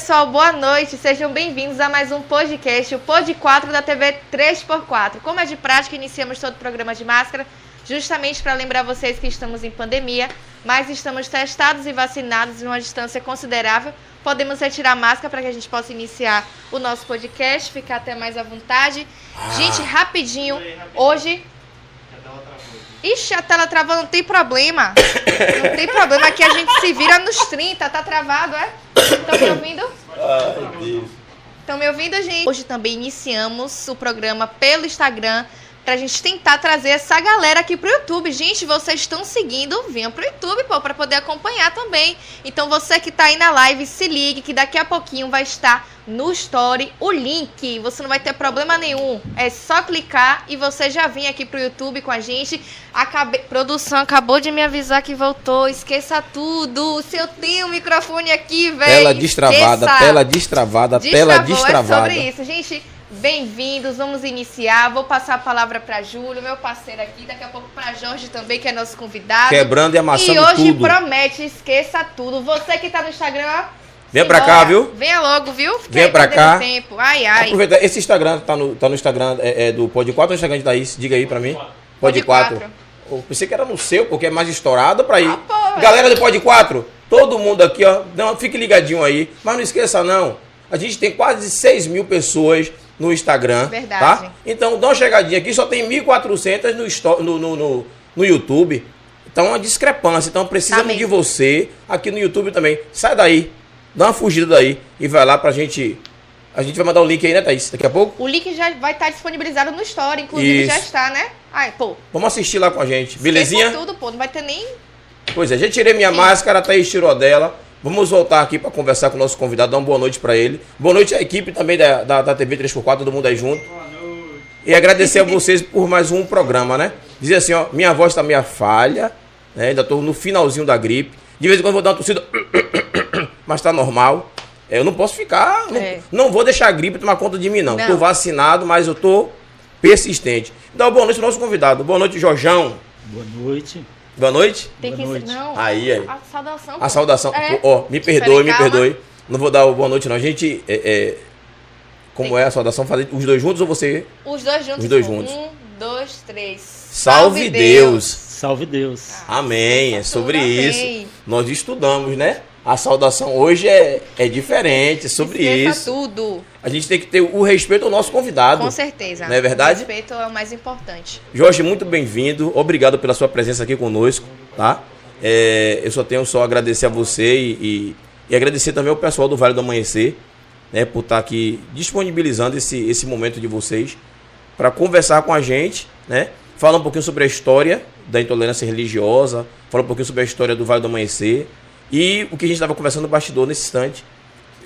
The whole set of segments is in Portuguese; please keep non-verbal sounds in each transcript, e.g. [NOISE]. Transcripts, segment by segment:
pessoal, boa noite. Sejam bem-vindos a mais um podcast, o Pod 4 da TV 3x4. Como é de prática, iniciamos todo o programa de máscara, justamente para lembrar vocês que estamos em pandemia, mas estamos testados e vacinados em uma distância considerável. Podemos retirar a máscara para que a gente possa iniciar o nosso podcast, ficar até mais à vontade. Ah. Gente, rapidinho, hoje Ixi, a tela travou, não tem problema. Não tem problema, aqui a gente se vira nos 30, tá travado, é? Estão me ouvindo? Ai, Deus. Estão me ouvindo, gente? Hoje também iniciamos o programa pelo Instagram pra gente tentar trazer essa galera aqui pro YouTube. Gente, vocês estão seguindo, venham pro YouTube, pô, pra poder acompanhar também. Então você que tá aí na live, se ligue que daqui a pouquinho vai estar no story o link. Você não vai ter problema nenhum. É só clicar e você já vem aqui pro YouTube com a gente. Acabe... Produção acabou de me avisar que voltou. Esqueça tudo. Se eu tenho o microfone aqui, velho. Tela destravada, esqueça. tela destravada, tela Destravou, destravada. É sobre isso, gente. Bem-vindos, vamos iniciar. Vou passar a palavra para Júlio, meu parceiro aqui, daqui a pouco para Jorge também, que é nosso convidado. Quebrando e amassando E hoje tudo. promete, esqueça tudo. Você que tá no Instagram, ó, Vem pra simbora. cá, viu? Venha logo, viu? Fica Vem pra perdendo cá. Tempo. Ai, ai. Aproveita, esse Instagram tá no, tá no Instagram é, é do Pod 4 ou no Instagram de Thaís? Diga aí pra mim. Pod 4. Eu pensei que era no seu, porque é mais estourado pra ir. Ah, pô, Galera do Pod 4, todo mundo aqui, ó, não, fique ligadinho aí. Mas não esqueça, não. A gente tem quase 6 mil pessoas no Instagram. Verdade. Tá? Então dá uma chegadinha aqui, só tem 1.400 no, no, no, no, no YouTube. Então é uma discrepância. Então precisamos Tá de você aqui no YouTube também. Sai daí, dá uma fugida daí e vai lá pra gente. A gente vai mandar o link aí, né, Thaís? Daqui a pouco. O link já vai estar disponibilizado no Story, inclusive Isso. já está, né? Ai, pô. Vamos assistir lá com a gente, belezinha? tudo, pô. Não vai ter nem. Pois é, já tirei minha Sim. máscara, a Thaís tirou dela. Vamos voltar aqui para conversar com o nosso convidado, dar uma boa noite para ele. Boa noite à equipe também da, da, da TV 3x4, todo mundo aí junto. E agradecer a vocês por mais um programa, né? Dizer assim, ó, minha voz tá meio falha, né? Ainda tô no finalzinho da gripe. De vez em quando vou dar uma tossida, [COUGHS] mas tá normal. É, Eu não posso ficar, não, É. não vou deixar a gripe tomar conta de mim, não. Não. Tô vacinado, mas eu tô persistente. Então, boa noite pro nosso convidado. Boa noite, Jorjão. Boa noite. Boa noite. Tem Boa que noite. Não. Aí, aí. A saudação. A saudação. É. Ó, me perdoe, me perdoe. Não vou dar o boa noite, não. A gente. É, é, como é a saudação? Fazer os dois juntos ou você? Os dois juntos. Os dois juntos. Um, dois, três. Salve, Deus. Salve Deus. Amém. É sobre Amém. isso. Nós estudamos, né? A saudação hoje é, é diferente, sobre Esqueça isso. tudo. A gente tem que ter o respeito ao nosso convidado. Com certeza. Não é verdade? O respeito é o mais importante. Jorge, muito bem-vindo. Obrigado pela sua presença aqui conosco, tá? É, eu só tenho só agradecer a você e, e- agradecer também ao pessoal do Vale do Amanhecer, né, por estar aqui disponibilizando esse, esse momento de vocês para conversar com a gente, né? Falar um pouquinho sobre a história da intolerância religiosa, falar um pouquinho sobre a história do Vale do Amanhecer e o que a gente estava conversando no bastidor nesse instante.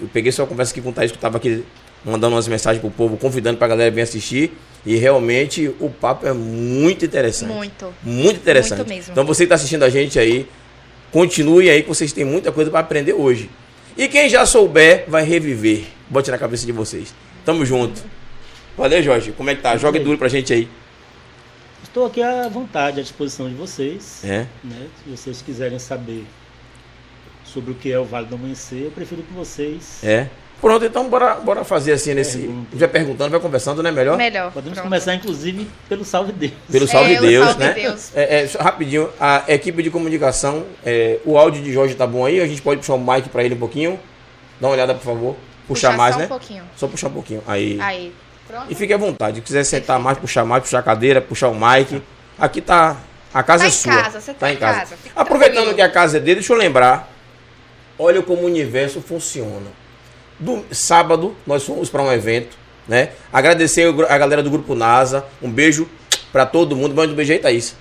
Eu peguei sua conversa aqui com o Thaís, que estava aqui mandando umas mensagens pro povo, convidando pra galera vir assistir. E realmente o papo é muito interessante. Muito. Muito interessante. Muito mesmo. Então você que está assistindo a gente aí, continue aí que vocês têm muita coisa para aprender hoje. E quem já souber, vai reviver. Bote na cabeça de vocês. Tamo junto. Valeu, Jorge. Como é que tá? Joga duro pra gente aí. Estou aqui à vontade, à disposição de vocês. É. né? Se vocês quiserem saber sobre o que é o Vale do Amanhecer, eu prefiro que vocês. É. Pronto, então bora, bora fazer assim nesse. Pergunta. Vai perguntando, vai conversando, né? Melhor? Melhor. Podemos Pronto. começar, inclusive, pelo Salve Deus. Pelo salve É, Deus, salve né? Deus. É, é, rapidinho, a equipe de comunicação, é, o áudio de Jorge tá bom aí? A gente pode puxar o mic pra ele um pouquinho? Dá uma olhada, por favor. Puxar Puxar mais, só um né? pouquinho. Só puxar um pouquinho. Aí. Aí. Pronto. E fique à vontade. Se quiser sentar mais, puxar mais, puxar a cadeira, puxar o mic. Aqui tá. A casa Tá é em sua. casa, você tá em casa, Aproveitando tranquilo. que a casa é dele, deixa eu lembrar. Olha como o universo funciona. Do, sábado, nós fomos para um evento, né? Agradecer a galera do Grupo NASA. Um beijo pra todo mundo. Manda um beijo aí, Thaís.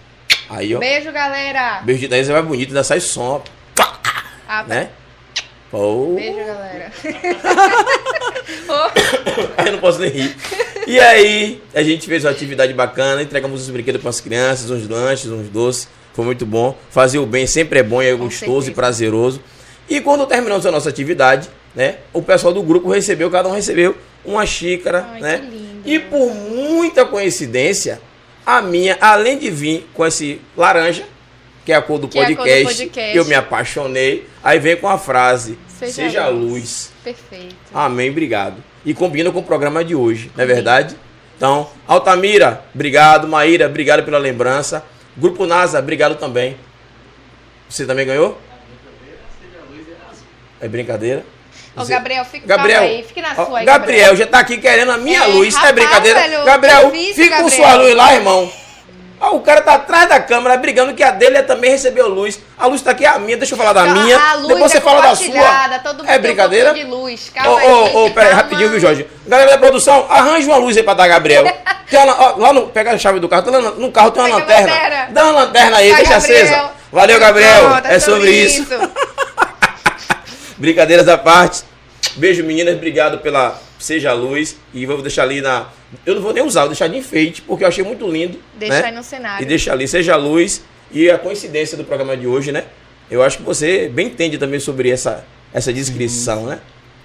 Aí, ó. Beijo, galera. Beijo de Thaís é mais bonito, ainda sai som. Ah, Né? Pô. Beijo, galera. [LAUGHS] Aí eu não posso nem rir. E aí, a gente fez uma atividade bacana, entregamos os brinquedos para as crianças, uns lanches, uns doces. Foi muito bom. Fazer o bem sempre é bom e é gostoso e prazeroso. E quando terminamos a nossa atividade, né? O pessoal do grupo recebeu, cada um recebeu uma xícara, Ai, né? que lindo. E por muita coincidência, a minha, além de vir com esse laranja, que é a cor do, Que é a cor do podcast. podcast. Eu me apaixonei. Aí vem com a frase: Seja Seja, luz." luz. Perfeito. Amém, obrigado. E combina com o programa de hoje, não é verdade? Então, Altamira, obrigado. Maíra, obrigado pela lembrança. Grupo NASA, obrigado também. Você também ganhou? É brincadeira? Ô, Você- Gabriel, fica Gabriel, aí. Fique na sua aí, Gabriel, já tá aqui querendo a minha É, luz, é rapaz, brincadeira? velho, Gabriel, difícil, fica com Gabriel. sua luz lá, irmão. Ah, o cara tá atrás da câmera brigando que a dele é também recebeu luz. A luz tá aqui, a minha. Deixa eu falar da Então, minha. a luz Depois é você fala da sua. todo mundo é um brincadeira? pouquinho de luz. Ô, Calma aí, gente, calma. rapidinho, viu, Jorge? Galera da produção, arranja uma luz aí pra dar Gabriel. [LAUGHS] Tem uma, ó, lá no. Pega a chave do carro, tá no, no carro tem uma Pega lanterna. Dá uma lanterna aí, Tá, deixa Gabriel. acesa. Valeu, Gabriel. Pronto, é sobre isso. [LAUGHS] Brincadeiras à parte. Beijo, meninas. Obrigado pela Seja a Luz. E vou deixar ali na. Eu não vou nem usar, vou deixar de enfeite, porque eu achei muito lindo. Deixa né? aí no cenário. E deixa ali, Seja a Luz. E a coincidência do programa de hoje, né? Eu acho que você bem entende também sobre essa, essa descrição, né?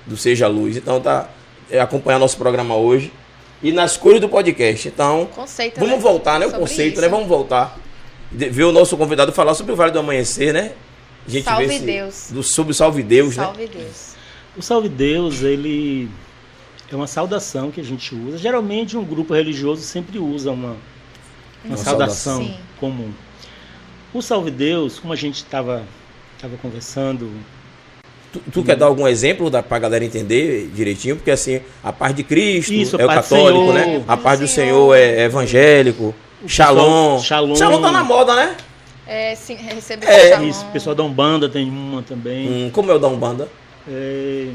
Do Seja a Luz. Então tá. É, acompanhar nosso programa hoje. E nas cores do podcast. Então, Conceito, vamos né? voltar, né? O conceito, isso. né? Vamos voltar. De- ver o nosso convidado falar sobre o Vale do Amanhecer, né? A gente Salve vê se- Deus. Do, sobre o Salve Deus, né? Salve Deus. O Salve Deus, ele é uma saudação que a gente usa. Geralmente um grupo religioso sempre usa uma, uma Uma saudação saudação. Comum. O Salve Deus, como a gente estava tava conversando, Tu, tu quer dar algum exemplo da, pra galera entender direitinho? Porque assim, a paz de Cristo Isso, a é o católico, Senhor. né? A paz do Senhor. Senhor é evangélico. Shalom. Shalom. Shalom tá na moda, né? É, sim, receber É, shalom. isso, o pessoal da Umbanda tem uma também. Hum, como é o da Umbanda? É,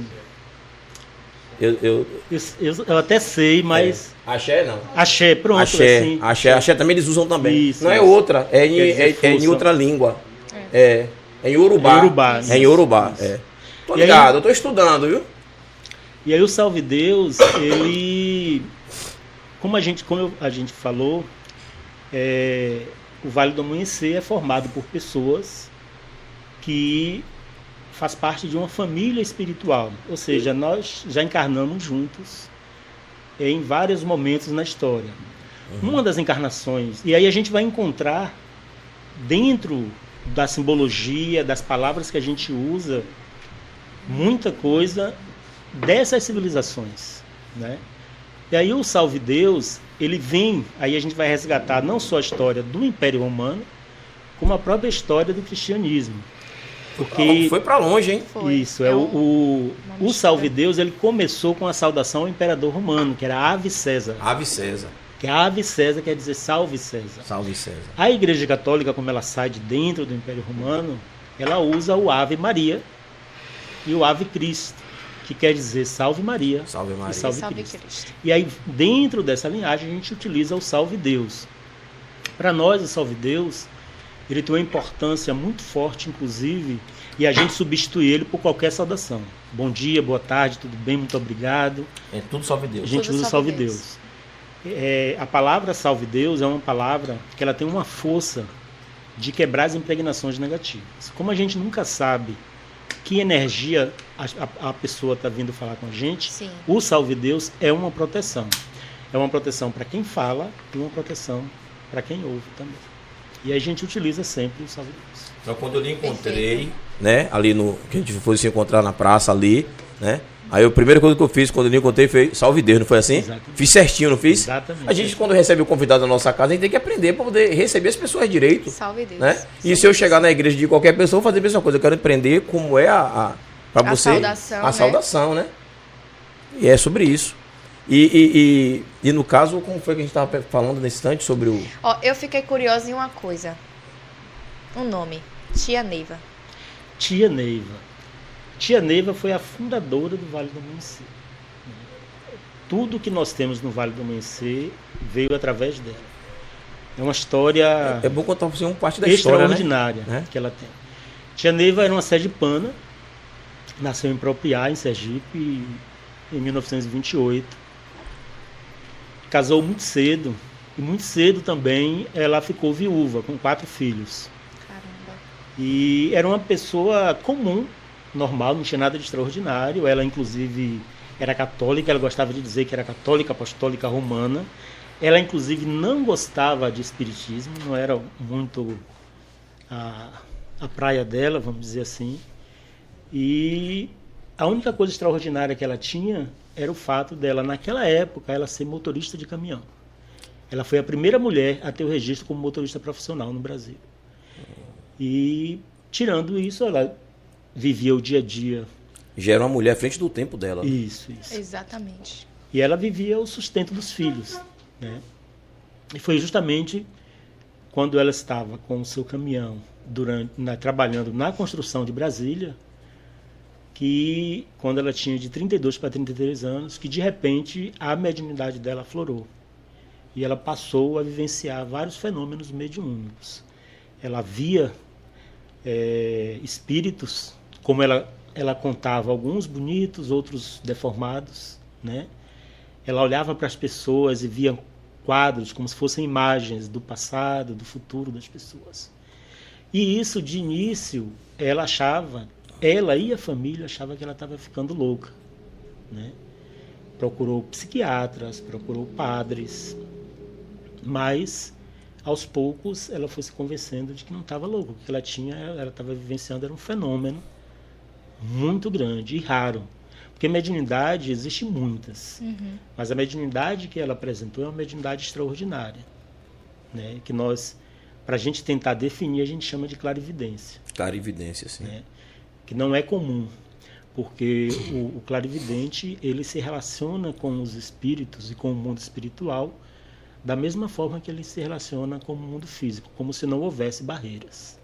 Eu, eu, eu, eu- eu até sei, mas. é. Axé não. Axé, pronto. Axé, assim. axé, axé também eles usam também. Isso, não é outra, é em, é, é em outra língua. É. É em Urubá. É Yorubá, É em Urubá, é. Tô E aí- ligado, eu tô estudando, viu? E aí o Salve Deus, ele, como a gente, como a gente falou, é, o Vale do Amanhecer é formado por pessoas que faz parte de uma família espiritual, ou seja, nós já encarnamos juntos em vários momentos na história. Uma das encarnações, e aí a gente vai encontrar dentro da simbologia, das palavras que a gente usa, muita coisa dessas civilizações, né? E aí o Salve Deus, ele vem, aí a gente vai resgatar não só a história do Império Romano, como a própria história do cristianismo. Porque Foi pra longe, hein? Foi. isso, é, É o, um- o, o mistura. Salve Deus, ele começou com a saudação ao imperador romano, que era Ave César. Ave César. Que a Ave César quer dizer Salve César. Salve César. A Igreja Católica, como ela sai de dentro do Império Romano, ela usa o Ave Maria e o Ave Cristo, que quer dizer Salve Maria Salve Maria. e Salve, Salve Cristo. Cristo. E aí, dentro dessa linhagem, a gente utiliza o Salve Deus. Para nós, o Salve Deus, ele tem uma importância muito forte, inclusive, e a gente substitui ele por qualquer saudação. Bom dia, boa tarde, tudo bem, muito obrigado. É tudo salve A Deus. gente Tudo usa Salve Salve Deus. Deus. É, a palavra Salve Deus é uma palavra que ela tem uma força de quebrar as impregnações negativas. Como a gente nunca sabe que energia a, a- a pessoa está vindo falar com a gente, Sim. o Salve Deus é uma proteção. É uma proteção para quem fala e uma proteção para quem ouve também. E a gente utiliza sempre o Salve Deus. Então, quando eu lhe encontrei, né, ali no. Que a gente foi se encontrar na praça ali, né? Aí a primeira coisa que eu fiz quando eu lhe encontrei foi salve Deus, não foi assim? Exatamente. Fiz certinho, não fiz? Exatamente. A gente, quando recebe o convidado na nossa casa, a gente tem que aprender para poder receber as pessoas direito. Salve Deus. Né? E se eu chegar na igreja de qualquer pessoa, eu vou fazer a mesma coisa. Eu quero aprender como é a. a para você. saudação, A né? saudação, né? E é sobre isso. E, e, e, e no caso, como foi que a gente estava falando nesse instante sobre o. Ó, eu fiquei curiosa em uma coisa. Um nome. Tia Neiva. Tia Neiva. Tia Neiva foi a fundadora do Vale do Amanhecer. Tudo que nós temos no Vale do Amanhecer veio através dela. É uma história É bom contar você uma parte da história. Né? extraordinária Né? que ela tem. Tia Neiva era uma sergipana, nasceu em Propriá, em Sergipe, em 1928. Casou muito cedo, e muito cedo também ela ficou viúva, com quatro filhos. Caramba. E era uma pessoa comum, normal, não tinha nada de extraordinário. Ela, inclusive, era católica, ela gostava de dizer que era católica apostólica romana. Ela, inclusive, não gostava de espiritismo, não era muito a, a praia dela, vamos dizer assim. E a única coisa extraordinária que ela tinha era o fato dela, naquela época, ela ser motorista de caminhão. Ela foi a primeira mulher a ter o registro como motorista profissional no Brasil. E, tirando isso, ela vivia o dia a dia. Já era uma mulher à frente do tempo dela. Isso, isso. Exatamente. E ela vivia o sustento dos filhos. Né? E foi justamente quando ela estava com o seu caminhão durante, na, trabalhando na construção de Brasília, que quando ela tinha de 32 para 33 anos, que de repente a mediunidade dela aflorou. E ela passou a vivenciar vários fenômenos mediúnicos. Ela via é, espíritos, como ela, ela contava, alguns bonitos, outros deformados, né? Ela olhava para as pessoas e via quadros como se fossem imagens do passado, do futuro das pessoas. E isso, de início, ela achava, ela e a família achava que ela estava ficando louca. Né? Procurou psiquiatras, procurou padres, mas aos poucos ela foi se convencendo de que não estava louca. O que ela tinha, ela estava vivenciando era um fenômeno muito grande e raro. Porque mediunidade existe muitas, uhum. mas a mediunidade que ela apresentou é uma mediunidade extraordinária, né? Que nós, para a gente tentar definir, a gente chama de clarividência. Clarividência, sim. Né? Que não é comum, porque o, o clarividente ele se relaciona com os espíritos e com o mundo espiritual da mesma forma que ele se relaciona com o mundo físico, como se não houvesse barreiras.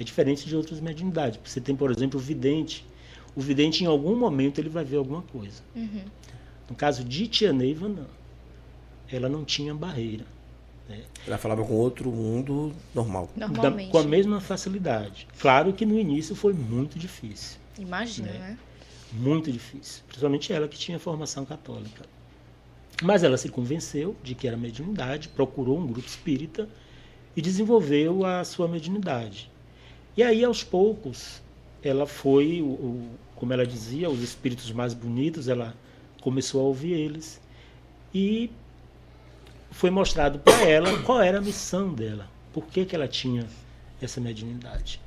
É diferente de outras mediunidades. Você tem, por exemplo, o vidente, o vidente em algum momento ele vai ver alguma coisa. Uhum. No caso de Tia Neiva, não. Ela não tinha barreira. Né? Ela falava com outro mundo normal. Normalmente. Da, com a mesma facilidade. Claro que no início foi muito difícil. Imagina, né? né? Muito difícil. Principalmente ela que tinha formação católica. Mas ela se convenceu de que era mediunidade, procurou um grupo espírita e desenvolveu a sua mediunidade. E aí, aos poucos, ela foi, o, como ela dizia, os espíritos mais bonitos, ela começou a ouvir eles e foi mostrado para ela qual era a missão dela, por que, que ela tinha essa mediunidade.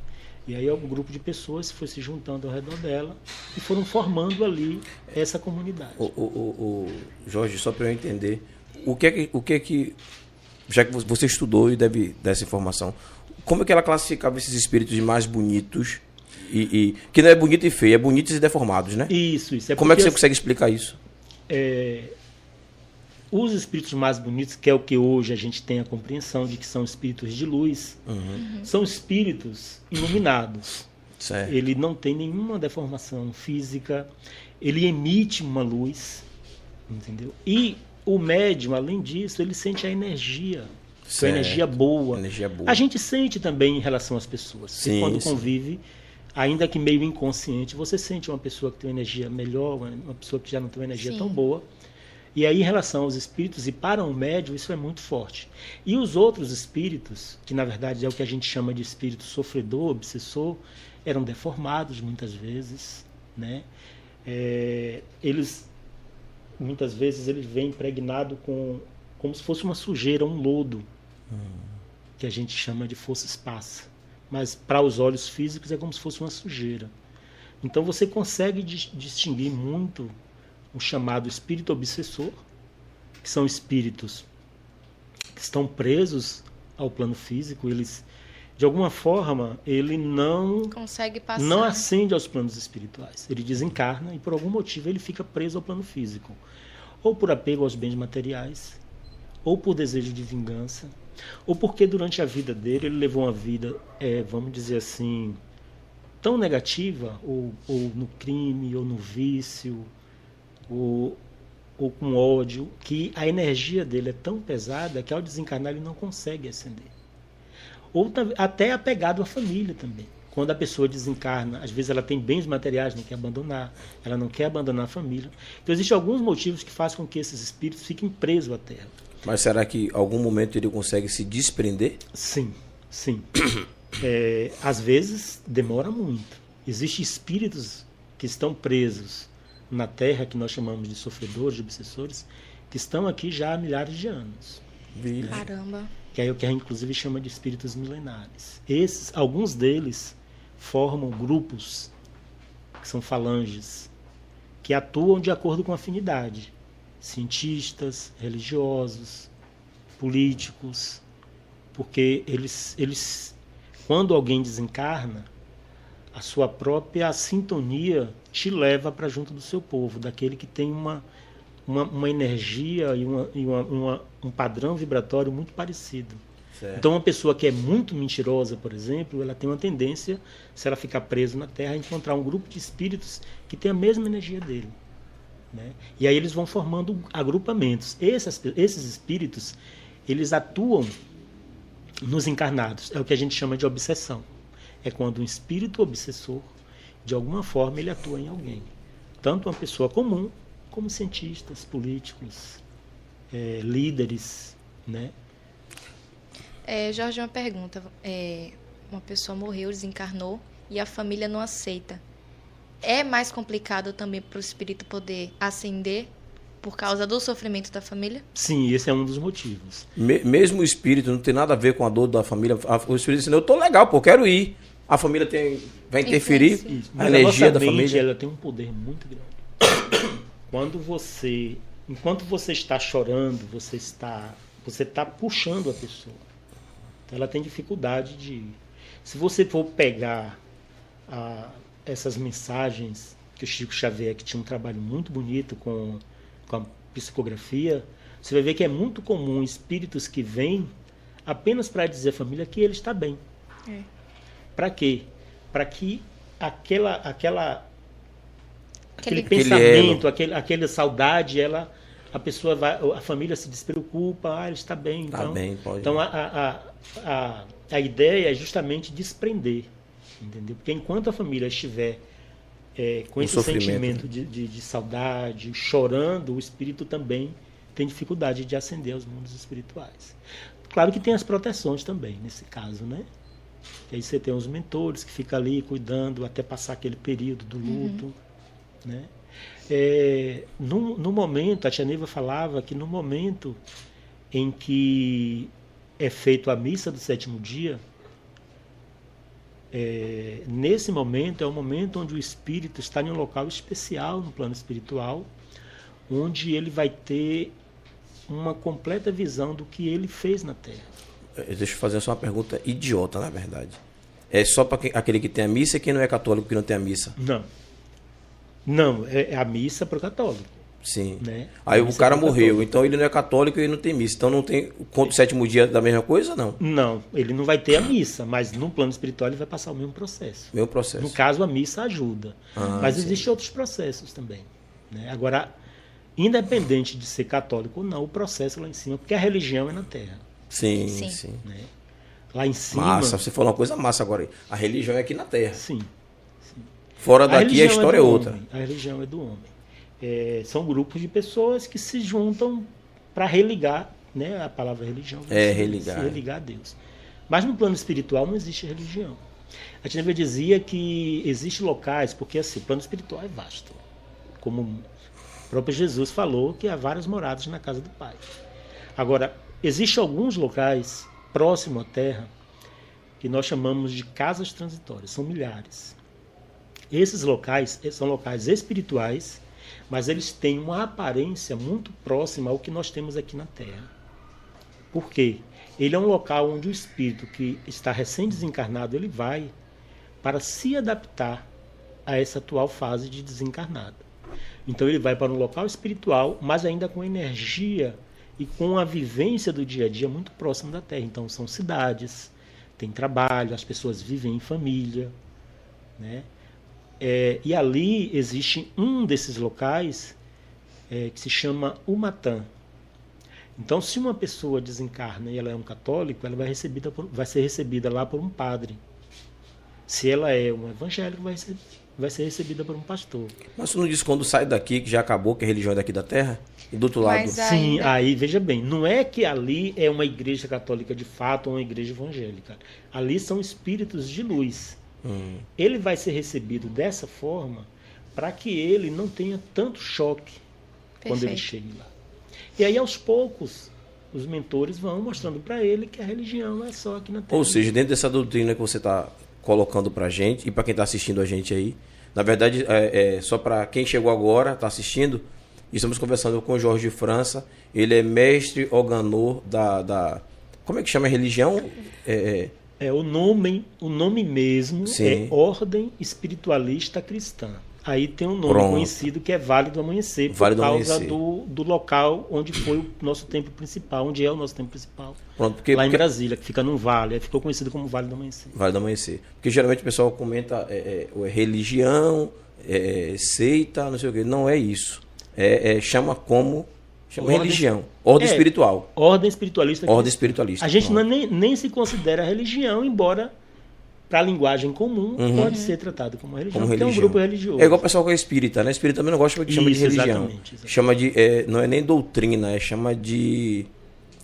E aí um grupo de pessoas foi se juntando ao redor dela e foram formando ali essa comunidade. O, o, o Jorge, só para eu entender, o que é que, o que é que, já que você estudou e deve dar essa informação, como é que ela classificava esses espíritos mais bonitos e, e, que não é bonito e feio, é bonitos e deformados, né? Isso, isso. É Como é que você consegue explicar isso? É, os espíritos mais bonitos, que é o que hoje a gente tem a compreensão de que são espíritos de luz, uhum. são espíritos iluminados. Certo. Ele não tem nenhuma deformação física, ele emite uma luz, entendeu? E o médium, além disso, ele sente a energia, a energia boa. energia boa. A gente sente também em relação às pessoas. Sim, quando sim. convive, ainda que meio inconsciente, você sente uma pessoa que tem uma energia melhor, uma pessoa que já não tem uma energia sim. tão boa. E aí, em relação aos espíritos, e para um médium, isso é muito forte. E os outros espíritos, que na verdade é o que a gente chama de espírito sofredor, obsessor, eram deformados muitas vezes, né? É, eles muitas vezes eles vêm impregnado com como se fosse uma sujeira, um lodo, hum. que a gente chama de força esparsa. Mas para os olhos físicos é como se fosse uma sujeira. Então você consegue distinguir muito o chamado espírito obsessor, que são espíritos que estão presos ao plano físico, eles de alguma forma ele não consegue passar. não ascende aos planos espirituais. Ele desencarna e por algum motivo ele fica preso ao plano físico, ou por apego aos bens materiais, ou por desejo de vingança, ou porque durante a vida dele ele levou uma vida, é, vamos dizer assim, tão negativa, ou, ou no crime, ou no vício, ou, ou com ódio, que a energia dele é tão pesada que ao desencarnar ele não consegue ascender. Ou até apegado à família também. Quando a pessoa desencarna, às vezes ela tem bens materiais, não quer abandonar, ela não quer abandonar a família. Então existem alguns motivos que fazem com que esses espíritos fiquem presos à Terra. Mas será que em algum momento ele consegue se desprender? Sim, sim. [COUGHS] É, às vezes demora muito. Existem espíritos que estão presos na Terra, que nós chamamos de sofredores, de obsessores, que estão aqui já há milhares de anos. Vixe. Caramba. que é o que a gente inclusive chama de espíritos milenares. Esses, alguns deles formam grupos que são falanges, que atuam de acordo com afinidade. Cientistas, religiosos, políticos, porque eles, eles quando alguém desencarna, a sua própria sintonia te leva para junto do seu povo, daquele que tem uma, uma, uma energia e, uma, e uma, uma, um padrão vibratório muito parecido. Certo. Então, uma pessoa que é muito mentirosa, por exemplo, ela tem uma tendência, se ela ficar presa na Terra, a encontrar um grupo de espíritos que tem a mesma energia dele. Né? E aí eles vão formando agrupamentos. Esses, esses espíritos, eles atuam nos encarnados. É o que a gente chama de obsessão. É quando um espírito obsessor, de alguma forma, ele atua em alguém. Tanto uma pessoa comum, como cientistas, políticos, eh, líderes, né? É, Jorge, uma pergunta. É, uma pessoa morreu, desencarnou e a família não aceita. É mais complicado também para o espírito poder ascender por causa do sofrimento da família? Sim, esse é um dos motivos. Me- mesmo o espírito não tem nada a ver com a dor da família. A- o espírito diz, eu tô legal, pô, quero ir. A família tem, vai interferir. Isso. A Mas energia a nossa da mente, família. ela tem um poder muito grande. Quando você, enquanto você está chorando, você está, você está puxando a pessoa. Então ela tem dificuldade de. Se você for pegar ah, essas mensagens que o Chico Xavier, que tinha um trabalho muito bonito com, com a psicografia, você vai ver que é muito comum espíritos que vêm apenas para dizer à família que ele está bem. É. Para quê? Para que aquela, aquela, aquele, Aquele- pensamento, aquele, aquela saudade, ela, a pessoa vai, a família se despreocupa, ah, ele está bem. Tá Então, bem, pode. então a, a, a, a, a ideia é justamente desprender, entendeu? Porque enquanto a família estiver é, com Um esse sofrimento, sentimento de, de, de saudade, chorando, o espírito também tem dificuldade de ascender aos mundos espirituais. Claro que tem as proteções também, nesse caso, né? E aí você tem os mentores que ficam ali cuidando até passar aquele período do luto. Né? É, no, no momento, a Tia Neiva falava que no momento em que é feito a missa do sétimo dia, é, nesse momento é o momento onde o espírito está em um local especial no plano espiritual, onde ele vai ter uma completa visão do que ele fez na Terra. Eh, Deixa eu fazer só uma pergunta idiota, na verdade. É só para aquele que tem a missa e quem não é católico que não tem a missa. Não. Não, é é a missa para o católico. Sim. Né? Aí A o cara morreu, católico. então ele não é católico e não tem missa. Então não tem. Conta o sétimo dia da mesma coisa? Não. Não, ele não vai ter a missa, mas no plano espiritual ele vai passar o mesmo processo. Meu processo. No caso, a missa ajuda. Ah, mas sim. existem outros processos também. Né? Agora, independente de ser católico ou não, o processo lá em cima, porque a religião é na terra. Sim, Sim. sim. Né? Lá em cima. Massa, você falou uma coisa massa agora. aí. A religião é aqui na Terra. Sim. Fora daqui a religião história é, do outra. homem, A religião é do homem. É, são grupos de pessoas que se juntam para religar, né? A palavra religião. É, religar. Se religar a Deus. Mas no plano espiritual não existe religião. A Tineva dizia que existem locais, porque assim, o plano espiritual é vasto. Como o próprio Jesus falou que há várias moradas na casa do Pai. Agora, existem alguns locais próximo à Terra que nós chamamos de casas transitórias, são milhares. Esses locais são locais espirituais, mas eles têm uma aparência muito próxima ao que nós temos aqui na Terra. Por quê? Ele é um local onde o espírito que está recém-desencarnado, ele vai para se adaptar a essa atual fase de desencarnado. Então ele vai para um local espiritual, mas ainda com energia e com a vivência do dia a dia muito próximo da Terra. Então são cidades, tem trabalho, as pessoas vivem em família, né? É, e ali existe um desses locais é, que se chama Umatã. Então, se uma pessoa desencarna e ela é um católico, ela vai, recebida por- vai ser recebida lá por um padre. Se ela é um evangélico, vai ser, vai ser recebida por um pastor. Mas você não diz quando sai daqui que já acabou, que a religião é daqui da Terra? E do outro lado. Mas Sim, Ainda. aí veja bem, não é que ali é uma igreja católica de fato ou uma igreja evangélica. Ali são espíritos de luz. Hum, Ele vai ser recebido dessa forma para que ele não tenha tanto choque quando ele Perfeito. chegue lá. E aí, aos poucos, os mentores vão mostrando para ele que a religião é só aqui na Terra. Ou seja, dentro dessa doutrina que você está colocando para gente e para quem está assistindo a gente aí, na verdade, é, é só para quem chegou agora, está assistindo, estamos conversando com o Jorge França. Ele é mestre organor da, da como é que chama a religião? É, é, é o nome, o nome mesmo Sim. é Ordem Espiritualista Cristã. Aí tem um nome Pronto. conhecido que é Vale do Amanhecer, por vale causa do, do, do, local onde foi o nosso templo principal, onde é o nosso templo principal. Pronto, porque, lá em Brasília, que fica num vale, aí ficou conhecido como Vale do Amanhecer. Vale do Amanhecer. Porque geralmente o pessoal comenta é, é, é religião, é, seita, não sei o quê. Não é isso. É, é chama como Chama ordem, religião. Ordem é, espiritual. Ordem espiritualista. Ordem espiritualista. A gente não, nem, nem se considera religião, embora para a linguagem comum uhum. pode ser tratado como religião, como religião. é um grupo religioso. É igual o pessoal que é espírita, né? Espírita também não gosta de chamar de religião. Exatamente, exatamente. Chama de. É, não é nem doutrina, é chama de.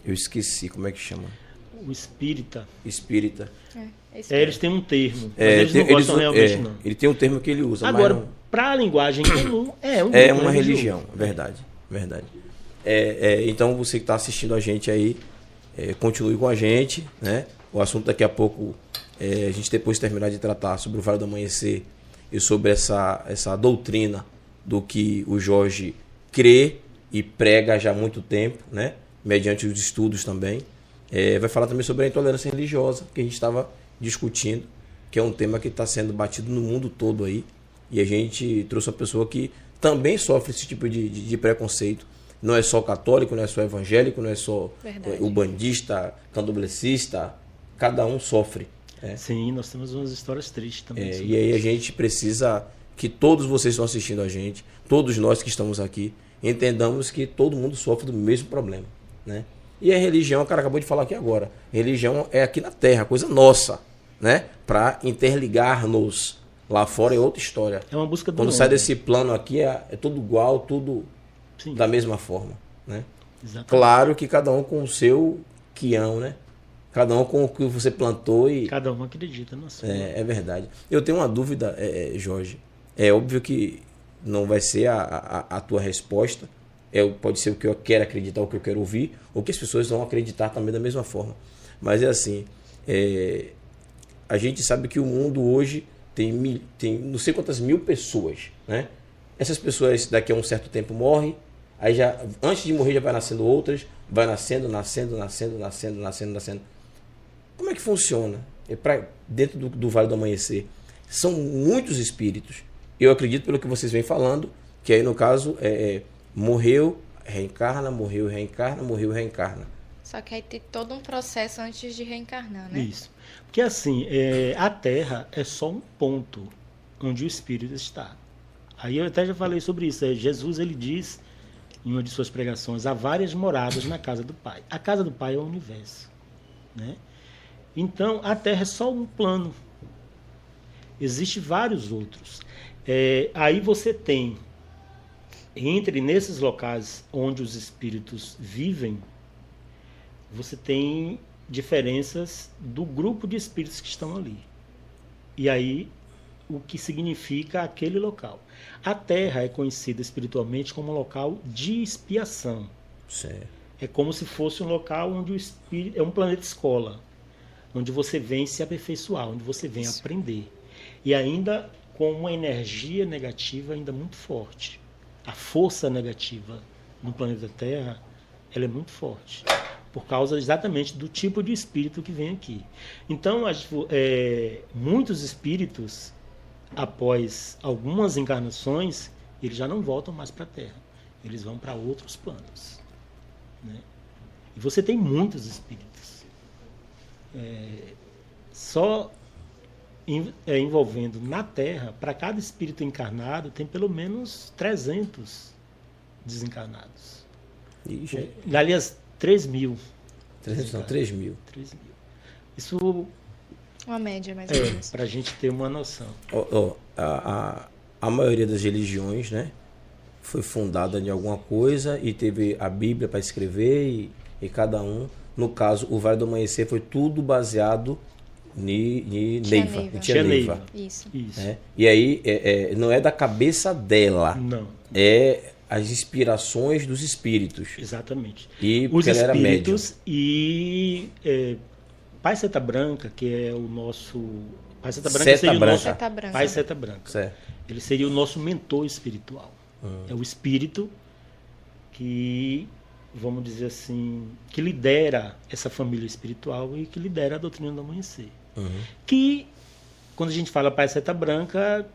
Eu esqueci, como é que chama? O espírita. Espírita. É, é eles têm um termo. É, eles não gostam eles, realmente, é, não. Ele tem um termo que ele usa. Agora, para a linguagem comum, é [COUGHS] um É uma religião, verdade. Verdade. É, é, então você que está assistindo a gente aí, é, continue com a gente, né? O assunto daqui a pouco, é, a gente depois terminar de tratar sobre o Vale do Amanhecer e sobre essa, essa doutrina do que o Jorge crê e prega já há muito tempo, né? Mediante os estudos também. É, vai falar também sobre a intolerância religiosa, que a gente estava discutindo, que é um tema que está sendo batido no mundo todo aí. E a gente trouxe uma pessoa que também sofre esse tipo de, de, de preconceito não é só católico, não é só evangélico, não é só Verdade. o bandista, candomblessista, cada um sofre. É. Sim, nós temos umas histórias tristes também. É, e aí a gente precisa que todos vocês estão assistindo a gente, todos nós que estamos aqui, entendamos que todo mundo sofre do mesmo problema, né? E a religião, o cara acabou de falar aqui agora, religião é aqui na Terra, coisa nossa, né? Para interligar-nos. Lá fora é outra história. É uma busca do Quando sai desse plano aqui é, é tudo igual, tudo Sim. da mesma forma. Né? Claro que cada um com o seu quião, né? Cada um com o que você plantou e. Cada um acredita sua. É, é verdade. Eu tenho uma dúvida, é, é, Jorge. É óbvio que não vai ser a, a, a, tua resposta. É, pode ser o que eu quero acreditar, o que eu quero ouvir, ou que as pessoas vão acreditar também da mesma forma. Mas é assim. É, a gente sabe que o mundo hoje tem, mil, tem não sei quantas mil pessoas, né? Essas pessoas daqui a um certo tempo morrem, Aí já, antes de morrer, já vai nascendo outras, vai nascendo, nascendo, nascendo, nascendo, nascendo, nascendo. Como é que funciona? É pra, dentro do, do Vale do Amanhecer. São muitos espíritos. Eu acredito, pelo que vocês vêm falando, que aí no caso é, é morreu, reencarna, morreu, reencarna, morreu, reencarna. Só que aí tem todo um processo antes de reencarnar, né? Isso. Porque assim, é, a Terra é só um ponto onde o espírito está. Aí eu até já falei sobre isso. É, Jesus ele diz em uma de suas pregações, há várias moradas na casa do Pai. A casa do Pai é o universo. Né? Então, a Terra é só um plano. Existem vários outros. É, aí você tem, entre nesses locais onde os espíritos vivem, você tem diferenças do grupo de espíritos que estão ali. E aí o que significa aquele local. A Terra é conhecida espiritualmente como um local de expiação. Certo. É como se fosse um local onde o espírito é um planeta escola, onde você vem se aperfeiçoar, onde você vem Isso. aprender. E ainda com uma energia negativa ainda muito forte. A força negativa no planeta Terra, ela é muito forte por causa exatamente do tipo de espírito que vem aqui. Então, é, muitos espíritos após algumas encarnações, eles já não voltam mais para a Terra. Eles vão para outros planos. Né? E você tem muitos espíritos. É, só é, envolvendo na Terra, para cada espírito encarnado, tem pelo menos 300 desencarnados. Ixi. Aliás, 3 mil. 300, não, 3 mil. 3 mil. Isso uma média, mais ou é, menos. Para a gente ter uma noção. Oh, oh, a, a, a maioria das religiões, né? Foi fundada em alguma coisa e teve a Bíblia para escrever e, e cada um. No caso, o Vale do Amanhecer foi tudo baseado em Neiva. Neiva. Tia Neiva. Isso. Isso. É? E aí, é, é, não é da cabeça dela. Não. É as inspirações dos espíritos. Exatamente. E Os porque ela era médium. espíritos e é, Pai Seta Branca, que é o nosso. Pai Seta Branca Seta seria Branca. o nosso. Seta branca. Pai Seta Branca. Certo. Ele seria o nosso mentor espiritual. É o espírito que, vamos dizer assim, que lidera essa família espiritual e que lidera a doutrina do amanhecer. Uhum. Que, quando a gente fala Pai Seta Branca,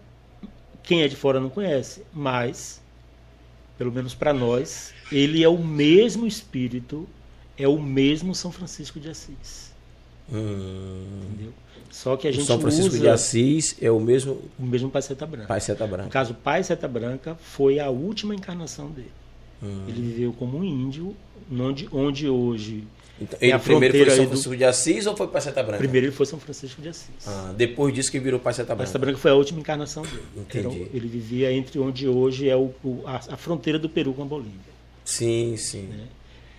quem é de fora não conhece, mas, pelo menos para nós, ele é o mesmo espírito, é o mesmo São Francisco de Assis. Hum. Entendeu? Só que a O gente São Francisco usa de Assis é o mesmo o mesmo Pai Seta Branca. Pai Seta No Branca. caso, o Pai Seta Branca foi a última encarnação dele. Hum. Ele viveu como um índio, onde, onde hoje. Então, É ele a primeiro foi São aí do- Francisco de Assis ou foi Pai Seta Branca? Primeiro ele foi São Francisco de Assis. Ah, depois disso que virou Pai Seta Pai Seta Branca. Branca foi a última encarnação dele. Entendi. Ele vivia entre onde hoje é o, o- a, a fronteira do Peru com a Bolívia. Sim, sim. Né?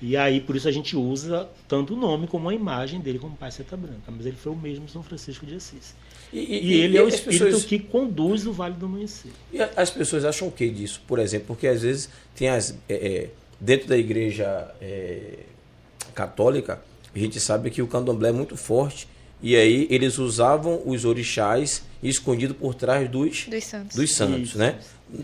E aí, por isso a gente usa tanto o nome como a imagem dele como Pai Seta Branca. Mas ele foi o mesmo São Francisco de Assis. E, E, ele é o espírito pessoas- que conduz o Vale do Amanhecer. E as pessoas acham o que disso? Por exemplo, porque às vezes tem as. é, é, dentro da igreja é, católica, a gente sabe que o candomblé é muito forte. E aí eles usavam os orixás escondido por trás dos, Dos santos. dos santos, Isso, né?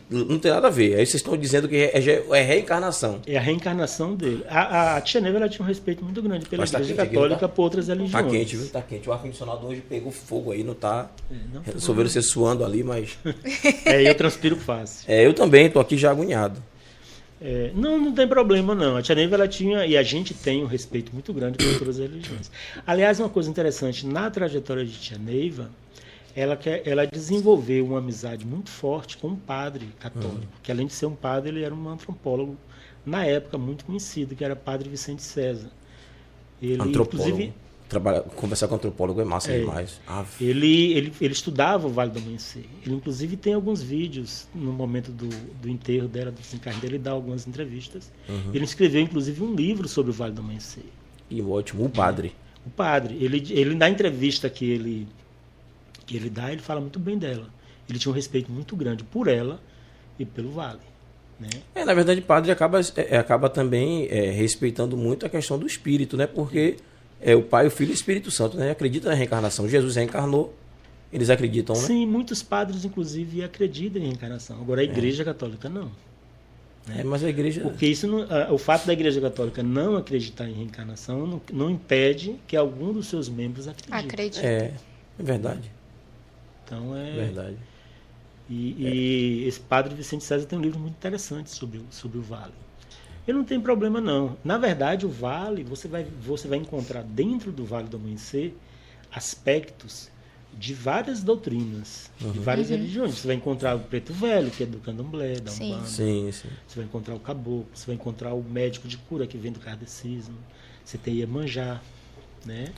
Não tem nada a ver. Aí vocês estão dizendo que é, é- é reencarnação. É a reencarnação dele. A, a, a Tia Neva ela tinha um respeito muito grande pela tá Igreja quente Católica tá? por outras religiões. Tá quente, viu? Tá quente. O ar-condicionado hoje pegou fogo aí, não tá. É, não Resolveram ser suando ali, mas. [LAUGHS] É, eu transpiro fácil. É, eu também tô aqui já agoniado. É, não, não tem problema não. A Tia Neiva, ela tinha, e a gente tem um respeito muito grande por todas as religiões. Aliás, uma coisa interessante, na trajetória de Tia Neiva, ela, quer, ela desenvolveu uma amizade muito forte com um padre católico, que além de ser um padre, ele era um antropólogo, na época, muito conhecido, que era padre Vicente César. Ele, Antropólogo. Trabalhar, conversar com antropólogo é massa É. demais. Ele, ele, ele estudava o Vale do Amanhecer. Ele, inclusive, tem alguns vídeos no momento do, do enterro dela, do desencarne dele, ele dá algumas entrevistas. Uhum. Ele escreveu, inclusive, um livro sobre o Vale do Amanhecer. E ótimo, o padre. O padre, ele, ele na entrevista que ele, que ele dá, ele fala muito bem dela. Ele tinha um respeito muito grande por ela e pelo Vale. Né? É, na verdade, o padre acaba, é, acaba também é, respeitando muito a questão do espírito, né? Porque é o Pai, o Filho e o Espírito Santo, né? Acredita na reencarnação. Jesus reencarnou, eles acreditam, né? Sim, muitos padres, inclusive, acreditam em reencarnação. Agora, a Igreja Católica não. É, mas a igreja. Porque isso não- o fato da Igreja Católica não acreditar em reencarnação não, não impede que algum dos seus membros acredite. É, é verdade. Então é. Verdade. E, e esse padre Vicente César tem um livro muito interessante sobre, o- sobre o Vale. Ele não tem problema não. Na verdade, o Vale você vai você vai encontrar dentro do Vale do Amanhecer aspectos de várias doutrinas, de várias religiões. Você vai encontrar o Preto Velho, que é do Candomblé, da Sim. Umbanda. Sim, sim. Você vai encontrar o caboclo, você vai encontrar o médico de cura que vem do kardecismo, você tem Iemanjá, né?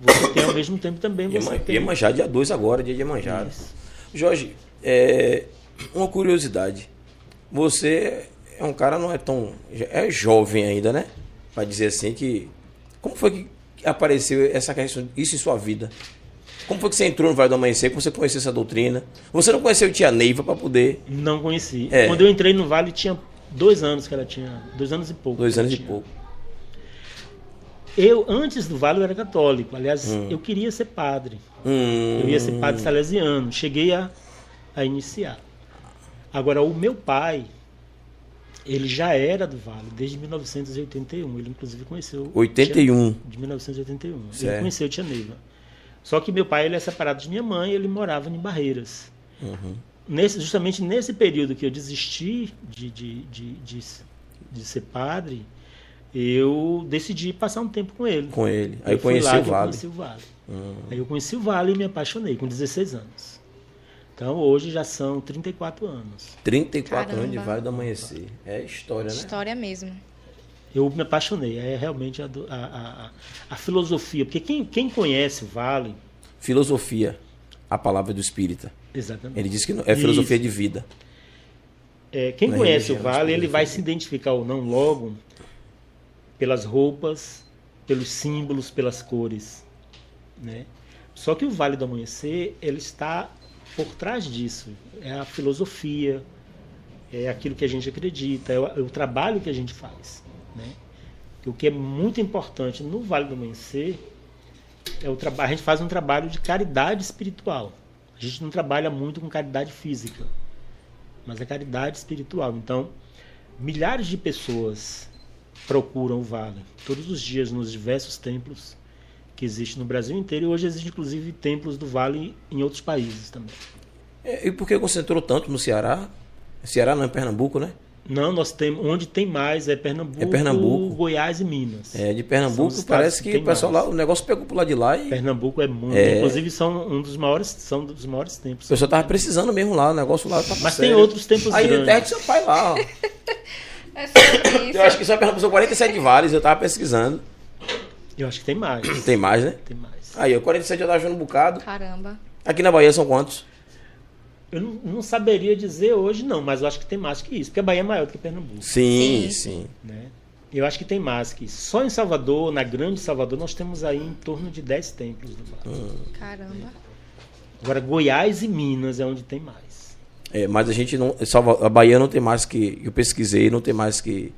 Você tem ao mesmo tempo também você Ieman- tem Iemanjá, dia 2 agora, dia de Iemanjá. Isso. Jorge, é, uma curiosidade. Você é um cara não é tão é jovem ainda, né? Para dizer assim que como foi que apareceu essa questão isso em sua vida? Como foi que você entrou no Vale do Amanhecer? Como você conheceu essa doutrina? Você não conheceu Tia Neiva para poder Não conheci. É. Quando eu entrei no Vale tinha dois anos que ela tinha, dois anos e pouco. dois anos e pouco. Eu antes do Vale eu era católico. Aliás, eu queria ser padre. Hum, Eu ia ser padre salesiano. Cheguei a, a iniciar. Agora, o meu pai, ele já era do Vale desde 1981. Ele, inclusive, conheceu. 81. De 1981. Ele Certo. conheceu Tia Neiva. Só que meu pai ele é separado de minha mãe ele morava em Barreiras. Uhum. Nesse, justamente nesse período que eu desisti de, de, de, de, de ser padre, eu decidi passar um tempo com ele. Com ele. Aí Eu conheci lá o eu Vale. conheci o Vale. Hum. Aí eu conheci o Vale e me apaixonei com 16 anos. Então hoje já são 34 anos. 34 anos de Caramba. Vale do Amanhecer. É história, né? História mesmo. Eu me apaixonei. É realmente a, a, a, a- filosofia. Porque quem, quem conhece o Vale. Filosofia, a palavra do espírita. Exatamente. Ele diz que não- é filosofia Isso. de vida. É, quem Na conhece o Vale, ele vai se identificar ou não logo pelas roupas, pelos símbolos, pelas cores, né? Só que o Vale do Amanhecer, ele está por trás disso. É a filosofia, é aquilo que a gente acredita, é o, é o trabalho que a gente faz. Né? O que é muito importante no Vale do Amanhecer é o trabalho. A gente faz um trabalho de caridade espiritual. A gente não trabalha muito com caridade física, mas é caridade espiritual. Então, milhares de pessoas procuram o Vale todos os dias nos diversos templos que existem no Brasil inteiro e hoje existem inclusive templos do Vale em outros países também. É, e por que concentrou tanto no Ceará? Ceará não é Pernambuco, né? Não, nós temos. Onde tem mais é Pernambuco, É Pernambuco. Goiás e Minas. É, de Pernambuco parece que, que o tem pessoal mais. lá, o negócio pegou pro lado de lá e Pernambuco é muito. É. Inclusive são um dos maiores, são dos maiores o templos. pessoal tava precisando mesmo lá, o negócio lá tá Mas tem sério. outros templos Aí grandes. terra de seu pai lá, ó. [LAUGHS] É sobre isso. Eu acho que só Pernambuco são 47 vales, eu tava pesquisando. Eu acho que tem mais. [CLEARS THROAT] Tem mais, né? Tem mais. Aí, ó, 47 eu tava achando um bocado. Caramba. Aqui na Bahia são quantos? Eu não, não saberia dizer hoje, não, mas eu acho que tem mais que isso, porque a Bahia é maior do que Pernambuco. Sim, Sim. sim. Né? Eu acho que tem mais que isso. Só em Salvador, na grande Salvador, nós temos aí em torno de 10 templos do Vale. Hum. Caramba. Agora, Goiás e Minas é onde tem mais. É, mas a gente não. A Bahia não tem mais que. Eu pesquisei, não tem mais que.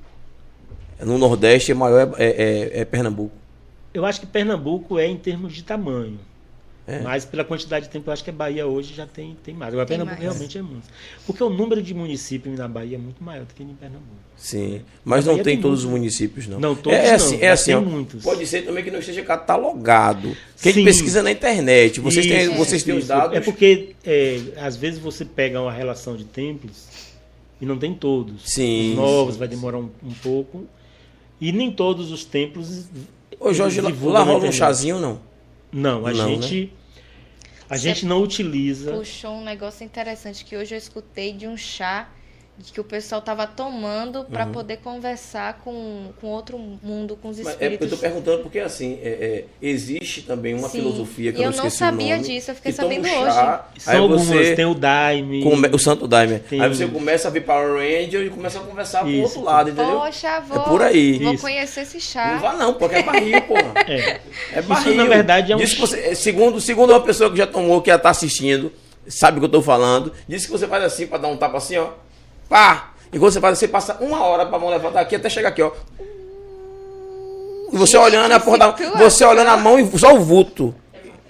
No Nordeste, o maior é, é- é- é Pernambuco. Eu acho que Pernambuco é em termos de tamanho. É. Mas pela quantidade de tempo, eu acho que a Bahia hoje já tem, tem mais. Agora, Tem Pernambuco mais. realmente é muito. Porque o número de municípios na Bahia é muito maior do que em Pernambuco. Sim. Mas A não tem tem todos os municípios, não. Não, todos é não, assim, é mas assim muitos. Pode ser também que não esteja catalogado. Que a gente Sim. pesquisa na internet. Vocês têm, Isso, vocês têm os dados. É porque, é, às vezes, você pega uma relação de templos e não tem todos. Sim, Os novos vai demorar um, um pouco. E nem todos os templos. Ô, Jorge, lá, lá rola um chazinho, não? Não, a Não, né? A gente não utiliza. Puxou um negócio interessante que hoje eu escutei de um chá que o pessoal tava tomando para Uhum. poder conversar com, com outro mundo, com os Mas é, eu espíritos. tô perguntando porque assim, é, é, existe também uma Sim. filosofia que E eu eu não não sabia nome, disso, eu fiquei que toma um sabendo chá, São Aí algumas, você tem o Daime. come- o Santo Daime. Tem- Aí você começa a ver Power Ranger e começa a conversar com o Isso. outro lado, entendeu? Poxa, vou, É por aí. vou Isso. conhecer esse Não chá. vá não, porque é barril, porra. É. É barril. na verdade, é um você, segundo, segundo uma pessoa que já tomou, que já tá assistindo, sabe o que eu tô falando, disse que você faz assim pra dar um tapa assim, ó. Pá! E quando você faz assim, passa uma hora pra mão levantar aqui até chegar aqui, ó. E você Gente, olhando a porra da. Você olhando a mão e só o vulto.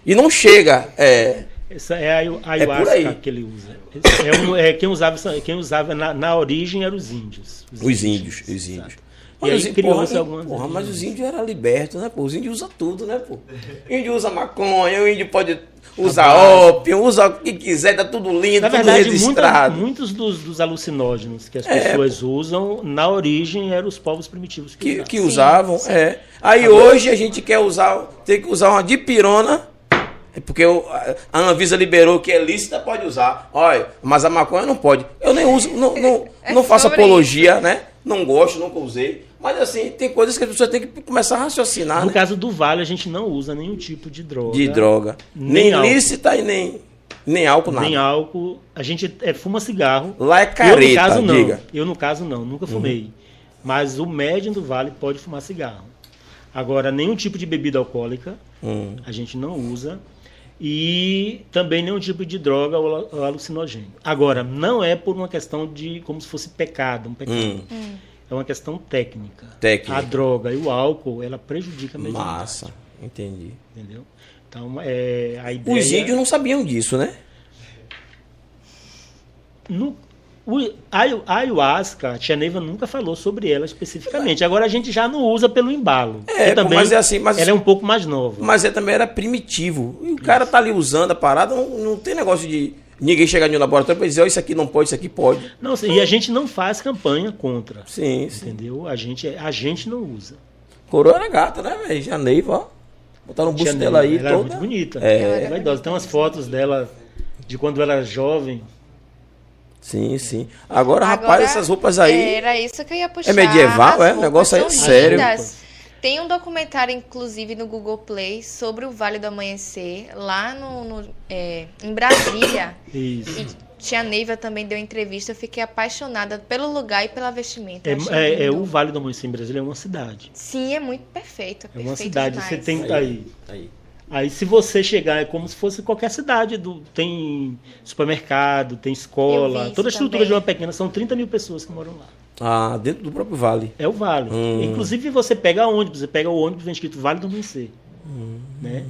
E não chega. É. Essa é a por ayahuasca aí. que ele usa. É um- é, quem usava, quem usava na, na origem eram os índios. Os índios, os exato. Índios. E aí criou-se porra, algumas porra, mas os índios eram libertos, né, pô? Os índios usam tudo, né, pô? O índio usa maconha, o índio pode usar ópio, usa o que quiser, tá tudo lindo, Na tudo verdade, registrado. muitos dos, dos alucinógenos que as É, pessoas usam, na origem, eram os povos primitivos que, que, usavam. que usavam, é. Aí hoje a gente quer usar, tem que usar uma dipirona, é porque a- Anvisa liberou que é lícita, pode usar. Olha, mas a maconha não pode. Eu nem uso, não, não, [LAUGHS] É não faço apologia, né? Não gosto, nunca usei. Mas assim, tem coisas que as pessoas têm que começar a raciocinar, No né? caso do Vale, a gente não usa nenhum tipo de droga. De droga. Nem Nem, lícita e nem, nem álcool, nada. Nem álcool. A gente é, fuma cigarro. Lá é eu, no careta, caso, não. diga. Uhum. Eu, no caso, não. Nunca fumei. Mas o médium do Vale pode fumar cigarro. Agora, nenhum tipo de bebida alcoólica Hum. a gente não usa. E também nenhum tipo de droga ou alucinogênio. Agora, não é por uma questão de como se fosse pecado, um pecado. Hum. É uma questão técnica. Técnica. A droga e o álcool, ela prejudica a mediunidade. Massa, entendi. Entendeu? Então, é, a ideia... Os índios não sabiam disso, né? No, o, a, ayahuasca, a tia Neiva nunca falou sobre ela especificamente. Agora a gente já não usa pelo embalo. É, pô, mas é assim, mas- ela é um pouco mais nova. Mas é, também era primitivo. E o cara tá ali usando a parada, não, não tem negócio de ninguém chegar no laboratório e dizer, ó, isso aqui não pode, isso aqui pode. Não, e a gente não faz campanha contra. Sim, sim. Entendeu? A gente, a gente não usa. Coroa era gata, né, velho? Janeiva, ó. Botaram o busto dela aí ela toda. é muito bonita. É. Ela é vaidosa. Tem umas fotos dela de quando ela era jovem. Sim, sim. Agora, rapaz, Agora, essas roupas aí. Era isso que eu ia puxar. É medieval, é? O negócio aí é sério. lindas. Tem um documentário, inclusive, no Google Play sobre o Vale do Amanhecer, lá no, no- é, em Brasília. [COUGHS] Isso. E tia Neiva também deu entrevista. Eu fiquei apaixonada pelo lugar e pela vestimenta. É, é- é lindo. o Vale do Amanhecer em Brasília é uma cidade. Sim, é muito perfeito. É, É uma perfeito cidade. demais. Você tem aí. Aí. Aí se você chegar, é como se fosse qualquer cidade, do, tem supermercado, tem escola, toda a estrutura também. de uma pequena, são 30 mil pessoas que moram lá. Ah, dentro do próprio vale. É o vale. Hum. Inclusive você pega ônibus, você pega o ônibus vem escrito Vale do Amanhecer. Hum. Né?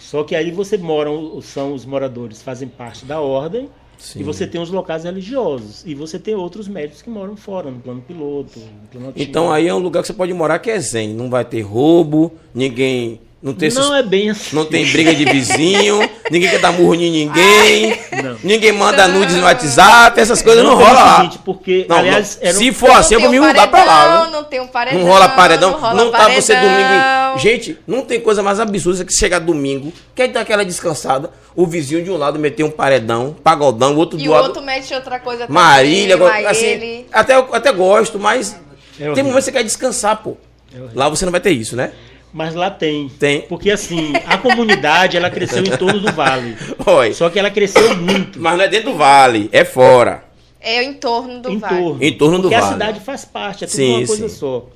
Só que aí você mora, são os moradores, fazem parte da ordem, Sim. e você tem os locais religiosos. E você tem outros médicos que moram fora, no plano piloto, no plano. Então aí é um lugar que você pode morar que é zen. Não vai ter roubo, ninguém. Não tem, esses- Não é bem assim. não tem briga de vizinho, ninguém quer dar murro em ninguém, Não. ninguém manda nudes no WhatsApp, essas coisas não, pelo rola lá. seguinte, porque, Não, aliás, não. era um- Se for Não assim, eu vou me mudar pra lá. Não tem um paredão. Não rola paredão, Não, rola não tá você paredão. domingo. Gente, não tem coisa mais absurda que chegar domingo, quer dar aquela descansada, o vizinho de um lado meter um paredão, pagodão, o outro E do o lado. outro mete outra coisa Marília, também, assim, Maíle. até, até gosto, mas É tem momentos que você quer descansar, pô. É. Lá você não vai ter isso, né? Mas lá tem. Tem. Porque assim, a comunidade ela cresceu em torno do vale. Oi. Só que ela cresceu muito. Mas não é dentro do vale, é fora. É o entorno do em vale. torno. Em torno do porque vale. a cidade faz parte, é tudo Sim, uma coisa sim. só.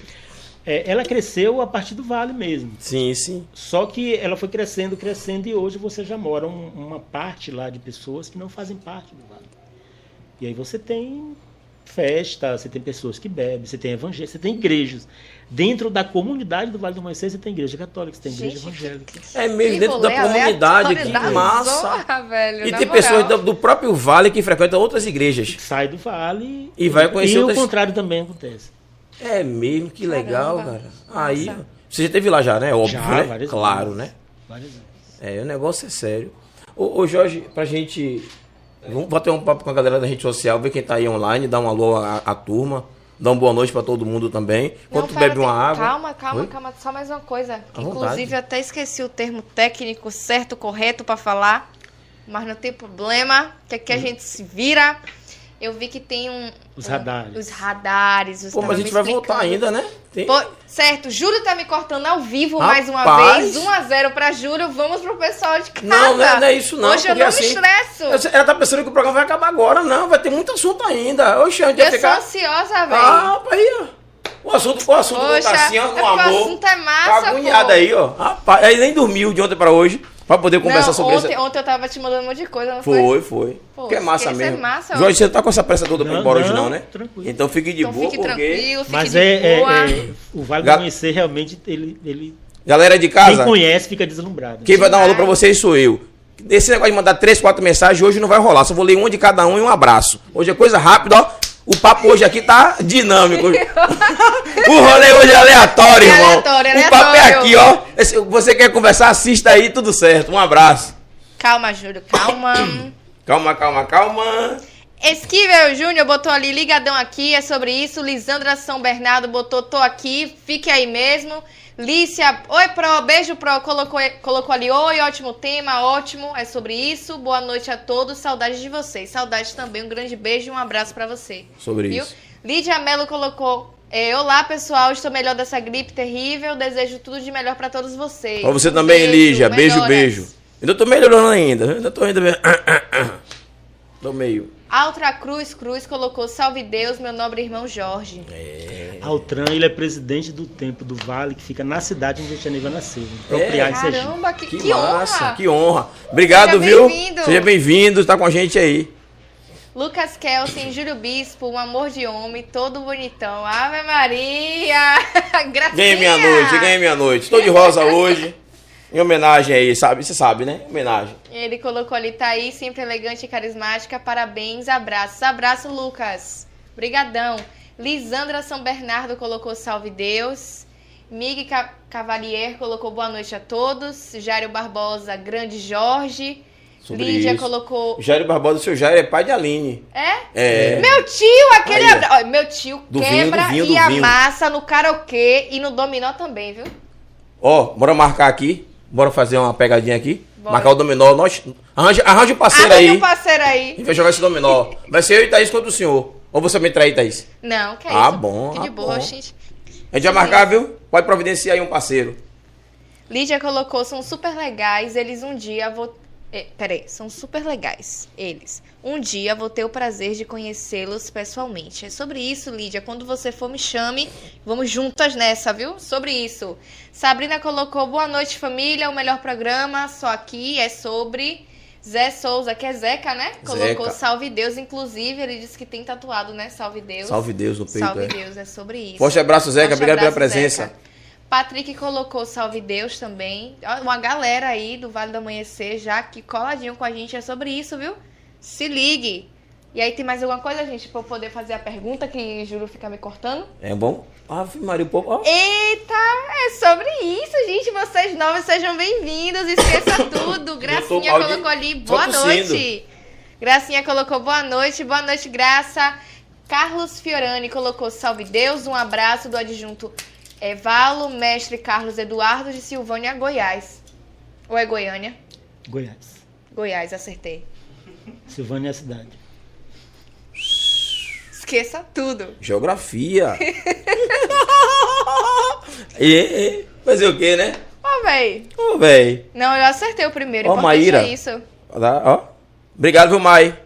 É, ela cresceu a partir do vale mesmo. Sim, sim. Só que ela foi crescendo, crescendo e hoje você já mora um- uma parte lá de pessoas que não fazem parte do vale. E aí você tem festa, você tem pessoas que bebem, você tem evangelho, você tem igrejas. Dentro da comunidade do Vale do Amanhecer você tem igreja católica, você tem igreja Gente, evangélica. É mesmo dentro da rolê comunidade, que da massa. zorra, velho, E tem moral. pessoas do, do próprio vale que frequentam outras igrejas. Sai do vale E vai conhecer E outras- o contrário também acontece. É mesmo, que legal, Caramba. cara. Aí, Nossa. você já teve lá já, né? Óbvio, Já, né? Claro, vezes. né? Várias vezes. É, o negócio é sério. Ô, ô Jorge, pra gente. Vamos bater um papo com a galera da rede social, ver quem tá aí online, dar um alô à, à turma, dar uma boa noite pra todo mundo também. Enquanto tu bebe uma água. Calma, calma, Oi? calma. Só mais uma coisa. À Inclusive, vontade. eu até esqueci o termo técnico certo, correto pra falar. Mas não tem problema, que aqui a Hum. gente se vira. Eu vi que tem um. Os um- radares. Os radares. Você Pô, mas a gente vai voltar ainda, né? Tem- Pô, certo, Júlio tá me cortando ao vivo Rapaz. mais uma vez. 1x0 pra Júlio. Vamos pro pessoal de casa. Não, não é, não é isso não. Hoje eu porque não assim, me estresso. Ela tá pensando que o programa vai acabar agora. Não, vai ter muito assunto ainda. Oxe, a Eu vai sou ficar... ansiosa, velho. Ah, aí, ó. O assunto, o assunto Poxa, tá assim, ó, é porque o amor. assunto é massa, Tá agoniado pô. aí, ó. Rapaz, aí nem dormiu de ontem pra hoje pra poder conversar não, sobre ontem, isso. ontem eu tava te mandando um monte de coisa, não foi? Foi, foi. Pô, Porque é massa isso é mesmo. massa. Jorge, você não tá com essa pressa toda pra ir Não, embora hoje, não, não, né? tranquilo. Então fique de Então boa, fique porque. tranquilo, fique Mas de é, é- boa. é- o Vale do Ga- Amanhecer realmente ele, ele Galera de quem casa, conhece fica deslumbrado. quem vai dar um alô pra vocês sou eu. Esse negócio de mandar três, quatro mensagens hoje não vai rolar. Só vou ler uma de cada um e um abraço. Hoje é coisa rápida, ó. O papo hoje aqui tá dinâmico. [LAUGHS] o rolê hoje é aleatório, É irmão. aleatório, o papo é aleatório. aqui, ó. Esse- Você quer conversar, assista aí, tudo certo. Um abraço. Calma, Júlio, calma. [COUGHS] Calma, calma, calma. Esquivel Júnior botou ali, ligadão aqui, é sobre isso. Lisandra São Bernardo botou, tô aqui, fique aí mesmo. Lícia, oi Pro, beijo Pro, colocou, colocou ali, oi, ótimo tema, ótimo, é sobre isso. Boa noite a todos, saudades de vocês. Saudades também, um grande beijo e um abraço pra você. Sobre Viu? isso. Lídia Mello colocou, é, olá pessoal, estou melhor dessa gripe terrível, desejo tudo de melhor pra todos vocês. Pra você Um também, beijo, Lígia. Beijo, melhoras. beijo. Ainda tô melhorando ainda. Ainda tô ainda. [COUGHS] Tô meio. Altra Cruz Cruz colocou, salve Deus, meu nobre irmão Jorge. Altran, ele é presidente do Templo do Vale, que fica na cidade onde a Janeiva nasceu, Propriar, Sergipe. Caramba, que, Que, que massa, honra! que honra. Obrigado, Seja viu? bem-vindo. Seja bem-vindo, tá com a gente aí. Lucas Kelsen, [COUGHS] Júlio Bispo, um amor de homem, todo bonitão. Ave Maria! Gracinha! [LAUGHS] Ganhei minha noite, ganhei minha noite. Estou de rosa hoje. Em homenagem aí, sabe? Você sabe, né? Homenagem. Ele colocou ali, tá aí, sempre elegante e carismática. Parabéns, abraços. Abraço, Lucas. Brigadão. Lisandra São Bernardo colocou salve Deus. Mig Ca- Cavalier colocou boa noite a todos. Jário Barbosa, grande Jorge. Sobre Lídia isso. colocou. Jairo Barbosa, seu Jairo é pai de Aline. É? É. Meu tio, aquele. Aí, abra- meu tio Do vinho, quebra do vinho, e do vinho. amassa no karaokê e no dominó também, viu? Ó, bora marcar aqui. Bora fazer uma pegadinha aqui. Bora. Marcar o dominó. Nós... Arranja, arranja um parceiro Arranja aí. um parceiro aí. gente vai jogar esse dominó. Vai ser eu e Thaís contra o senhor. Ou você me trai, Thaís? Não, que é Ah, isso. bom, Que de ah, boa, bom. gente. A gente vai marcar, viu? Pode providenciar aí um parceiro. Lídia colocou, são super legais. Eles um dia vou. É, peraí, são super legais, eles. Um dia vou ter o prazer de conhecê-los pessoalmente. É sobre isso, Lídia. Quando você for, me chame. Vamos juntas nessa, viu? Sobre isso. Sabrina colocou boa noite, família. O melhor programa, só aqui, é sobre Zé Souza, que é Zeca, né? Colocou Zeca. Salve Deus, inclusive. Ele disse que tem tatuado, né? Salve Deus. Salve Deus no peito. Salve é. Deus, é sobre isso. Forte abraço, Zeca. Forte Obrigado pela abraço, presença. Zeca. Patrick colocou Salve Deus também. Uma galera aí do Vale do Amanhecer já que coladinho com a gente é sobre isso, viu? Se ligue. E aí tem mais alguma coisa, gente, pra eu poder fazer a pergunta que Júlio fica me cortando? É bom? Ave Maria, o povo. Eita, é sobre isso, gente. Vocês novos sejam bem-vindos. Esqueça [COUGHS] tudo. Gracinha colocou ali, boa noite. Gracinha colocou boa noite, boa noite, Graça. Carlos Fiorani colocou salve Deus, um abraço do adjunto Evalo, mestre Carlos Eduardo de Silvânia, Goiás. Ou é Goiânia? Goiás. Goiás, acertei. Silvânia é a cidade. Esqueça tudo. Geografia. [LAUGHS] e, e, fazer o quê, né? Ó, véi. Ô, véi. Não, eu acertei o primeiro. Ó, Importante Maíra. é isso. Ó. Obrigado, viu, Mai?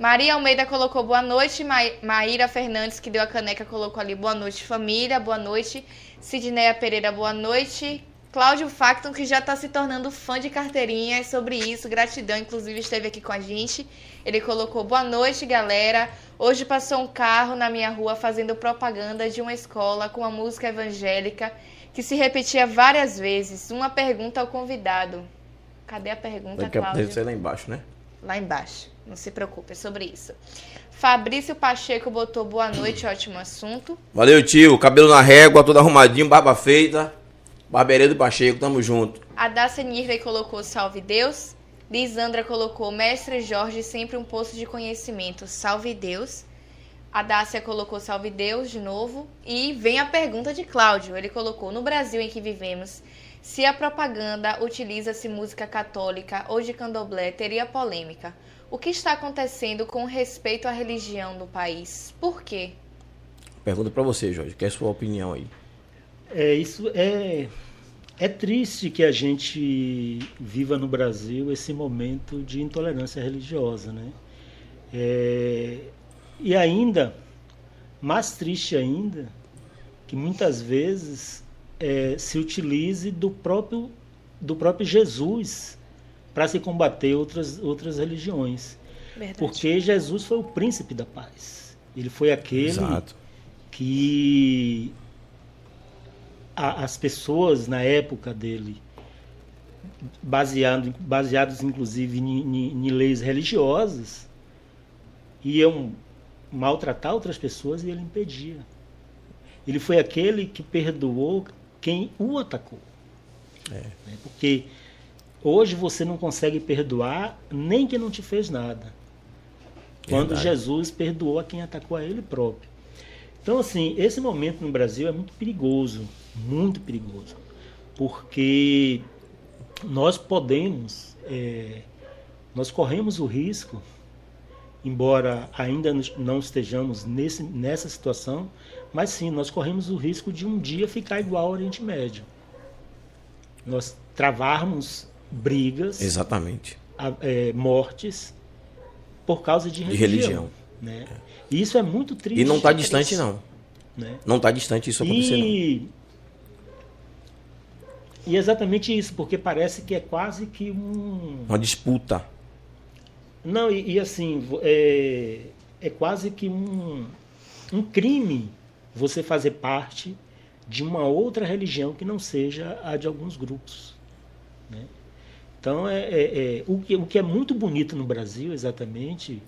Maria Almeida colocou boa noite. Ma Maíra Fernandes, que deu a caneca, colocou ali boa noite, família. Boa noite. Sidneia Pereira, boa noite. Cláudio Facton, que já está se tornando fã de carteirinha. É sobre isso. Gratidão, inclusive, esteve aqui com a gente. Ele colocou boa noite, galera. Hoje passou um carro na minha rua fazendo propaganda de uma escola com uma música evangélica que se repetia várias vezes. Uma pergunta ao convidado. Cadê a pergunta, Daqui Cláudio? deve ser lá embaixo, né? lá embaixo. Não se preocupe, é sobre isso. Fabrício Pacheco botou boa noite, ótimo assunto. Valeu, tio. Cabelo na régua, todo arrumadinho, barba feita. Barbearia do Pacheco, tamo junto. A Dácia Nirley colocou salve Deus. Lisandra colocou mestre Jorge, sempre um poço de conhecimento. Salve Deus. A Dácia colocou salve Deus de novo. E vem a pergunta de Cláudio. Ele colocou: No Brasil em que vivemos, se a propaganda utiliza-se música católica ou de candomblé, teria polêmica. O que está acontecendo com respeito à religião do país? Por quê? Pergunta pra você, Jorge. Quer a sua opinião aí? É, isso é, é triste que a gente viva no Brasil esse momento de intolerância religiosa, né? É, e ainda, mais triste ainda, que muitas vezes é, se utilize do próprio, do próprio Jesus para se combater outras, outras religiões. Verdade. Porque Jesus foi o príncipe da paz. Ele foi aquele Exato. que a- as pessoas na época dele, baseado, baseados inclusive em, leis religiosas, iam maltratar outras pessoas e ele impedia. Ele foi aquele que perdoou quem o atacou. Né? Porque hoje você não consegue perdoar nem quem não te fez nada. Quando Verdade. Jesus perdoou a quem atacou a ele próprio. Então, assim, esse momento no Brasil é muito perigoso, muito perigoso, porque nós podemos, é, nós corremos o risco, embora ainda não estejamos nesse, nessa situação, mas sim, nós corremos o risco de um dia ficar igual ao Oriente Médio. Nós travarmos brigas, Exatamente. a- é, mortes por causa de De religião. religião. né? E isso é muito triste. E não tá é distante, não. Né? Não tá distante isso acontecer, não. E... e exatamente isso, porque parece que é quase que um. Uma disputa. Não, e, e assim, é, é quase que um, um crime você fazer parte de uma outra religião que não seja a de alguns grupos. né? Então, é, é- é- o, que, o que é muito bonito no Brasil, exatamente,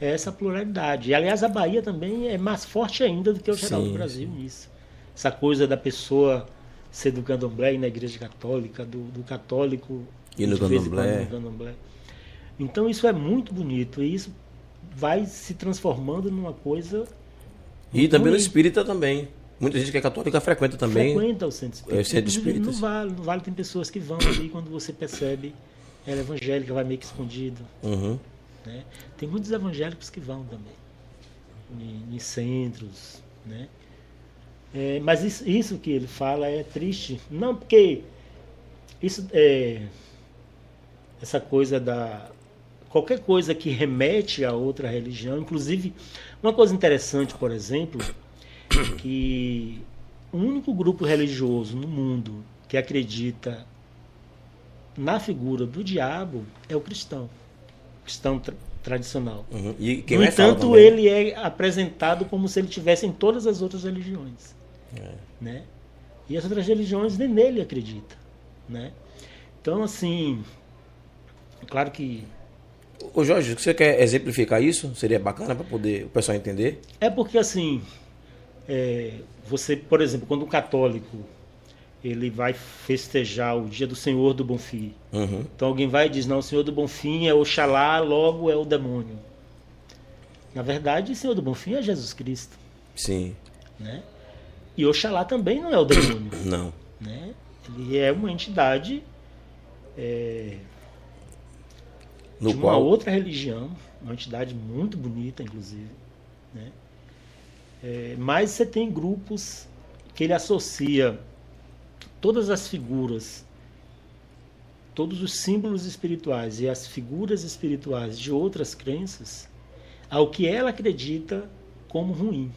é essa pluralidade. E, aliás, a Bahia também é mais forte ainda do que o geral Sim, do Brasil nisso. Essa coisa da pessoa ser do candomblé e na igreja católica, do, do católico E no candomblé. no candomblé. Então isso é muito bonito e isso vai se transformando numa coisa E também no ruim. espírita também. Muita gente que é católica frequenta também. frequenta o centro espírita. É, o centro espírita, No vale, no vale tem pessoas que vão ali quando você percebe ela é evangélica, vai meio que escondido. Uhum. Né? Tem muitos evangélicos que vão também, em, em centros. Né? É, mas isso, isso que ele fala é triste. Não porque isso é, essa coisa da qualquer coisa que remete a outra religião, inclusive uma coisa interessante, por exemplo, que o único grupo religioso no mundo que acredita na figura do diabo é o cristão, o cristão tra tradicional. Uhum. E quem no fala entanto, ele é apresentado como se ele tivesse em todas as outras religiões, É. né? E as outras religiões nem nele acreditam, né? Então, assim, claro que Ô Jorge, você quer exemplificar isso? Seria bacana para poder o pessoal entender? É porque assim, é, você, por exemplo, quando um católico ele vai festejar o dia do Senhor do Bonfim, Uhum. então alguém vai e diz, não, o Senhor do Bonfim é Oxalá, logo é o demônio. Na verdade, o Senhor do Bonfim é Jesus Cristo, Sim. né? E Oxalá também não é o demônio, [COUGHS] Não. né? Ele é uma entidade é, de uma qual. outra religião, uma entidade muito bonita, inclusive. Né? É, mas você tem grupos que ele associa todas as figuras, todos os símbolos espirituais e as figuras espirituais de outras crenças ao que ela acredita como ruim.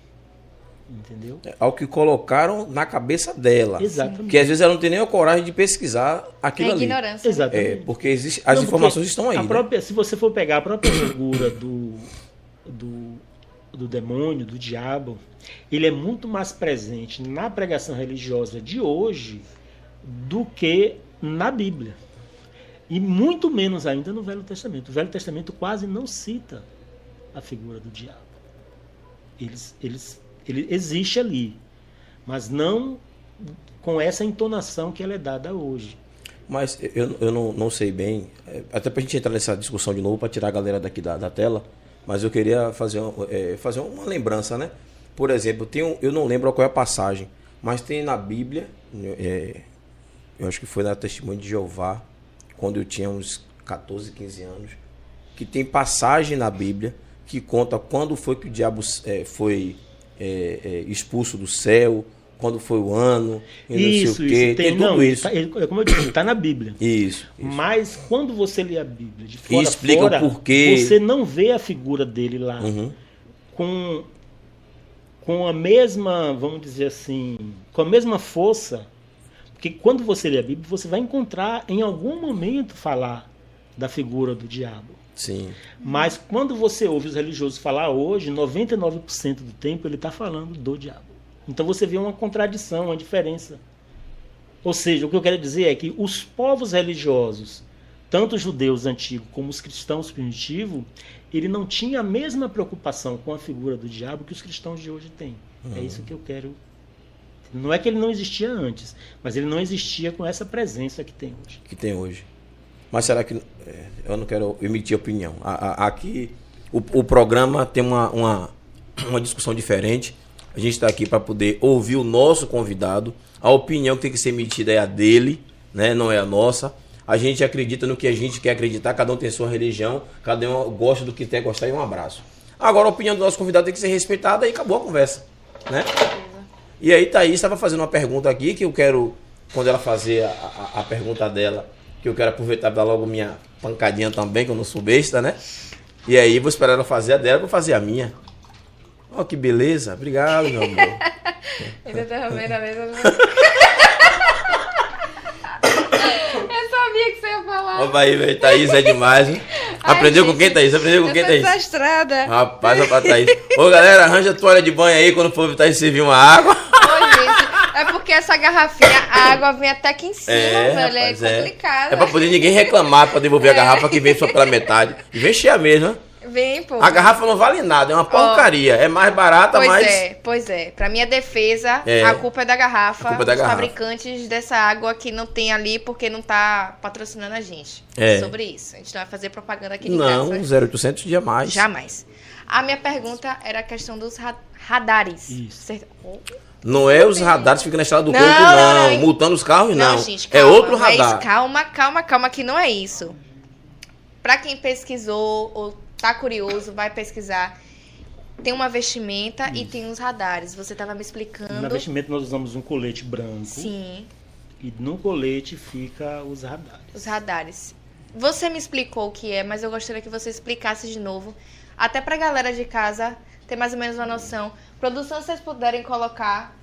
Entendeu? Ao que colocaram na cabeça dela. Exatamente. Que às vezes ela não tem nem a coragem de pesquisar É aquilo ali. ignorância. né? Exatamente. É, porque existe, as Não, informações porque estão aí. a né? própria- Se você for pegar a própria figura do, do, do demônio, do diabo, ele é muito mais presente na pregação religiosa de hoje do que na Bíblia. E muito menos ainda no Velho Testamento. O Velho Testamento quase não cita a figura do diabo. Eles, eles, ele existe ali, mas não com essa entonação que ela é dada hoje. Mas eu, eu não, não sei bem, é, até pra gente entrar nessa discussão de novo, para tirar a galera daqui da, da tela, mas eu queria fazer, é, fazer uma lembrança, né? Por exemplo, tem um, eu não lembro qual é a passagem, mas tem na Bíblia, é, eu acho que foi na Testemunho de Jeová, quando eu tinha uns 14, 15 anos, que tem passagem na Bíblia que conta quando foi que o diabo é, foi é, é, expulso do céu, quando foi o ano, e não Isso, sei o quê. isso. Tem, tudo não, isso. tá- é como eu disse, está na Bíblia. Isso, isso. Mas quando você lê a Bíblia de fora E explica o fora, porquê. você não vê a figura dele lá Uhum. com, com a mesma, vamos dizer assim, com a mesma força. Porque quando você lê a Bíblia, você vai encontrar em algum momento falar da figura do diabo. Sim. Mas quando você ouve os religiosos falar hoje, 99% do tempo ele está falando do diabo. Então você vê uma contradição, uma diferença. Ou seja, o que eu quero dizer é que os povos religiosos, tanto os judeus antigos como os cristãos primitivos, ele não tinha a mesma preocupação com a figura do diabo que os cristãos de hoje têm. É isso que eu quero. Não é que ele não existia antes, mas ele não existia com essa presença que tem hoje. que tem hoje. Mas será que. é, eu não quero emitir opinião. Aqui, o, o programa tem uma, uma, uma discussão diferente. A gente está aqui para poder ouvir o nosso convidado. A opinião que tem que ser emitida é a dele, né? não é a nossa. A gente acredita no que a gente quer acreditar, cada um tem sua religião, cada um gosta do que quer gostar e um abraço. Agora a opinião do nosso convidado tem que ser respeitada e acabou a conversa. Né? E aí Thaís estava fazendo uma pergunta aqui que eu quero, quando ela fazer a, a- a pergunta dela, que eu quero aproveitar para dar logo minha pancadinha também, que eu não sou besta, né? E aí vou esperar ela fazer a dela, vou fazer a minha. Ó, que beleza. Obrigado, meu amor. Ainda tá vendo a mesma [LAUGHS] Eu sabia que você ia falar. Ó, vai, velho. Thaís é demais, hein? Aprendeu com quem, Thaís? Aprendeu com quem, Thaís? desastrada. Rapaz, ó pra [LAUGHS] Thaís. Ô, galera, arranja a toalha de banho aí quando for Thaís servir uma água. Ô, gente, é porque essa garrafinha, a água vem até aqui em cima, velho. rapaz, é complicado. É pra poder ninguém reclamar pra devolver a garrafa que vem só pela metade. E vem cheia mesmo, né? Vem, pô. A garrafa não vale nada, é uma porcaria. É mais barata, Pois mas. é, pois é. Pra minha defesa, É. a culpa é da garrafa. A culpa é da garrafa. fabricantes dessa água que não tem ali porque não tá patrocinando a gente. É. Sobre isso. A gente não vai fazer propaganda aqui de Não, graça. 0800 jamais. Jamais. A minha pergunta era a questão dos ra- radares. Isso. Cer- Oh, Não é os radares que ficam na estrada do Não, corpo, não, não. não. Multando os carros, não. gente, é calma, outro mas radar. calma, calma, calma, que não é isso. Pra quem pesquisou ou tá curioso, vai pesquisar. Tem uma vestimenta e tem os radares. Você tava me explicando. Na vestimenta nós usamos um colete branco Sim, e no colete fica os radares. os radares. Você me explicou o que é, mas eu gostaria que você explicasse de novo, até pra galera de casa ter mais ou menos uma noção. Produção, se vocês puderem colocar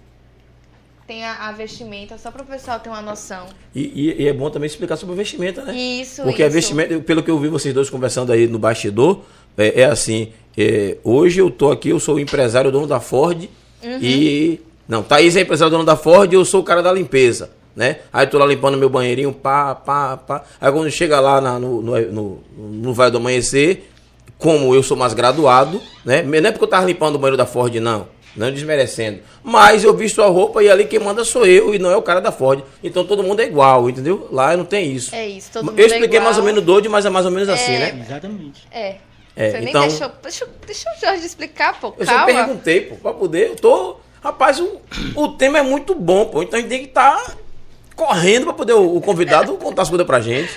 tem a, a vestimenta, só para o pessoal ter uma noção. E, e- e é bom também explicar sobre a vestimenta, né? Isso, Porque a isso. vestimenta, pelo que eu vi vocês dois conversando aí no bastidor, é, é assim. é, hoje eu tô aqui, eu sou o empresário, dono da Ford. Uhum. E. Não, Thaís é empresário, dono da Ford e eu sou o cara da limpeza. Né? Aí tô lá limpando meu banheirinho, pá, pá, pá. Aí quando chega lá na- no, no, no, no Vale do Amanhecer, como eu sou mais graduado, né? Não é porque eu tava limpando o banheiro da Ford, não. Não desmerecendo. Mas eu visto a roupa e ali quem manda sou eu e não é o cara da Ford. Então todo mundo é igual, entendeu? Lá não tem isso. É isso, todo mundo eu expliquei é igual. mais ou menos doido, mas é mais ou menos assim, É. né? Exatamente. É. É, você então- nem deixou. Deixa, deixa o Jorge explicar, pô. Eu só Calma. perguntei, pô, pra poder. Eu tô. Rapaz, o, o tema é muito bom, pô. Então a gente tem que estar correndo pra poder o, o convidado contar as coisas pra gente.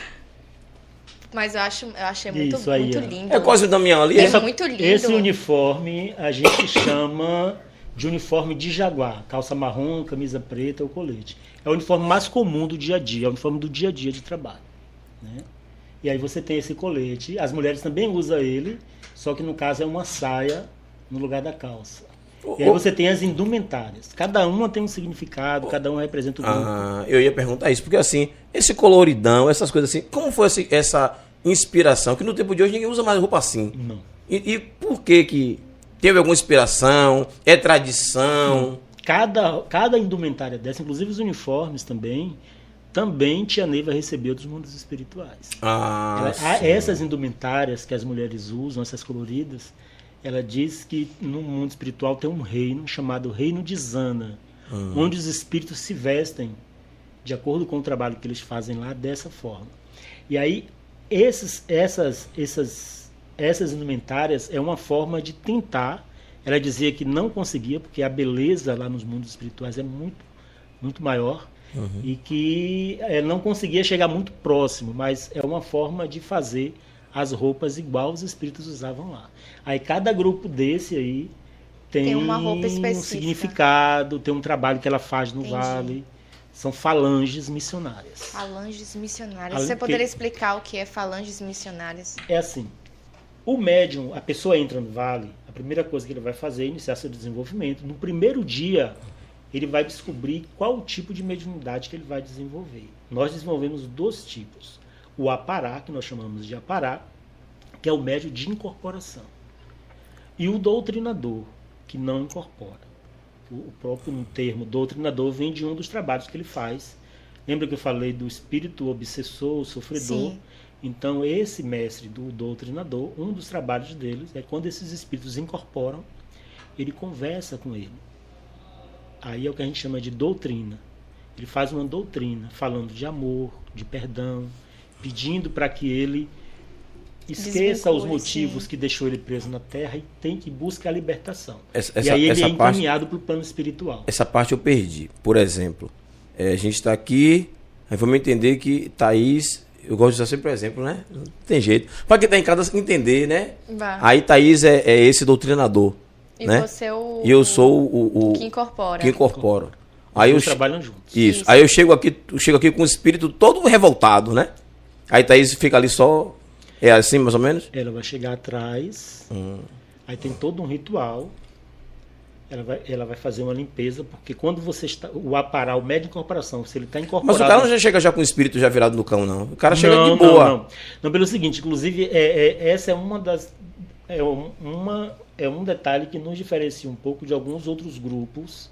Mas eu acho, eu achei muito, Isso aí, muito lindo. É quase o Damião ali. É é? muito lindo. Esse uniforme a gente chama de uniforme de jaguar. Calça marrom, camisa preta ou colete. É o uniforme mais comum do dia a dia, é o uniforme do dia a dia de trabalho. né? E aí você tem esse colete. As mulheres também usam ele, só que no caso é uma saia no lugar da calça. E aí você tem as indumentárias. Cada uma tem um significado, cada uma representa o grupo. Ah, eu ia perguntar isso, porque assim, esse coloridão, essas coisas assim, como foi essa inspiração? Que no tempo de hoje ninguém usa mais roupa assim. Não. E, e por que que teve alguma inspiração? É tradição? Cada, cada indumentária dessa, inclusive os uniformes também, também Tia Neiva recebeu dos mundos espirituais. Ah, Ela- essas indumentárias que as mulheres usam, essas coloridas, ela diz que no mundo espiritual tem um reino chamado Reino de Zana, Hum. onde os espíritos se vestem de acordo com o trabalho que eles fazem lá dessa forma. E aí esses, essas, essas, essas indumentárias é uma forma de tentar. Ela dizia que não conseguia porque a beleza lá nos mundos espirituais é muito, muito maior e que eh, não conseguia chegar muito próximo, mas é uma forma de fazer as roupas igual os espíritos usavam lá. Aí cada grupo desse aí tem, Tem uma roupa um específica. significado, tem um trabalho que ela faz no Entendi. vale. São falanges missionárias. Falanges missionárias. Além Você que- poderia explicar o que é falanges missionárias? É assim, o médium, a pessoa entra no vale, a primeira coisa que ele vai fazer é iniciar seu desenvolvimento. No primeiro dia, ele vai descobrir qual tipo de mediunidade que ele vai desenvolver. Nós desenvolvemos dois tipos. O apará, que nós chamamos de apará, que é o médium de incorporação. E o doutrinador, que não incorpora. O próprio termo doutrinador vem de um dos trabalhos que ele faz. Lembra que eu falei do espírito obsessor, sofredor? Sim. Então, esse mestre do doutrinador, um dos trabalhos deles é quando esses espíritos incorporam, ele conversa com ele. Aí é o que a gente chama de doutrina. Ele faz uma doutrina falando de amor, de perdão, pedindo para que ele esqueça os motivos sim. que deixou ele preso na terra e tem que buscar a libertação. Essa, e essa, aí ele essa é encaminhado para o plano espiritual. essa parte eu perdi. Por exemplo, é, a gente está aqui, aí vamos entender que Thaís, eu gosto de usar sempre o exemplo, né? Não tem jeito. Para quem está em casa entender, né? Vá. Aí Thaís é, é esse doutrinador, e né? você é o. E eu sou o, o, que incorpora. que incorporo. Os Aí eu, trabalham juntos. isso. Isso. Aí eu chego aqui, eu chego aqui com o espírito todo revoltado, né? Aí Thaís fica ali só. É assim, mais ou menos? Ela vai chegar atrás, Hum. aí tem todo um ritual. Ela vai, ela vai fazer uma limpeza, porque quando você está. O aparar, o médio de incorporação, se ele está incorporado. Mas o cara não já chega já com o espírito já virado no cão, não. O cara chega não, de boa. Não, não. Não, pelo seguinte, inclusive, é, é- essa é uma das. É, um- uma, é um detalhe que nos diferencia um pouco de alguns outros grupos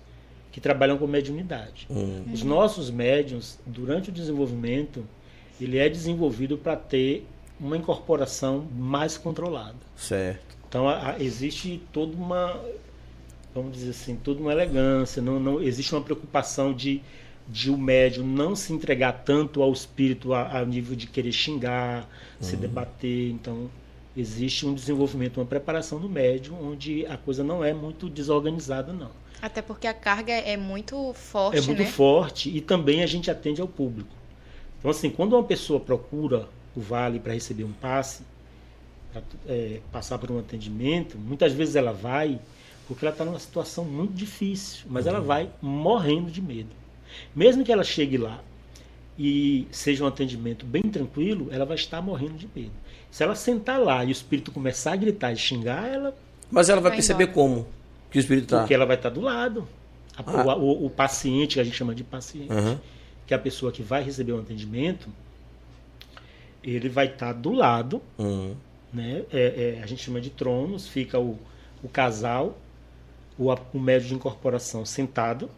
que trabalham com mediunidade. Hum. Os nossos médiums, durante o desenvolvimento, ele é desenvolvido para ter uma incorporação mais controlada. Certo. Então a- a- existe toda uma, vamos dizer assim, toda uma elegância, não, não existe uma preocupação de, de o médium não se entregar tanto ao espírito a, a nível de querer xingar, se debater. Então existe um desenvolvimento, uma preparação do médium onde a coisa não é muito desorganizada não. Até porque a carga é muito forte, É muito né? forte e também a gente atende ao público. Então, assim, quando uma pessoa procura o Vale para receber um passe, para passar por um atendimento, muitas vezes ela vai porque ela está numa situação muito difícil, mas ela vai morrendo de medo. Mesmo que ela chegue lá e seja um atendimento bem tranquilo, ela vai estar morrendo de medo. Se ela sentar lá e o espírito começar a gritar e xingar, ela. Mas ela vai, Vai perceber embora. como que o espírito está. Porque ela vai estar do lado. A- Ah. o, o- o paciente, que a gente chama de paciente, Aham. que é a pessoa que vai receber o atendimento, ele vai estar do lado, Hum. né? É- é, a gente chama de tronos, fica o, o casal, o, o médio de incorporação sentado,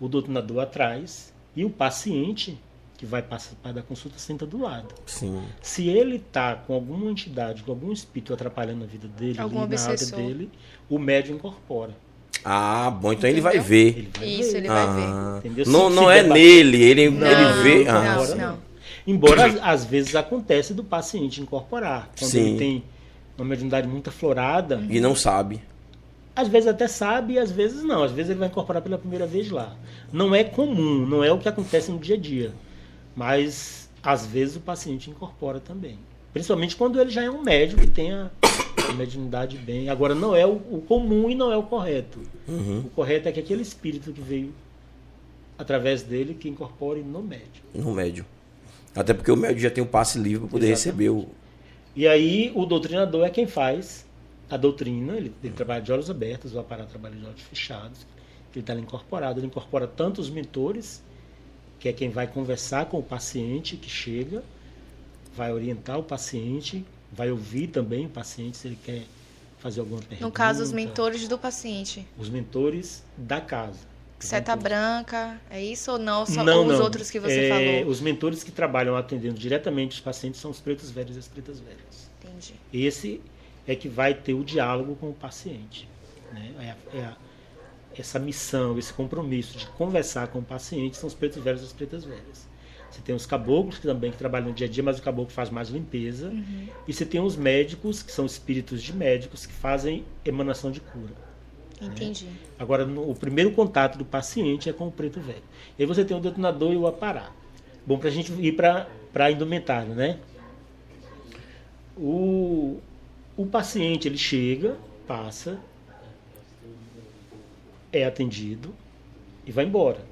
o doutrinador atrás e o paciente que vai participar da consulta senta do lado. Sim. Se ele está com alguma entidade, com algum espírito atrapalhando a vida dele, Algum ali na área obsessor. dele, o médio incorpora. Ah, bom, então ele vai Entendeu? ver. Ele vai Isso, ver. ele vai ver. Ah, Entendeu? não Se não é nele, ele, Não, ele vê. Ah, não. Embora não. Embora às, às vezes acontece do paciente incorporar. Quando Sim. ele tem uma mediunidade muito aflorada, E não sabe. Às vezes até sabe e às vezes não. Às vezes ele vai incorporar pela primeira vez lá. Não é comum, não é o que acontece no dia a dia. Mas às vezes o paciente incorpora também. Principalmente quando ele já é um médico que tem a, a mediunidade bem. Agora não é o, o comum e não é o correto. Uhum. O correto é que aquele espírito que veio através dele que incorpore no médium. No médio. Até porque o médio já tem o passe livre para poder Exatamente. receber o. E aí o doutrinador é quem faz a doutrina, ele, ele trabalha de olhos abertos, o aparato trabalha de olhos fechados, ele está incorporado, ele incorpora tanto os mentores, que é quem vai conversar com o paciente que chega, vai orientar o paciente, vai ouvir também o paciente se ele quer fazer alguma pergunta. No caso, os mentores do paciente. Os mentores da casa. Seta mentores- branca, é isso ou não? Só não, ou os não. outros que você É, falou? Os mentores que trabalham atendendo diretamente os pacientes são os pretos velhos e as pretas velhas. Entendi. Esse é que vai ter o diálogo com o paciente. né? É é essa missão, esse compromisso de conversar com o paciente são os pretos velhos e as pretas velhas. Você tem os caboclos que também que trabalham no dia a dia, mas o caboclo faz mais limpeza. E você tem os médicos, que são espíritos de médicos, que fazem emanação de cura. Entendi. Agora, no- o primeiro contato do paciente é com o preto velho. E aí você tem o detonador e o apará. Bom, para a gente ir para a indumentária, né? O, o paciente, ele chega, passa, é atendido e vai embora.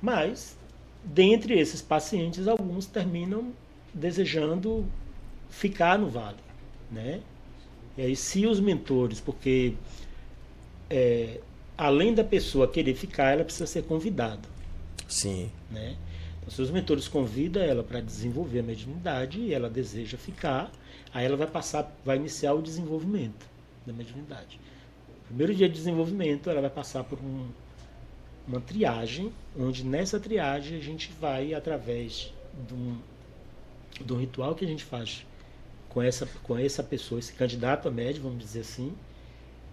Mas, dentre esses pacientes, alguns terminam desejando ficar no vale, né? E aí, se os mentores, porque é, além da pessoa querer ficar, ela precisa ser convidada. Sim. Né? Então, se os mentores convidam ela para desenvolver a mediunidade e ela deseja ficar, aí ela vai passar, vai iniciar o desenvolvimento da mediunidade. Primeiro dia de desenvolvimento, ela vai passar por um- uma triagem, onde nessa triagem a gente vai, através de um, de um ritual que a gente faz com essa, com essa pessoa, esse candidato a médium, vamos dizer assim,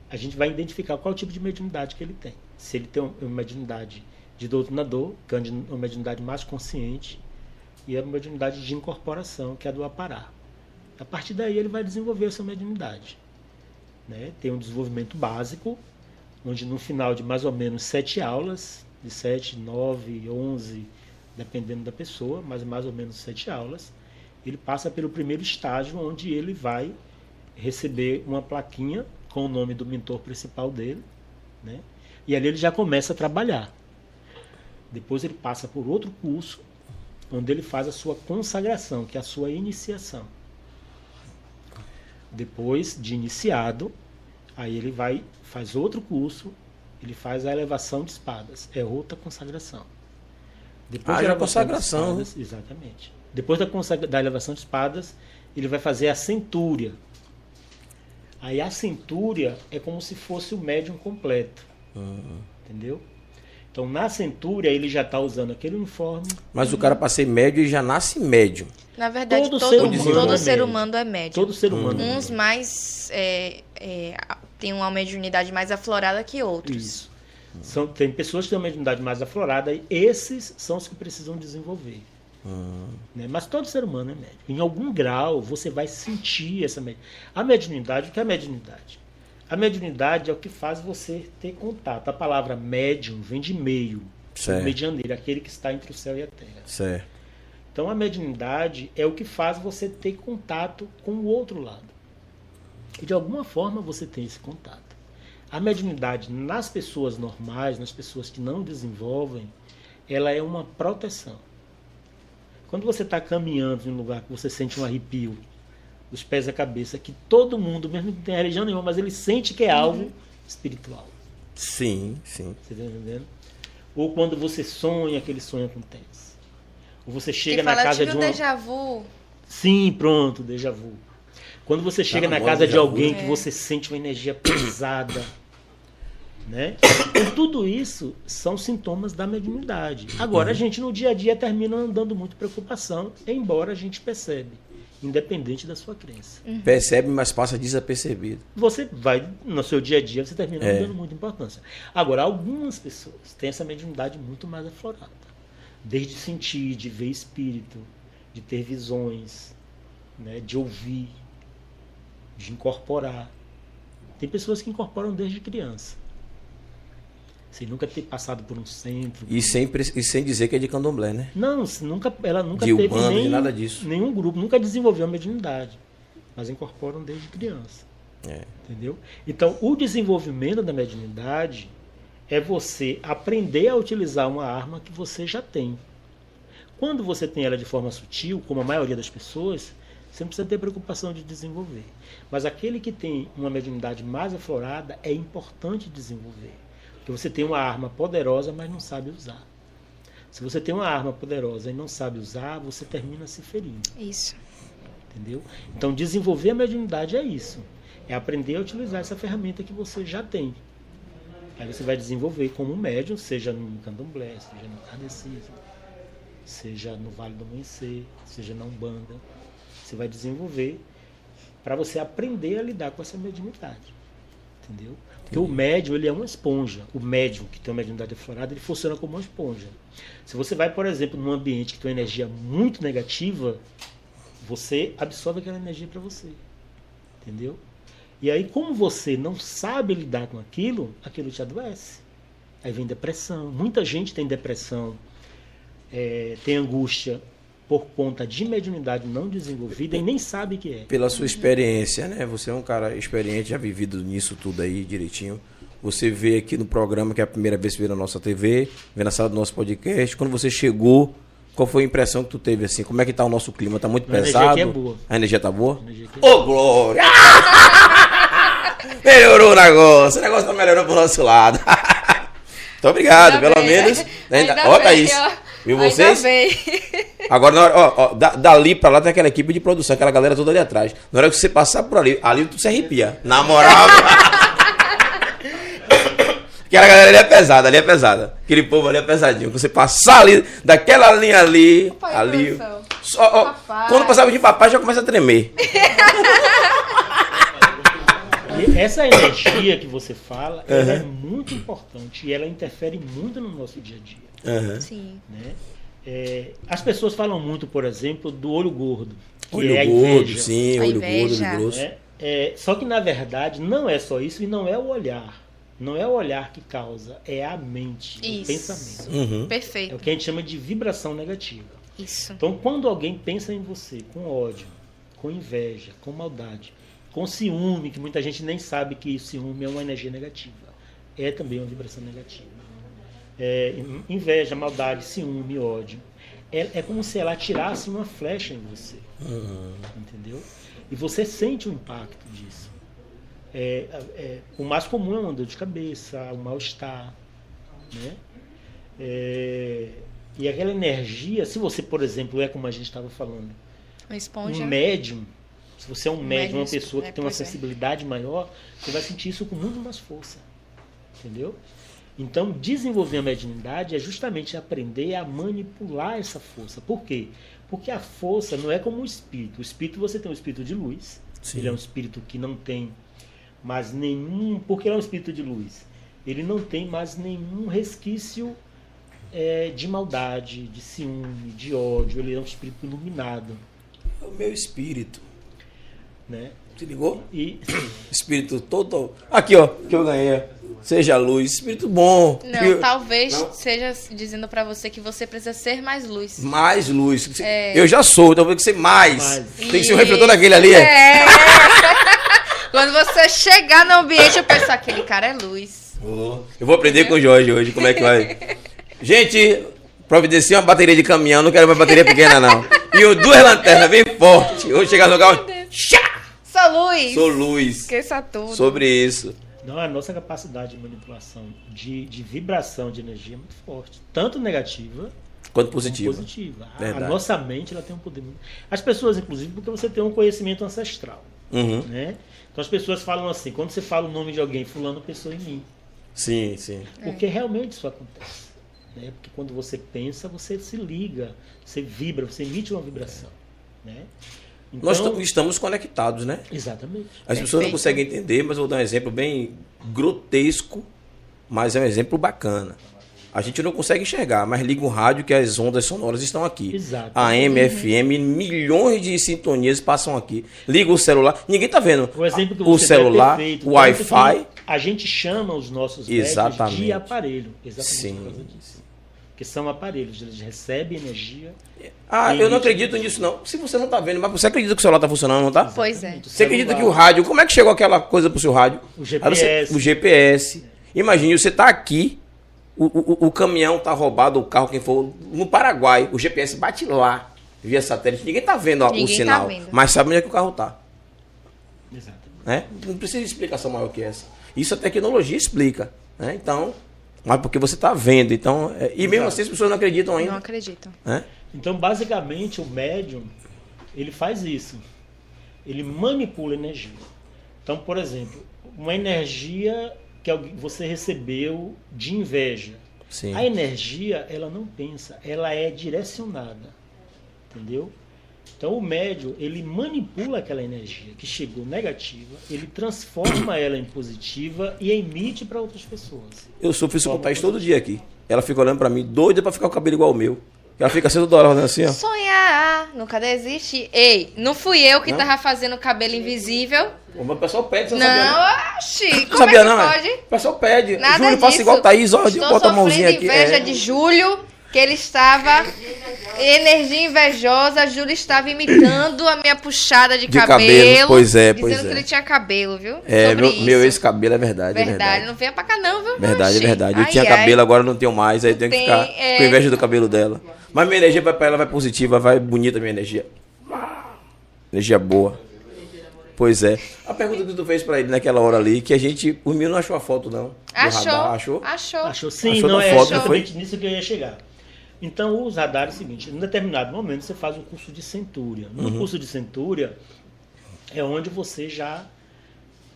a gente vai identificar qual tipo de mediunidade que ele tem. Se ele tem uma mediunidade de doutrinador, que é uma mediunidade mais consciente, e a mediunidade de incorporação, que é a do aparar. A partir daí ele vai desenvolver essa mediunidade. Né? Tem um desenvolvimento básico, onde no final de mais ou menos sete aulas, de sete, nove, onze, dependendo da pessoa, mas mais ou menos sete aulas, ele passa pelo primeiro estágio, onde ele vai receber uma plaquinha com o nome do mentor principal dele, né? E ali ele já começa a trabalhar. Depois ele passa por outro curso, onde ele faz a sua consagração, que é a sua iniciação. Depois de iniciado, aí ele vai faz outro curso, ele faz a elevação de espadas, é outra consagração. Depois Ah, da já elevação de consagração. espadas- exatamente. Depois da, consagra- da elevação de espadas, ele vai fazer a centúria. Aí a centúria é como se fosse o médium completo. Entendeu? Então na centúria ele já está usando aquele uniforme. Mas o cara, para ser médio, ele já nasce médio. Na verdade, Todo todo, ser todo, humano é ser médio. humano é médio. Todo ser humano. é Uns mais. É, é, tem uma mediunidade mais aflorada que outros. Isso. São, tem pessoas que têm uma mediunidade mais aflorada e esses são os que precisam desenvolver. Né? Mas todo ser humano é médium. Em algum grau você vai sentir essa mediunidade. A mediunidade, o que é a mediunidade? A mediunidade é o que faz você ter contato. A palavra médium vem de meio, Certo. medianeiro, aquele que está entre o céu e a terra. Certo. Então a mediunidade é o que faz você ter contato com o outro lado. E de alguma forma você tem esse contato. A mediunidade nas pessoas normais, nas pessoas que não desenvolvem, ela é uma proteção. Quando você está caminhando em um lugar que você sente um arrepio dos pés à cabeça, que todo mundo, mesmo que não tenha religião nenhuma, mas ele sente que é algo espiritual. Sim, sim. Você está entendendo? Ou quando você sonha, aquele sonho acontece. Ou você chega na fala, eu casa de um déjà vu. Sim, pronto, déjà vu. Quando você chega na na casa de vu. alguém É. que você sente uma energia [COUGHS] pesada, né? Então, tudo isso são sintomas da mediunidade. Agora, a gente no dia a dia termina andando muito preocupação, embora a gente percebe, independente da sua crença. Percebe, mas passa desapercebido. Você vai, no seu dia a dia, você termina É. dando muita importância. Agora, algumas pessoas têm essa mediunidade muito mais aflorada. Desde sentir, de ver espírito, de ter visões, né, de ouvir, de incorporar. Tem pessoas que incorporam desde criança. Sem nunca ter passado por um centro. E sem, e sem dizer que é de candomblé, né? Não, nunca, ela nunca De teve de nem, nada disso. nenhum grupo, nunca desenvolveu a mediunidade. Mas incorporam desde criança. É. Entendeu? Então, o desenvolvimento da mediunidade é você aprender a utilizar uma arma que você já tem. Quando você tem ela de forma sutil, como a maioria das pessoas, você não precisa ter preocupação de desenvolver. Mas aquele que tem uma mediunidade mais aflorada é importante desenvolver. Porque você tem uma arma poderosa, mas não sabe usar. Se você tem uma arma poderosa e não sabe usar, você termina se ferindo. Isso. Entendeu? Então, desenvolver a mediunidade é isso. É aprender a utilizar essa ferramenta que você já tem. Aí você vai desenvolver como um médium, seja no candomblé, seja no kardecismo, seja no Vale do Amanhecer, seja na Umbanda. Você vai desenvolver para você aprender a lidar com essa mediunidade. Entendeu? Porque o médium, ele é uma esponja. O médium que tem uma mediunidade aflorada, ele funciona como uma esponja. Se você vai, por exemplo, num ambiente que tem uma energia muito negativa, você absorve aquela energia para você. Entendeu? E aí, como você não sabe lidar com aquilo, aquilo te adoece. Aí vem depressão. Muita gente tem depressão, é, tem angústia por conta de mediunidade não desenvolvida e nem sabe que é. Pela sua experiência, né? Você é um cara experiente, já vivido nisso tudo aí direitinho. Você vê aqui no programa, que é a primeira vez que vê na nossa TV, vê na sala do nosso podcast. Quando você chegou, qual foi a impressão que tu teve assim? Como é que tá o nosso clima? Tá muito A energia pesado? aqui é boa. A energia tá boa? A energia aqui é- Ô, Glória! [LAUGHS] Melhorou o negócio. O negócio tá melhorando pro nosso lado. [LAUGHS] Muito obrigado, Ainda pelo bem. menos. Ainda, Ainda ó, bem, Thaís. ó. Viu Ainda vocês? bem. Agora, na hora, ó, ó, da- dali pra lá tem aquela equipe de produção, aquela galera toda ali atrás. Na hora que você passar por ali, ali tu se arrepia. Na moral. [LAUGHS] Aquela galera ali é pesada, ali é pesada. Aquele povo ali é pesadinho. Você passar ali, daquela linha ali, Papai, ali. produção. Só, ó, quando passava de papai já começa a tremer. E essa energia que você fala, ela é muito importante e ela interfere muito no nosso dia a dia. Aham. Sim. né? É, as pessoas falam muito, por exemplo, do olho gordo, que Olho é gordo, inveja. sim, A olho gordo, olho grosso. né? É, só que na verdade não é só isso e não é o olhar. Não é o olhar que causa, é a mente, o Isso. pensamento. Uhum. É Perfeito. o que a gente chama de vibração negativa. Isso. Então, quando alguém pensa em você com ódio, com inveja, com maldade, com ciúme, que muita gente nem sabe que ciúme é uma energia negativa, é também uma vibração negativa. É, in- inveja, maldade, ciúme, ódio. É, é como se ela atirasse uma flecha em você. Entendeu? E você sente o impacto disso. É, é, o mais comum é uma dor de cabeça, um mal-estar. Né? É, e aquela energia, se você, por exemplo, é como a gente estava falando, um médium, se você é um Um médium, uma pessoa é, que tem uma é. sensibilidade maior, você vai sentir isso com muito mais força. Entendeu? Então, desenvolver a mediunidade é justamente aprender a manipular essa força. Por quê? Porque a força não é como o espírito. O espírito, você tem um espírito de luz. Sim. Ele é um espírito que não tem mais nenhum. Porque ele é um espírito de luz. Ele não tem mais nenhum resquício é, de maldade, de ciúme, de ódio. Ele é um espírito iluminado. O meu espírito. Né? Se ligou? E Espírito todo. Aqui, ó, que eu ganhei. Seja luz. Espírito bom. Não, Que- talvez Não? seja dizendo pra você que você precisa ser mais luz. Mais luz. É. Eu já sou, então tem que ser mais. Mais. Tem que ser um refletor daquele ali. É. [LAUGHS] Quando você chegar no ambiente, eu penso, aquele cara é luz. Oh, Eu vou aprender com o Jorge hoje como é que vai. [LAUGHS] Gente, Providencia uma bateria de caminhão, não quero mais bateria pequena, não. E o duas lanternas bem forte. Vou chegar no lugar. Chá! Sou luz. Sou luz. Esqueça tudo. Sobre isso. Não, a nossa capacidade de manipulação, de, de vibração de energia é muito forte. Tanto negativa Quanto como positivo. positiva. A- A nossa mente ela tem um poder muito... As pessoas, inclusive, porque você tem um conhecimento ancestral. Uhum. Né? Então as pessoas falam assim, quando você fala o nome de alguém, fulano pensou em mim. Sim, sim. Porque realmente isso acontece. Né? Porque quando você pensa, você se liga, você vibra, você emite uma vibração. Né? Então, Nós tam- estamos conectados, né? Exatamente. As pessoas não Perfeito. conseguem entender, mas vou dar um exemplo bem grotesco, mas é um exemplo bacana. A gente não consegue enxergar, mas liga o rádio que as ondas sonoras estão aqui. Exato. AM, FM, milhões de sintonias passam aqui. Liga o celular, ninguém tá vendo. O exemplo que o você é celular, perfeito, o Wi-Fi. A gente chama os nossos Exatamente. de aparelho. Exatamente Sim. Porque são aparelhos, eles recebem energia. Ah, E eu não acredito nisso não. Se você não tá vendo, mas você acredita que o celular tá funcionando, não tá? Pois é. Você acredita que o rádio, como é que chegou aquela coisa pro seu rádio? O GPS. você- o GPS. Imagine, você tá aqui, o, o, o caminhão tá roubado, o carro, quem for, no Paraguai, o GPS bate lá, via satélite. Ninguém tá vendo ó, o Ninguém tá sinal, vendo. mas sabe onde é que o carro tá. Exatamente. Né? Não precisa de explicação maior que essa. Isso a tecnologia explica. Né? Então, mas porque você tá vendo. Então, é- e mesmo Exato. assim as pessoas não acreditam Não ainda. acredito. Né? Então, basicamente, o médium, ele faz isso. Ele manipula energia. Então, por exemplo, uma energia que alguém- você recebeu de inveja. Sim. A energia, ela não pensa, ela é direcionada. Entendeu? Então o médio, ele manipula aquela energia que chegou negativa, ele transforma ela em positiva e emite para outras pessoas. Eu sofro isso com o Thaís todo dia aqui. Ela fica olhando pra mim, doida pra ficar com o cabelo igual o meu. Ela fica assim toda hora fazendo assim, ó. Sonhar nunca desiste. Ei, não fui eu que Não? tava fazendo o cabelo invisível. O pessoal pede, você não sabia, não? Não, oxi, Não como sabia é que não, pode? é? O pessoal pede. Nada Júlio, disso. faça igual o Thaís, ó, bota a mãozinha sofrendo aqui. inveja é. de Júlio, que ele estava... Energia invejosa, Júlio estava imitando a minha puxada de, De cabelo. cabelo, pois é, pois Dizendo é. que ele tinha cabelo, viu? É, Sobre meu, isso. meu ex-cabelo é verdade, é Verdade, verdade. não venha pra cá não, viu? Verdade, é verdade. Eu Ai, tinha ai. cabelo, agora eu não tenho mais, aí tenho que Tem, ficar é. com inveja do cabelo dela. Mas minha energia vai pra ela, vai positiva, vai bonita a minha energia. Energia boa. Pois é. A pergunta que tu fez pra ele naquela hora ali, que a gente, o meu não achou a foto não. Achou, radar, achou? achou. Achou sim, Achou não é foto, não exatamente nisso que eu ia chegar. Então, os radares é o seguinte, em determinado momento você faz um curso de centúria. No Uhum. curso de centúria é onde você já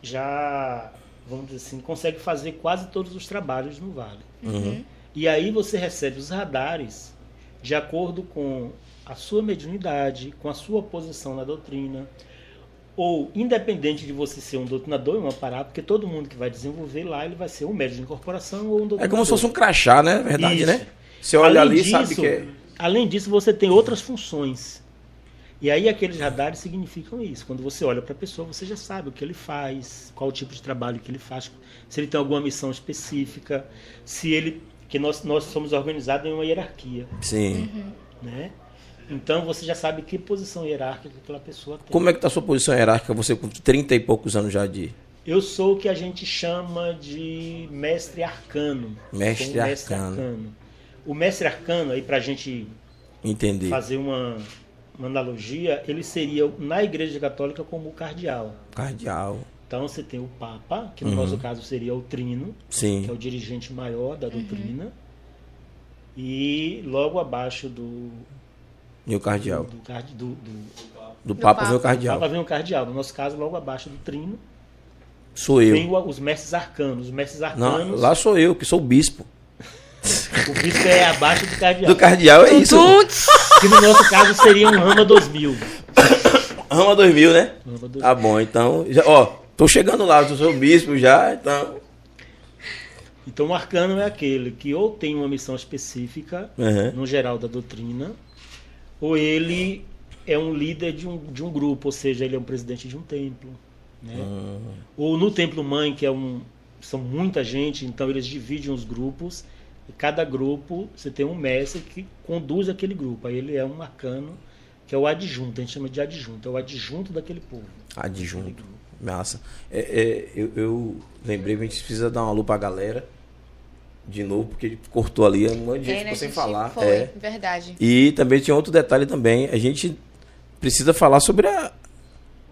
já vamos dizer assim, consegue fazer quase todos os trabalhos no vale. Uhum. E aí você recebe os radares de acordo com a sua mediunidade, com a sua posição na doutrina, ou independente de você ser um doutrinador e um aparato, porque todo mundo que vai desenvolver lá, ele vai ser um médium de incorporação ou um doutrinador. É como se fosse um crachá, né? Verdade, Isso. né? Você olha Além ali e sabe disso- que é. Além disso, você tem outras funções. E aí aqueles radares significam isso. Quando você olha para a pessoa, você já sabe o que ele faz, qual o tipo de trabalho que ele faz, se ele tem alguma missão específica, se ele que nós nós somos organizados em uma hierarquia, Sim. né? Então você já sabe que posição hierárquica aquela pessoa tem. Como é que tá a sua posição hierárquica, você com 30 e poucos anos já de Eu sou o que a gente chama de mestre arcano. Mestre Sou um arcano. O mestre arcano, aí para a gente entender? fazer uma, uma analogia, ele seria na Igreja Católica como o cardeal. Cardeal. Então você tem o Papa, que no Uhum. nosso caso seria o Trino, Sim. que é o dirigente maior da doutrina, e logo abaixo do, E o cardeal. do, do, do Do Papa vem o Papa. cardeal. Papa vem o cardeal. No nosso caso, logo abaixo do Trino, Sou eu. vem o- os mestres arcanos. Os mestres Não, arcanos, lá sou eu, que sou o bispo. O bispo é abaixo do cardeal. Do cardeal é isso. Que no nosso caso seria um Rama 2000. Rama 2000, né? Rama 2000. Tá bom, então. Já, ó, tô chegando lá, eu sou o bispo já, então. Então, o arcano é aquele que ou tem uma missão específica, Uhum. no geral da doutrina, ou ele é um líder de um, de um grupo, ou seja, ele é um presidente de um templo. Né? Ou no templo mãe, que é um, são muita gente, então eles dividem os grupos, e cada grupo você tem um mestre que conduz aquele grupo. Aí ele é um arcano, que é o adjunto, a gente chama de adjunto, é o adjunto daquele povo. Adjunto. Massa. É, é, eu, eu lembrei, a gente precisa dar uma lupa à galera. de novo, porque cortou ali, um monte de gente É, né, ficou sem falar. Foi, É. verdade. E também tinha outro detalhe também, a gente precisa falar sobre a,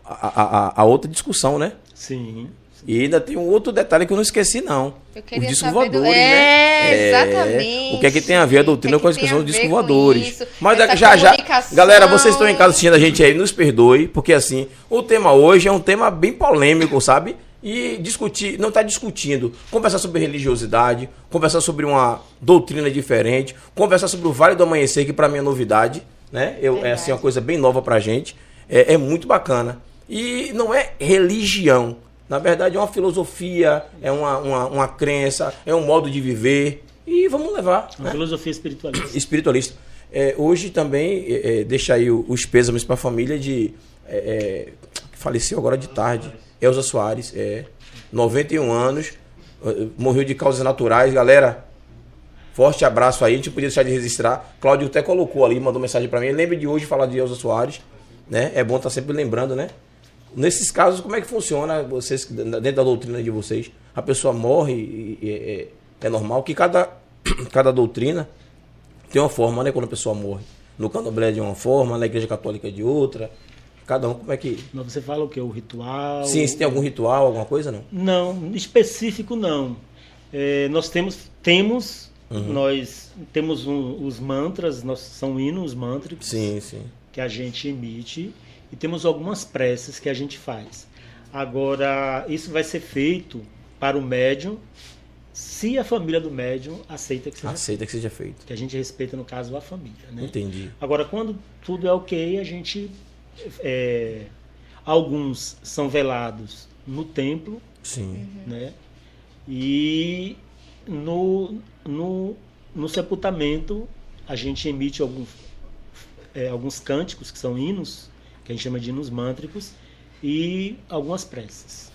a, a, a outra discussão, né? Sim. E ainda tem um outro detalhe que eu não esqueci, não. Eu Os discos saber do... voadores, é, né? É, exatamente. O que é que tem a ver a doutrina O que com é a questão tem dos discos voadores? isso? Mas Essa já, já. Galera, vocês estão em casa assistindo a gente aí, nos perdoe, porque assim, o tema hoje é um tema bem polêmico, sabe? E discutir, não está discutindo, conversar sobre religiosidade, conversar sobre uma doutrina diferente, conversar sobre o Vale do Amanhecer, que para mim é novidade, né? Eu, é assim uma coisa bem nova pra gente. É, é muito bacana. E não é religião. Na verdade, é uma filosofia, é uma, uma, uma crença, é um modo de viver. E vamos levar. Uma né? filosofia espiritualista. espiritualista. É, hoje também, é, é, deixa aí os pêsames para a família de. é, é, faleceu agora de tarde. Elza Soares, é, 91 anos, eh, morreu de causas naturais. Galera, forte abraço aí. A gente não podia deixar de registrar. Cláudio até colocou ali, mandou mensagem para mim. Lembre de hoje falar de Elza Soares. Né? É bom estar sempre lembrando, né? Nesses casos, como é que funciona vocês dentro da doutrina de vocês? A pessoa morre e, e- é, é normal que cada, [CLEARS THROAT] cada doutrina tem uma forma, né? Quando a pessoa morre. No candomblé de uma forma, na igreja católica de outra. Cada um, como é que. Mas você fala o que? O ritual? Sim, se tem algum ritual, alguma coisa, não? Não, específico não. É, nós temos, temos, Uhum. nós temos um- os mantras, nós, são hinos mântricos Sim, sim. que a gente emite e temos algumas preces que a gente faz. Agora, isso vai ser feito para o médium, se a família do médium aceita que seja Aceita que seja feito. feito. Que a gente respeita, no caso, a família. Né? Entendi. Agora, quando tudo é ok, a gente. é, alguns são velados no templo, Sim. né? E no, no, no sepultamento a gente emite alguns, é, alguns cânticos, que são hinos, que a gente chama de hinos mântricos, e algumas preces.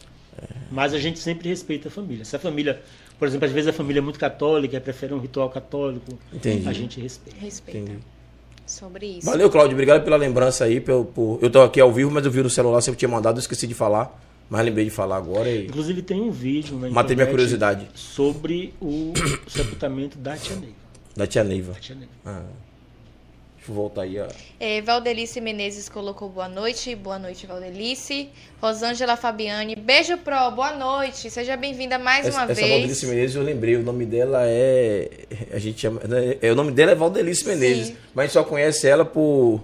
Mas a gente sempre respeita a família. Se a família, por exemplo, às vezes a família é muito católica e prefere um ritual católico, Entendi. a gente respeita. Respeita. Entendi. Sobre isso. Valeu, Cláudio. Obrigado pela lembrança aí. Por, por- Eu tô aqui ao vivo, mas eu vi no celular, você tinha mandado, eu esqueci de falar. Mas lembrei de falar agora e Inclusive tem um vídeo na matei minha curiosidade. sobre o sepultamento da Tia Neiva. Da tia Neiva. Da Tia Neiva. Ah. Deixa eu voltar aí, ó. É, Valdelice Menezes colocou boa noite. Boa noite, Valdelice. Rosângela Fabiane. Beijo, Pro. Boa noite. Seja bem-vinda mais Essa, uma essa vez. Valdelice Menezes eu lembrei, o nome dela é. A gente chama. né, é, o nome dela é Valdelice Menezes. Sim. Mas a gente só conhece ela por.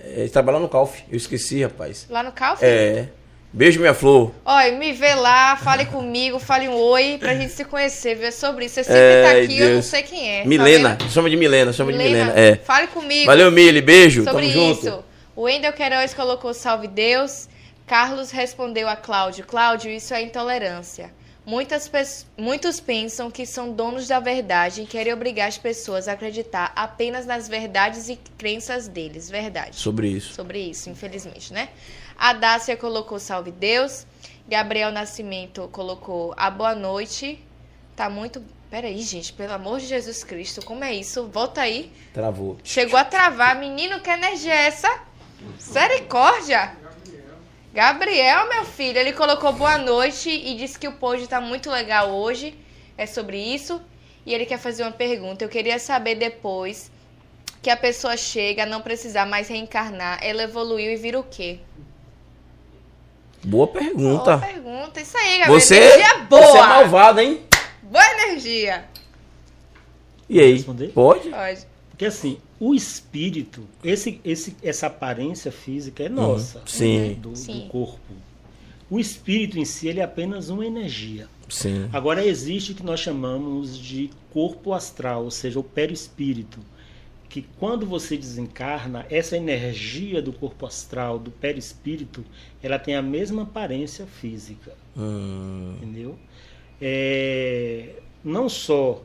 É, trabalhar no Calf. Eu esqueci, rapaz. Lá no Calf? É. Beijo, minha flor. Olha, me vê lá, fale comigo, fale um oi pra gente se conhecer, ver sobre isso. Você sempre É, tá aqui, eu não Deus. sei quem é. tá Milena. vendo? chama de Milena, chama de Milena. É. Fale comigo. Valeu, Mili. Beijo. sobre Tamo isso. junto. O Wendel Queiroz colocou salve Deus. Carlos respondeu a Cláudio: Cláudio, isso é intolerância. Muitas muitos pensam que são donos da verdade e querem obrigar as pessoas a acreditar apenas nas verdades e crenças deles. Verdade. Sobre isso. Sobre isso, infelizmente, né? A Dácia colocou salve Deus. Gabriel Nascimento colocou a boa noite. Tá muito. Peraí, gente, pelo amor de Jesus Cristo, como é isso? Volta aí. Travou. Chegou a travar. Menino, que energia é essa? Misericórdia! Gabriel, meu filho, ele colocou boa noite e disse que o pod tá muito legal hoje. É sobre isso. E ele quer fazer uma pergunta. Eu queria saber depois que a pessoa chega a não precisar mais reencarnar, ela evoluiu e vira o quê? Boa Boa pergunta. pergunta. Isso aí, Gabriel. Você, energia boa. você é malvada, hein? Boa energia. E aí? Responder? Pode? Pode. Porque assim, o espírito, esse, esse, essa aparência física é nossa, Uhum. Sim. do, do Sim. corpo. O espírito em si ele é apenas uma energia. Sim. Agora existe o que nós chamamos de corpo astral, ou seja, o perispírito, que quando você desencarna, essa energia do corpo astral, do perispírito, ela tem a mesma aparência física, Hum, entendeu? É, não só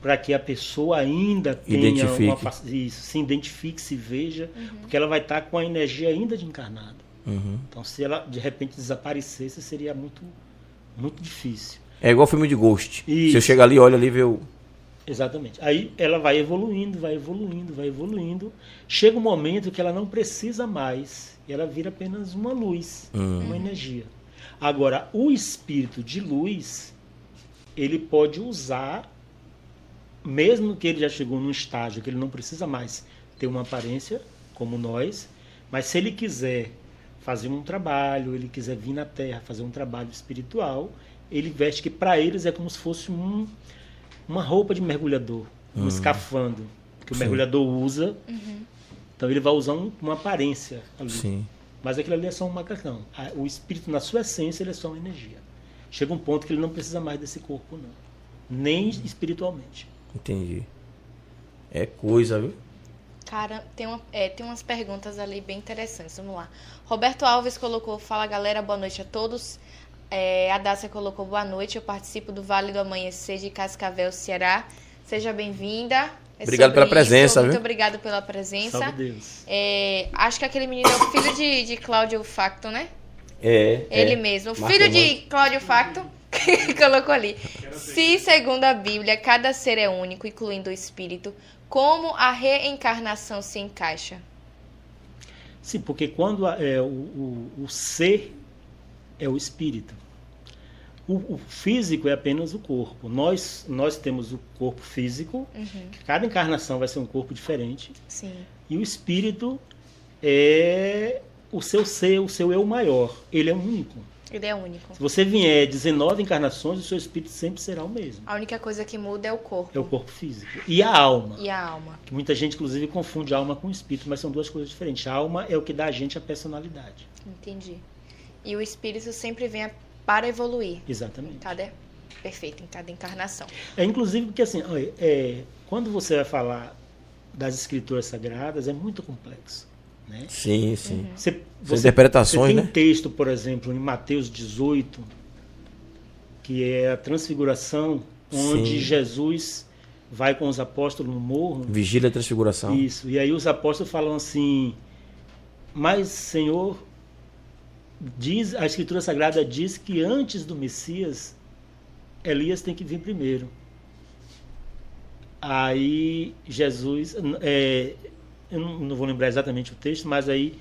para que a pessoa ainda tenha Identifique. uma isso, se identifique, se veja, porque ela vai estar com a energia ainda de encarnada. uhum. Então, se ela de repente desaparecesse, seria muito, muito difícil. É igual filme de Ghost. Isso. Se eu chegar ali, olha ali e ver o. Exatamente. Aí ela vai evoluindo, vai evoluindo, vai evoluindo. Chega um momento que ela não precisa mais. E ela vira apenas uma luz, Hum. uma energia. Agora, o espírito de luz, ele pode usar mesmo que ele já chegou num estágio que ele não precisa mais ter uma aparência como nós, mas se ele quiser fazer um trabalho, ele quiser vir na Terra fazer um trabalho espiritual, ele veste que para eles é como se fosse um, uma roupa de mergulhador, um Hum. escafandro que o Sim. mergulhador usa. Uhum. Então ele vai usar um- uma aparência ali. Sim. Mas aquilo ali é só questão. A- O espírito, na sua essência, ele é só uma energia. Chega um ponto que ele não precisa mais desse corpo, não. Nem espiritualmente. Entendi. É coisa, viu? Cara, tem, uma, é, tem umas perguntas ali bem interessantes. Vamos lá. Roberto Alves colocou: Fala galera, boa noite a todos. É, a Dácia colocou: Boa noite, eu participo do Vale do Amanhecer de Cascavel, Ceará. Seja bem-vinda. É Obrigado pela presença, Muito viu? obrigado pela presença. Salve Deus. É, acho que aquele menino é o filho de, de Cláudio Facto, né? É. Ele é. mesmo. O filho de Cláudio Facto, que [LAUGHS] colocou ali. Se, segundo a Bíblia, cada ser é único, incluindo o espírito, como a reencarnação se encaixa? Sim, porque quando é, o, o, o ser é o espírito. O, o físico é apenas o corpo. Nós, nós temos o corpo físico, Uhum, cada encarnação vai ser um corpo diferente. sim. E o espírito é o seu ser, o seu eu maior. Ele é único. Ele é único. Se você vier 19 encarnações, o seu espírito sempre será o mesmo. A única coisa que muda é o corpo É o corpo físico. E a alma. e a alma. Que muita gente, inclusive, confunde alma com espírito, mas são duas coisas diferentes. A alma é o que dá a gente a personalidade. Entendi. E o espírito sempre vem a- para evoluir. Exatamente. em Cada... Perfeito, em cada encarnação. É inclusive porque assim, olha, é, quando você vai falar das escrituras sagradas, é muito complexo. Né? Sim, sim. Você, São interpretações, você tem né? um texto, por exemplo, em Mateus 18, que é a transfiguração, onde Sim. Jesus vai com os apóstolos no morro. Vigília da transfiguração. Isso. E aí os apóstolos falam assim: Mas, Senhor, diz, a Escritura Sagrada diz que antes do Messias, Elias tem que vir primeiro. Aí Jesus, é, eu não, vou lembrar exatamente o texto, mas aí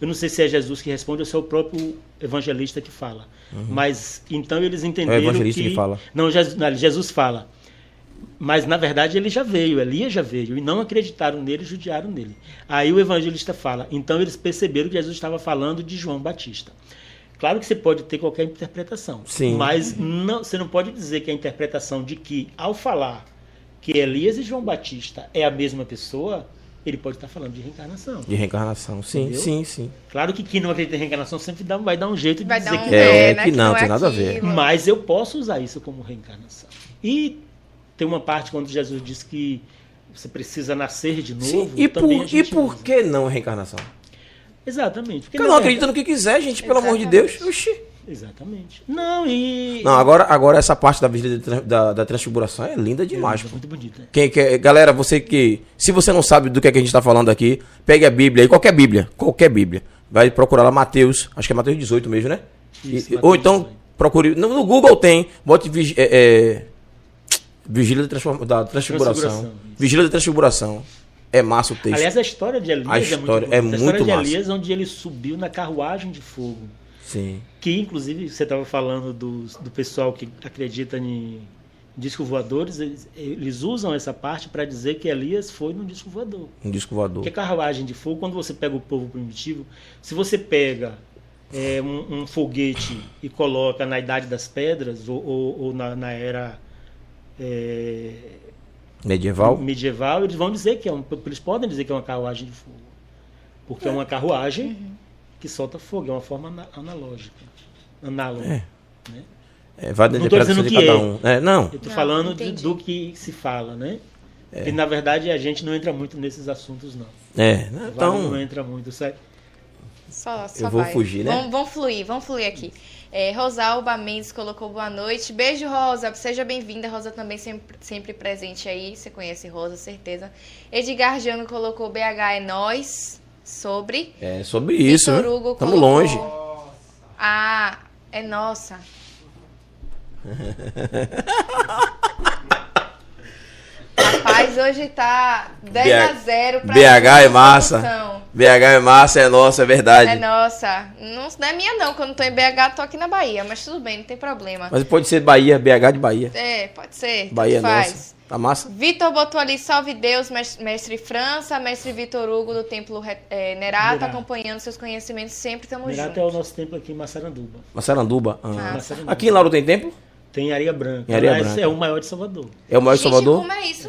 eu não sei se é Jesus que responde ou se é o próprio evangelista que fala. Mas então eles É o entenderam evangelista que, que fala. não, Jesus, não, Jesus fala. Mas na verdade ele já veio, Elias já veio, e não acreditaram nele, judiaram nele. Aí o evangelista fala, então eles perceberam que Jesus estava falando de João Batista. Claro que você pode ter qualquer interpretação, Sim. mas não, você não pode dizer que a interpretação de que, ao falar que Elias e João Batista é a mesma pessoa, ele pode estar falando de reencarnação. De reencarnação. Sim, Entendeu? sim, sim. Claro que quem não acredita em reencarnação sempre dá- vai dar um jeito de Vai dizer um que É, é, né, que não, tem é nada a ver. aquilo. mas eu posso usar isso como reencarnação. E tem uma parte quando Jesus diz que você precisa nascer de novo. Sim, E, por, e por usa. que não reencarnação? Exatamente. Porque na não verdade- acredita no que quiser, gente, pelo amor de Exatamente. Deus. Oxi. Exatamente. Não, e. Não, agora, agora essa parte da vigília da, da, transfiguração é linda demais, É pô. muito bonita. Quem quer, galera, você que. Se você não sabe do que, é que a gente está falando aqui, pegue a Bíblia aí, qualquer Bíblia, qualquer Bíblia. Vai procurar lá Mateus, acho que é Mateus 18 mesmo, né? Isso, e- ou então 18. procure. No, no Google tem, bote é, é, Vigília da, transforma- da Transfiguração. Transfiguração. Vigília da Transfiguração. É massa o texto. Aliás, a história de Elias A é história muito bonita. é a muito história de massa. Elias, onde ele subiu na carruagem de fogo. Sim. Que, inclusive, você estava falando dos- do, pessoal que acredita em disco voadores, eles, eles usam essa parte para dizer que Elias foi num disco voador. Um disco voador. Porque carruagem de fogo, quando você pega o povo primitivo, se você pega é, um, um foguete e coloca na Idade das Pedras ou, ou- ou na, na era é, Medieval? medieval, eles vão dizer que é um, eles podem dizer que é uma carruagem de fogo, porque é, uma carruagem que solta fogo, é uma forma ana- analógica, análoga. É. Né? É, vai Não tô interpretação dizendo de que cada é. um. É, não. Eu estou Não, falando de- entendi. do que se fala, né? É. E na verdade a gente não entra muito nesses assuntos, não. É, Então, não entra muito. Sai- Só, só Eu vou vai. fugir, né? Vamos, vamos fluir, vamos fluir aqui. É, Rosalba Mendes colocou boa noite. Beijo, Rosa. Seja bem-vinda. Rosa também sempre, sempre presente aí. Você conhece Rosa, certeza. Edgar Jano colocou BH é nós. Sobre. É sobre isso, Vitor né? Hugo Tamo colocou- longe. Ah, é nossa. [LAUGHS] Rapaz, hoje tá 10 a 0 pra BH é massa. solução. BH é massa, é nossa, é verdade. É nossa. Não, não é minha não, quando eu tô em BH, tô aqui na Bahia, mas tudo bem, não tem problema. Mas pode ser Bahia, BH de Bahia. É, pode ser. Bahia é faz. nossa. Tá massa? Vitor botou ali, salve Deus, mes- mestre França, mestre Vitor Hugo do Templo Re- eh, Nerato, Nerato. acompanhando seus conhecimentos sempre, tamo Mirato junto. é o nosso templo aqui em Massaranduba. Massaranduba. Ah. Massaranduba. Aqui em Lauro tem templo? Tem Areia Branca. Em Areia Branca. É o maior de Salvador. É o maior de Gente, Salvador? como é isso?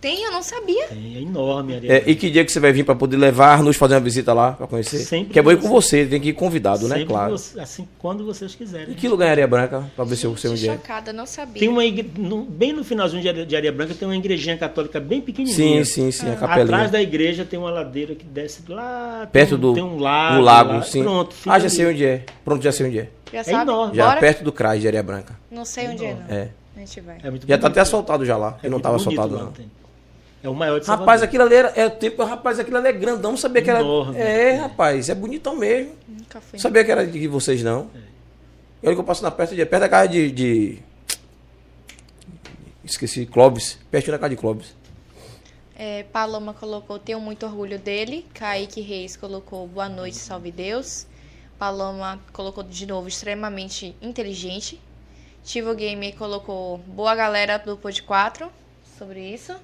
Tem, eu não sabia. Tem, é enorme a Areia É, Branca. e que dia que você vai vir pra poder levar, nos fazer uma visita lá pra conhecer? Sempre que é bom ir com você- você, tem que ir convidado, né? Sempre Claro. você- assim, quando vocês quiserem. E que lugar é Areia Branca? Pra ver se eu sei Gente, onde é. chocada, não sabia. Tem uma igre... no- bem no finalzinho de Areia, de Areia Branca tem uma igrejinha católica bem pequenininha. Sim, sim, sim, a capelinha. Atrás da igreja tem uma ladeira que desce lá. Perto tem, um- do tem um lago. o lago, lá. sim. Pronto, ah, já ali. sei onde é. Pronto, já sei onde é. Já É sabe? enorme. Já Bora? perto do CRAS de Areia Branca. Não sei onde é, não. É. A gente vai. É muito Já tá bonito. até asfaltado já lá. É Eu não muito tava bonito asfaltado lá, não. tem. É o maior de Rapaz, Salvador. aquilo ali era, é o tempo, rapaz, aquilo ali é grandão, não sabia que era. Enorme. É, rapaz, é bonitão mesmo. Nunca fui. Não sabia que era de vocês não. E olha que eu passo na perto de perto da casa de, de- esqueci, Clóvis, perto da casa de Clóvis. É, Paloma colocou, tenho muito orgulho dele. Kaique Reis colocou, boa noite, salve Deus. Paloma colocou de novo, extremamente inteligente. Tivo Game colocou, boa galera do Pod 4, sobre isso.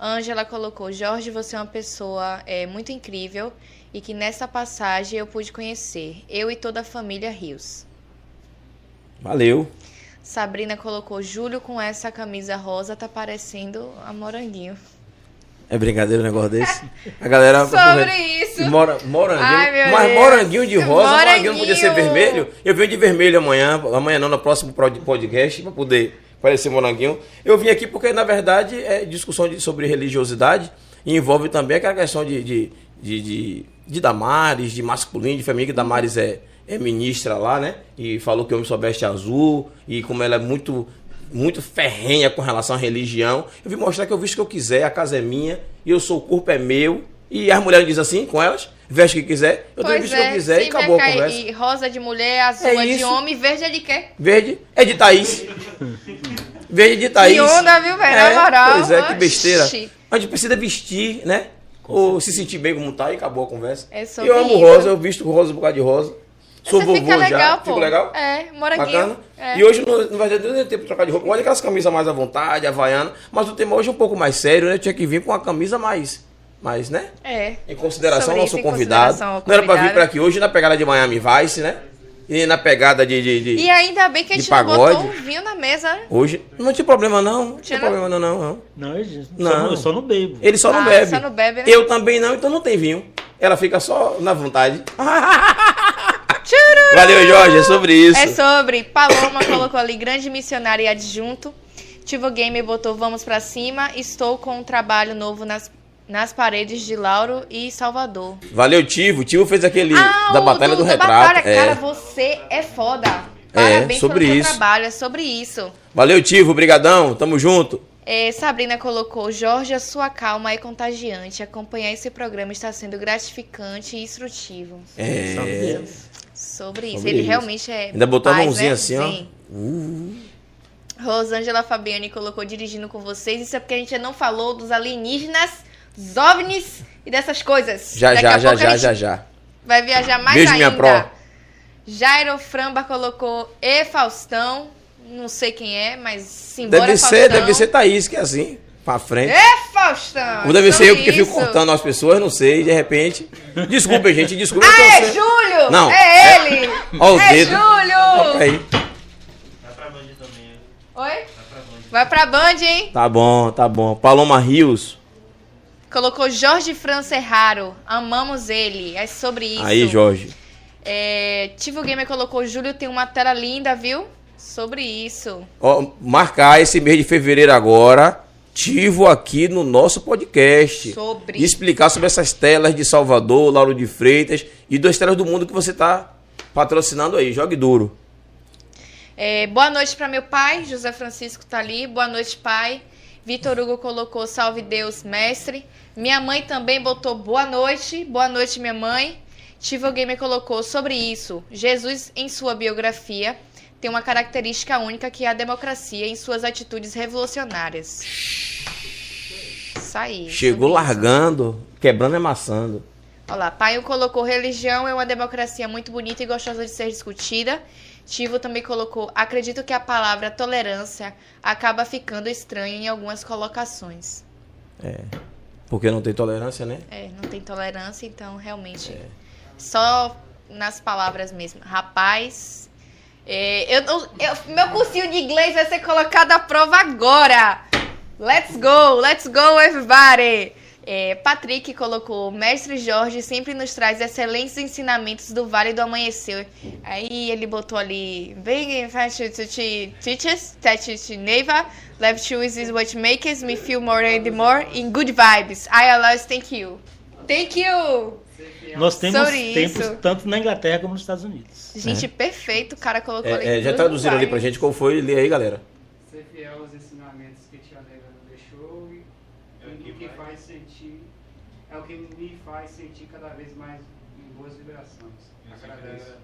Ângela colocou, Jorge, você é uma pessoa é, muito incrível e que nessa passagem eu pude conhecer, eu e toda a família Rios. Valeu. Sabrina colocou, Júlio com essa camisa rosa tá parecendo a Moranguinho. É brincadeira um negócio desse? A galera. [LAUGHS] Sobre isso. E Mora, moranguinho. Ai, mas Deus. moranguinho de rosa, moranguinho não podia ser Moranguinho. vermelho. Eu venho de vermelho amanhã, amanhã não, no próximo podcast, pra poder parecer moranguinho. Eu vim aqui porque, na verdade, é discussão de- sobre religiosidade e envolve também aquela questão de, de, de, de, de Damares, de masculino, de feminino, que Damares é, é ministra lá, né? E falou que o homem só veste azul, e como ela é muito muito ferrenha com relação à religião. Eu vim mostrar que eu visto que eu quiser, a casa é minha, e eu sou o corpo é meu. E as mulheres dizem assim com elas, veste o que quiser, eu também Pois visto o que eu quiser e acabou a conversa. E rosa de mulher, azul É é, de homem, verde é de quê? Verde é de Thaís. Verde de Thaís. Que onda, viu, velho? É, Na moral. Pois é, que Oxi. besteira. A gente precisa vestir, né? Ou se sentir bem como tá e acabou a conversa. É sobre eu amo isso. rosa, eu visto rosa por causa de rosa. Sou Você vovô fica legal, já. pô. Fico legal? É, moranguinho. Bacana. É. E hoje não, vai ter nem tempo de trocar de roupa. Olha aquelas camisas mais à vontade, havaiana. Mas o tema hoje é um pouco mais sério, né? Tinha que vir com uma camisa mais, mais né? É. Em consideração ao nosso convidado. consideração ao Não era pra vir pra aqui hoje na pegada de Miami Vice, né? E na pegada de. de, de- E ainda bem que a gente não pagode. botou um vinho na mesa, né? Hoje. Não tinha problema, não. Não Tinha não? problema, não, não. não. Não, eu, só Não. não, eu só não bebo. Ele só não Ah, bebe. só não bebe, né? Eu também não, então não tem vinho. Ela fica só na vontade. [LAUGHS] Valeu, Jorge, é sobre isso. É sobre. Paloma colocou ali, grande missionário e adjunto. Tivo Game botou vamos pra cima. Estou com um trabalho novo nas, nas paredes de Lauro e Salvador. Valeu, Tivo. Tivo fez aquele da o Batalha do, da Retrato. Batalha. é. Cara, você é foda. Parabéns sobre pelo seu isso. trabalho, é sobre isso. Valeu, Tivo. Brigadão. Tamo junto. É, Sabrina colocou, Jorge, a sua calma é contagiante. Acompanhar esse programa está sendo gratificante e instrutivo. É. Salve Deus. Sobre isso. Sobre Ele isso. realmente é. Ainda botou a paz, mãozinha né? assim, ó. Sim. Rosângela Fabiani colocou dirigindo com vocês. Isso é porque a gente não falou dos alienígenas, dos OVNIs e dessas coisas. Já, Daqui já, a já, já, já, já. Vai viajar mais Beijo, ainda. minha pró. Jairo Framba colocou E Faustão. Não sei quem é, mas simbora Deve ser, Faustão. deve ser Thaís, que é assim, pra frente. E Faustão! Ou deve ser eu porque Sobre fico isso. cortando as pessoas, não sei, de repente. Desculpa, gente, desculpa. Ah, é sendo- Júlio! Não, É ele! Ó os é dedos. Júlio! Aí. Oi? Vai pra Band, hein? Tá bom, tá bom. Paloma Rios. Colocou Jorge França Raro. Amamos ele. É sobre isso. Aí, Jorge. É, Tivo Gamer colocou Júlio tem uma tela linda, viu? Sobre isso. Ó, marcar esse mês de fevereiro agora, Tivo aqui no nosso podcast. Sobre. E explicar sobre essas telas de Salvador, Lauro de Freitas e das telas do mundo que você tá patrocinando aí. Jogue duro. É, boa noite para meu pai, José Francisco tá ali. Boa noite, pai. Vitor Hugo colocou salve Deus, mestre. Minha mãe também botou boa noite. Boa noite, minha mãe. Tivo Gamer colocou sobre isso. Jesus, em sua biografia, tem uma característica única que é a democracia em suas atitudes revolucionárias. Isso aí. Chegou largando, quebrando e amassando. Olha lá, Paio colocou religião é uma democracia muito bonita e gostosa de ser discutida. Tivo também colocou: acredito que a palavra tolerância acaba ficando estranha em algumas colocações. É. Porque não tem tolerância, né? É, não tem tolerância, então realmente. Só nas palavras mesmo. Rapaz. é, eu, eu- meu cursinho de inglês vai ser colocado à prova agora. Let's go, let's go, everybody! É, Patrick colocou: Mestre Jorge sempre nos traz excelentes ensinamentos do Vale do Amanhecer. Aí ele botou ali: Big teachers, that never left to is what makes me feel more and more in good vibes. I always thank you. Thank you! Nós temos Sobre tempos isso. tanto na Inglaterra como nos Estados Unidos. Gente, perfeito, o cara colocou ali. É, é, já traduziram ali pra gente qual foi. Lê aí, galera. Ser fiel aos ensinamentos que Tia Negra nos deixou e É o o que que faz. faz sentir é o que me faz sentir cada vez mais em boas vibrações. Agradeço.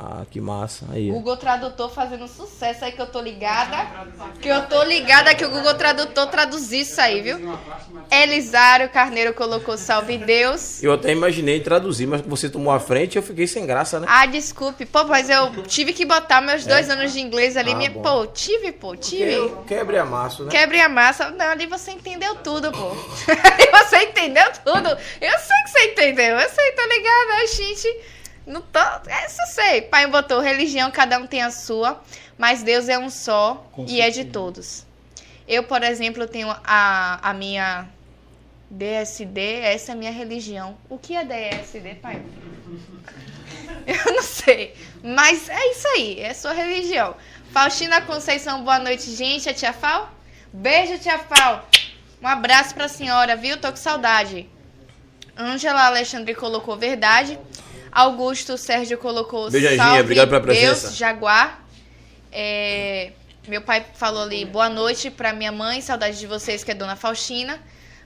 Ah, que massa. Aí. Google Tradutor fazendo sucesso aí que eu tô ligada. Que eu tô ligada que o Google Tradutor traduzir isso aí, viu? Elisário Carneiro colocou salve Deus. Eu até imaginei traduzir, mas você tomou a frente e eu fiquei sem graça, né? Ah, desculpe. Pô, mas eu tive que botar meus dois anos de inglês ali. Ah, minha... Pô, tive, pô, tive. Eu quebre amasso, né? Quebre a massa. Não, ali você entendeu tudo, pô. [LAUGHS] Ali você entendeu tudo. Eu sei que você entendeu. Eu sei, tá ligado? A gente. Não tô. Essa eu sei. Pai botou religião, cada um tem a sua. Mas Deus é um só Com e é de certeza. todos. Eu, por exemplo, tenho a, a minha DSD, essa é a minha religião. O que é DSD, pai? [LAUGHS] Eu não sei. Mas é isso aí, é sua religião. Faustina Conceição, boa noite, gente. É tia Fal? Beijo, tia Fal. Um abraço pra senhora, viu? Tô com saudade. Ângela Alexandre colocou verdade. Augusto Sérgio colocou Beijo, salve Obrigado pela presença. Deus, Jaguar. É, meu pai falou ali boa noite pra minha mãe, saudade de vocês, que é Dona Faustina.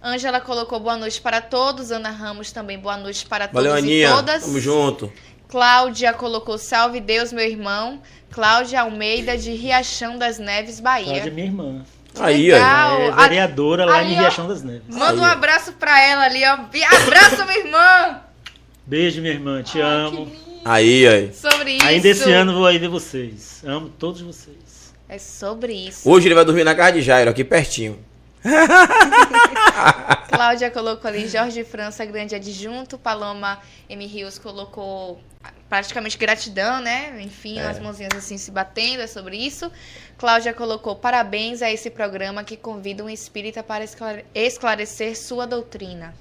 Ângela colocou boa noite para todos. Ana Ramos também boa noite para todos Valeu, e Aninha. todas. Tamo junto. Cláudia colocou salve Deus, meu irmão. Cláudia Almeida de Riachão das Neves, Cláudia é Bahia. minha irmã. Aí, legal. aí. É vereadora lá ali, em. Riachão das Neves. Manda um Aí. abraço pra ela ali, ó. E Abraço, minha irmã! Beijo, minha irmã. Te Ai, amo. que lindo. Aí, aí. Sobre isso. Ainda esse ano vou aí ver vocês. Amo todos vocês. É sobre isso. Hoje ele vai dormir na casa de Jairo, aqui pertinho. [LAUGHS] Cláudia colocou ali Jorge França, grande adjunto. Paloma M. Rios colocou praticamente gratidão, né? Enfim, É. as mãozinhas assim se batendo, é sobre isso. Cláudia colocou parabéns a esse programa que convida um espírita para esclare- esclarecer sua doutrina.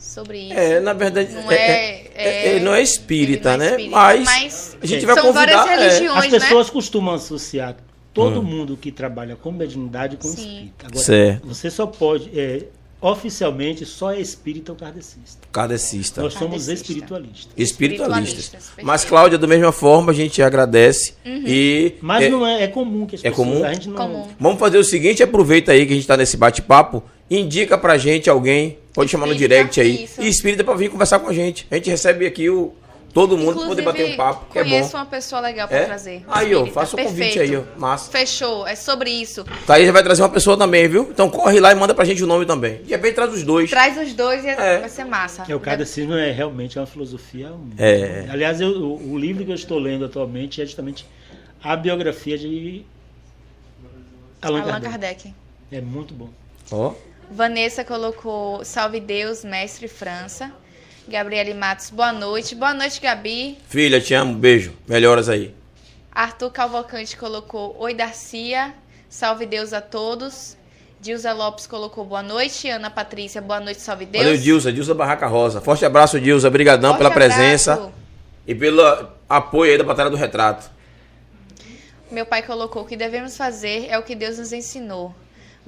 Sobre isso. É, na verdade, Não é, é- é- é- ele não é espírita, não é né? espírita, mas, mas a gente vai São convidar. várias é, religiões. As né? pessoas costumam associar todo Hum. mundo que trabalha com mediunidade com Sim. espírita. Agora, Certo. você só pode, é, oficialmente, só é espírita ou kardecista. Kardecista. Nós somos Kardecista. espiritualistas. Espiritualistas. Espiritualistas. Mas, Cláudia, da mesma forma, a gente agradece. E Mas é, não é, é comum que as É pessoas... comum? A gente não, Comum. vamos fazer o seguinte: aproveita aí que a gente tá nesse bate-papo. Indica pra gente alguém. Pode chamar no direct aí. isso. E espírita pra vir conversar com a gente. A gente recebe aqui o, todo mundo pra poder bater um papo, que é conheço bom. uma pessoa legal pra É? trazer. Aí, ó, faça o convite perfeito. aí, ó. Massa. Fechou, é sobre isso. Thaís já vai trazer uma pessoa também, viu? Então corre lá e manda pra gente o nome também. De repente traz os dois. Traz os dois e É. vai ser massa. É, o kardecismo é realmente uma filosofia. É. Aliás, eu- o, o livro que eu estou lendo atualmente é justamente a biografia de Allan, Allan Kardec. Kardec. É muito bom. Ó. Vanessa colocou Salve Deus, Mestre França. Gabriele Matos, boa noite. Boa noite, Gabi. Filha, te amo. Beijo. Melhoras aí. Arthur Calvocante colocou Oi, Darcia. Salve Deus a todos. Dilza Lopes colocou boa noite. Ana Patrícia, boa noite, salve Deus. Valeu, Dilza. Dilza Barraca Rosa. Forte abraço, Dilza. Obrigadão Forte pela abraço. presença e pelo apoio aí da Batalha do Retrato. Meu pai colocou: o que devemos fazer é o que Deus nos ensinou.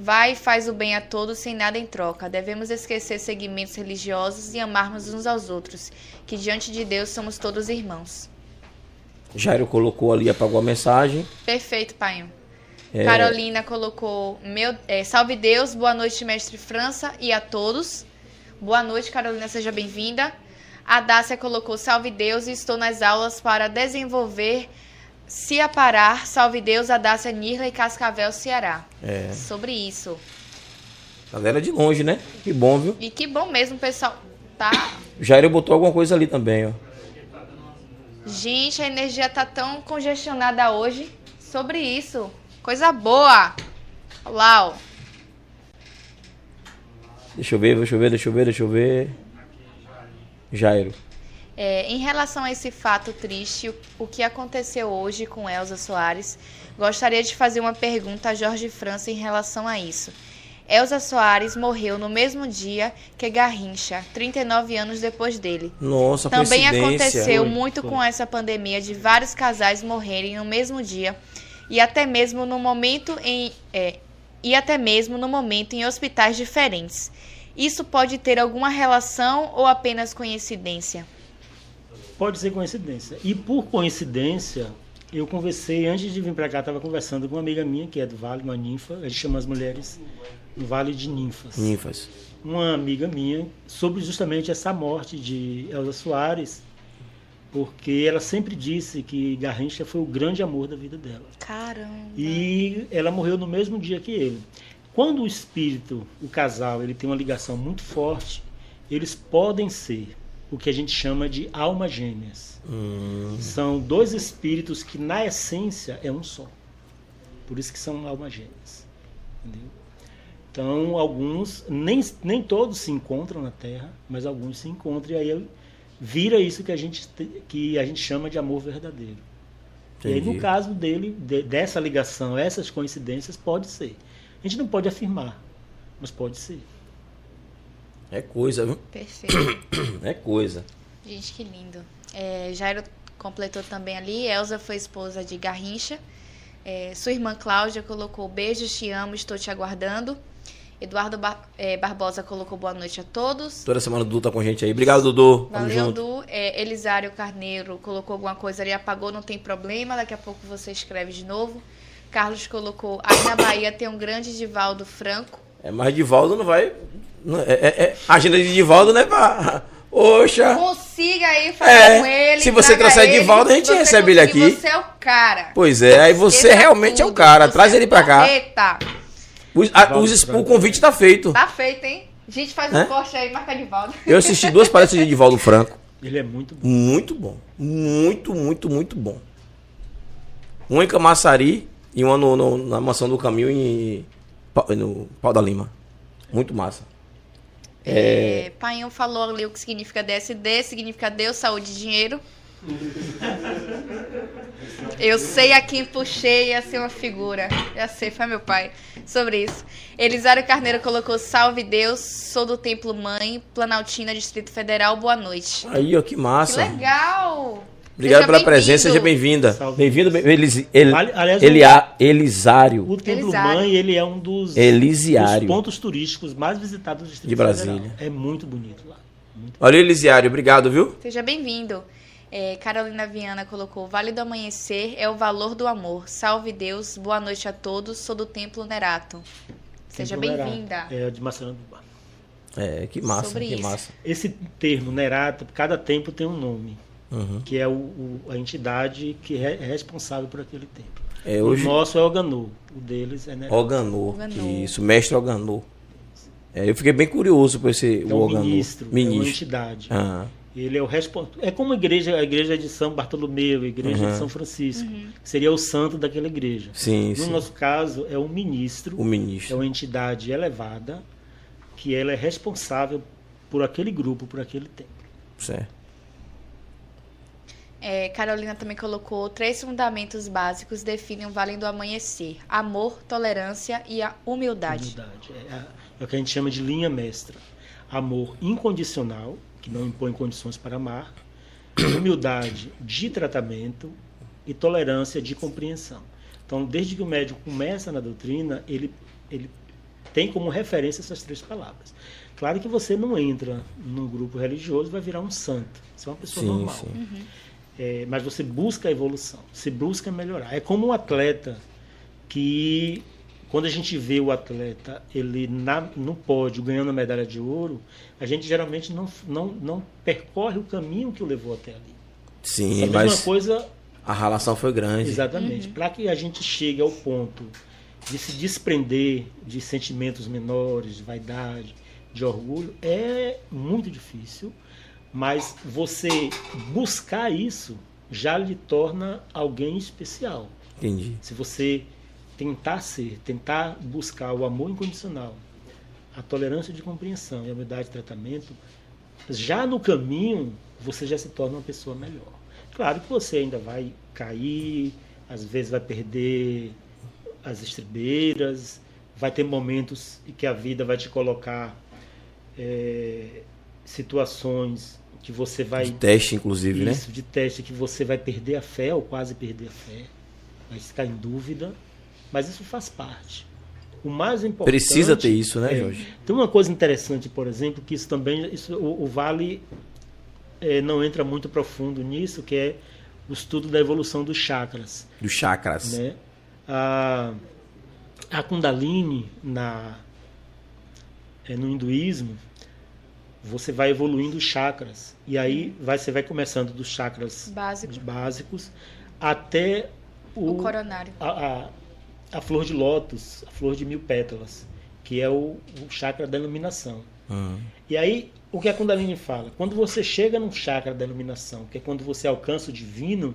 Vai e faz o bem a todos sem nada em troca. Devemos esquecer segmentos religiosos e amarmos uns aos outros, que diante de Deus somos todos irmãos. Jairo colocou ali, apagou a mensagem. Perfeito, pai. É. Carolina colocou: meu, é, Salve Deus, boa noite, mestre França e a todos. Boa noite, Carolina, seja bem-vinda. A Dácia colocou: Salve Deus, estou nas aulas para desenvolver se aparar. Salve Deus, a Dácia Nirley Cascavel, Ceará. É. Sobre isso. Galera de longe, né? Que bom, viu? E que bom mesmo, pessoal. Tá? Jairo botou alguma coisa ali também, ó. Gente, a energia tá tão congestionada hoje. Sobre isso. Coisa boa. Ó. Deixa eu ver, deixa eu ver, deixa eu ver, deixa eu ver. Jairo. É, em relação a esse fato triste, o, o que aconteceu hoje com Elza Soares, gostaria de fazer uma pergunta a Jorge França em relação a isso. Elza Soares morreu no mesmo dia que Garrincha, 39 anos depois dele. Nossa, Também aconteceu muito com essa pandemia de vários casais morrerem no mesmo dia e até mesmo no momento em é, e até mesmo no momento em hospitais diferentes. Isso pode ter alguma relação ou apenas coincidência? Pode ser coincidência. E por coincidência, eu conversei, antes de vir para cá, estava conversando com uma amiga minha, que é do Vale, uma ninfa, a gente chama as mulheres no Vale de Ninfas. Ninfas. Uma amiga minha, sobre justamente essa morte de Elza Soares, porque ela sempre disse que Garrincha foi o grande amor da vida dela. Caramba. E ela morreu no mesmo dia que ele. Quando o espírito, o casal, ele tem uma ligação muito forte, eles podem ser o que a gente chama de almas gêmeas. Hum, São dois espíritos que na essência é um só. Por isso que são almas gêmeas. Entendeu? Então, alguns, nem, nem todos se encontram na Terra, mas alguns se encontram e aí vira isso que a gente, te- que a gente chama de amor verdadeiro. E aí, no Entendi. caso dele, de- dessa ligação, essas coincidências, pode ser. A gente não pode afirmar, mas pode ser. É coisa, viu? Perfeito. [COUGHS] É coisa. Gente, que lindo. É, Jairo completou também ali. Elza foi esposa de Garrincha. É, sua irmã Cláudia colocou beijos, te amo, estou te aguardando. Eduardo Bar- é, Barbosa colocou boa noite a todos. Toda semana o Dudu tá com a gente aí. Obrigado, Dudu. Valeu, junto. Du. É, Elisário Carneiro colocou alguma coisa ali, apagou, não tem problema. Daqui a pouco você escreve de novo. Carlos colocou, aí na Bahia tem um grande Divaldo Franco. É, mas Divaldo não vai. É, é- é- a agenda de Divaldo não é pra. Oxa! Consiga aí falar É, com ele. se você trouxer ele, Divaldo, a gente recebe ele aqui. Você é o cara. Pois é, aí você Esqueça realmente é o tudo, cara. Traz é ele pra cá. Eita, Os- a- os- o convite tá feito. tá feito, hein? A gente faz um Hã? corte aí, marca Divaldo. Eu assisti duas palestras de Divaldo [LAUGHS] Franco. Ele é muito bom. Muito bom. Muito, muito, muito bom. Uma em Camaçari e uma no, no- na Mansão do Caminho em, no Pau da Lima. Muito massa. É... Painho falou ali o que significa DSD, significa Deus, saúde e dinheiro. Eu sei a quem puxei, ia ser uma figura. Já sei, foi meu pai. Sobre isso. Elisário Carneiro colocou salve Deus, sou do Templo Mãe, Planaltina, Distrito Federal, boa noite. Aí, ó, que Que massa. legal! Obrigado Seja pela presença, seja bem-vinda. Bem-vindo, bem Elis, El, Ali- aliás, Elia- Elisário. O Templo Elisário. Mãe, ele é um dos, Elisiário. dos pontos turísticos mais visitados do Distrito De Brasília. Federal. É muito bonito lá. Muito Olha o Elisiário, obrigado, viu? Seja bem-vindo. É, Carolina Viana colocou: Vale do Amanhecer é o valor do amor. Salve Deus, boa noite a todos. Sou do Templo Nerato. Seja bem-vinda. É de Massaranduba. É, que massa, Sobre que isso. massa. Esse termo, Nerato, cada templo tem um nome, Uhum. que é o, o- a entidade que é responsável por aquele templo. É, O hoje, nosso é Oganô, o deles é Nerato. Oganô. Oganô. Isso, mestre Oganô. É, eu fiquei bem curioso por esse É o Oganô. ministro, é uma Ministro. entidade. Ah, Ele é o responsável. É como a igreja, a igreja de São Bartolomeu, a igreja Uhum. de São Francisco, que seria o santo daquela igreja. sim, No sim. nosso caso, é um ministro, O é ministro. uma entidade elevada, que ela é responsável por aquele grupo, por aquele templo. Certo. É, Carolina também colocou: três fundamentos básicos definem o Vale do Amanhecer: amor, tolerância e a humildade. Humildade. É, a- é o que a gente chama de linha mestra. Amor incondicional, que não impõe condições para amar. Humildade de tratamento e tolerância de compreensão. Então, desde que o médium começa na doutrina, ele, ele tem como referência essas três palavras. Claro que você não entra num grupo religioso e vai virar um santo. Você é uma pessoa Sim, normal. sim. É, mas você busca a evolução, você busca melhorar. É como um atleta que, quando a gente vê o atleta ele na, no pódio ganhando a medalha de ouro, a gente geralmente não, não, não percorre o caminho que o levou até ali. Sim, a mesma mas coisa, a relação foi grande. exatamente. Para que a gente chegue ao ponto de se desprender de sentimentos menores, de vaidade, de orgulho, é muito difícil. Mas você buscar isso já lhe torna alguém especial. Entendi. Se você tentar ser, tentar buscar o amor incondicional, a tolerância de compreensão e a humildade de tratamento, já no caminho você já se torna uma pessoa melhor. Claro que você ainda vai cair, às vezes vai perder as estribeiras, vai ter momentos em que a vida vai te colocar é, situações que você vai De teste, inclusive, né? isso de teste que você vai perder a fé ou quase perder a fé, vai ficar em dúvida, mas isso faz parte. O mais importante Precisa ter isso, né, é, Jorge? Tem uma coisa interessante, por exemplo, que isso também isso, o, o Vale é, não entra muito profundo nisso, que é o estudo da evolução dos chakras Dos chakras. né? A, a Kundalini na é, no hinduísmo você vai evoluindo os chakras e aí vai, você vai começando dos chakras Básico. básicos até O o, coronário. a, a, a flor de lótus, a flor de mil pétalas, que é o, o chakra da iluminação. Hum. E aí, o que a Kundalini fala? Quando você chega num chakra da iluminação, que é quando você alcança o divino,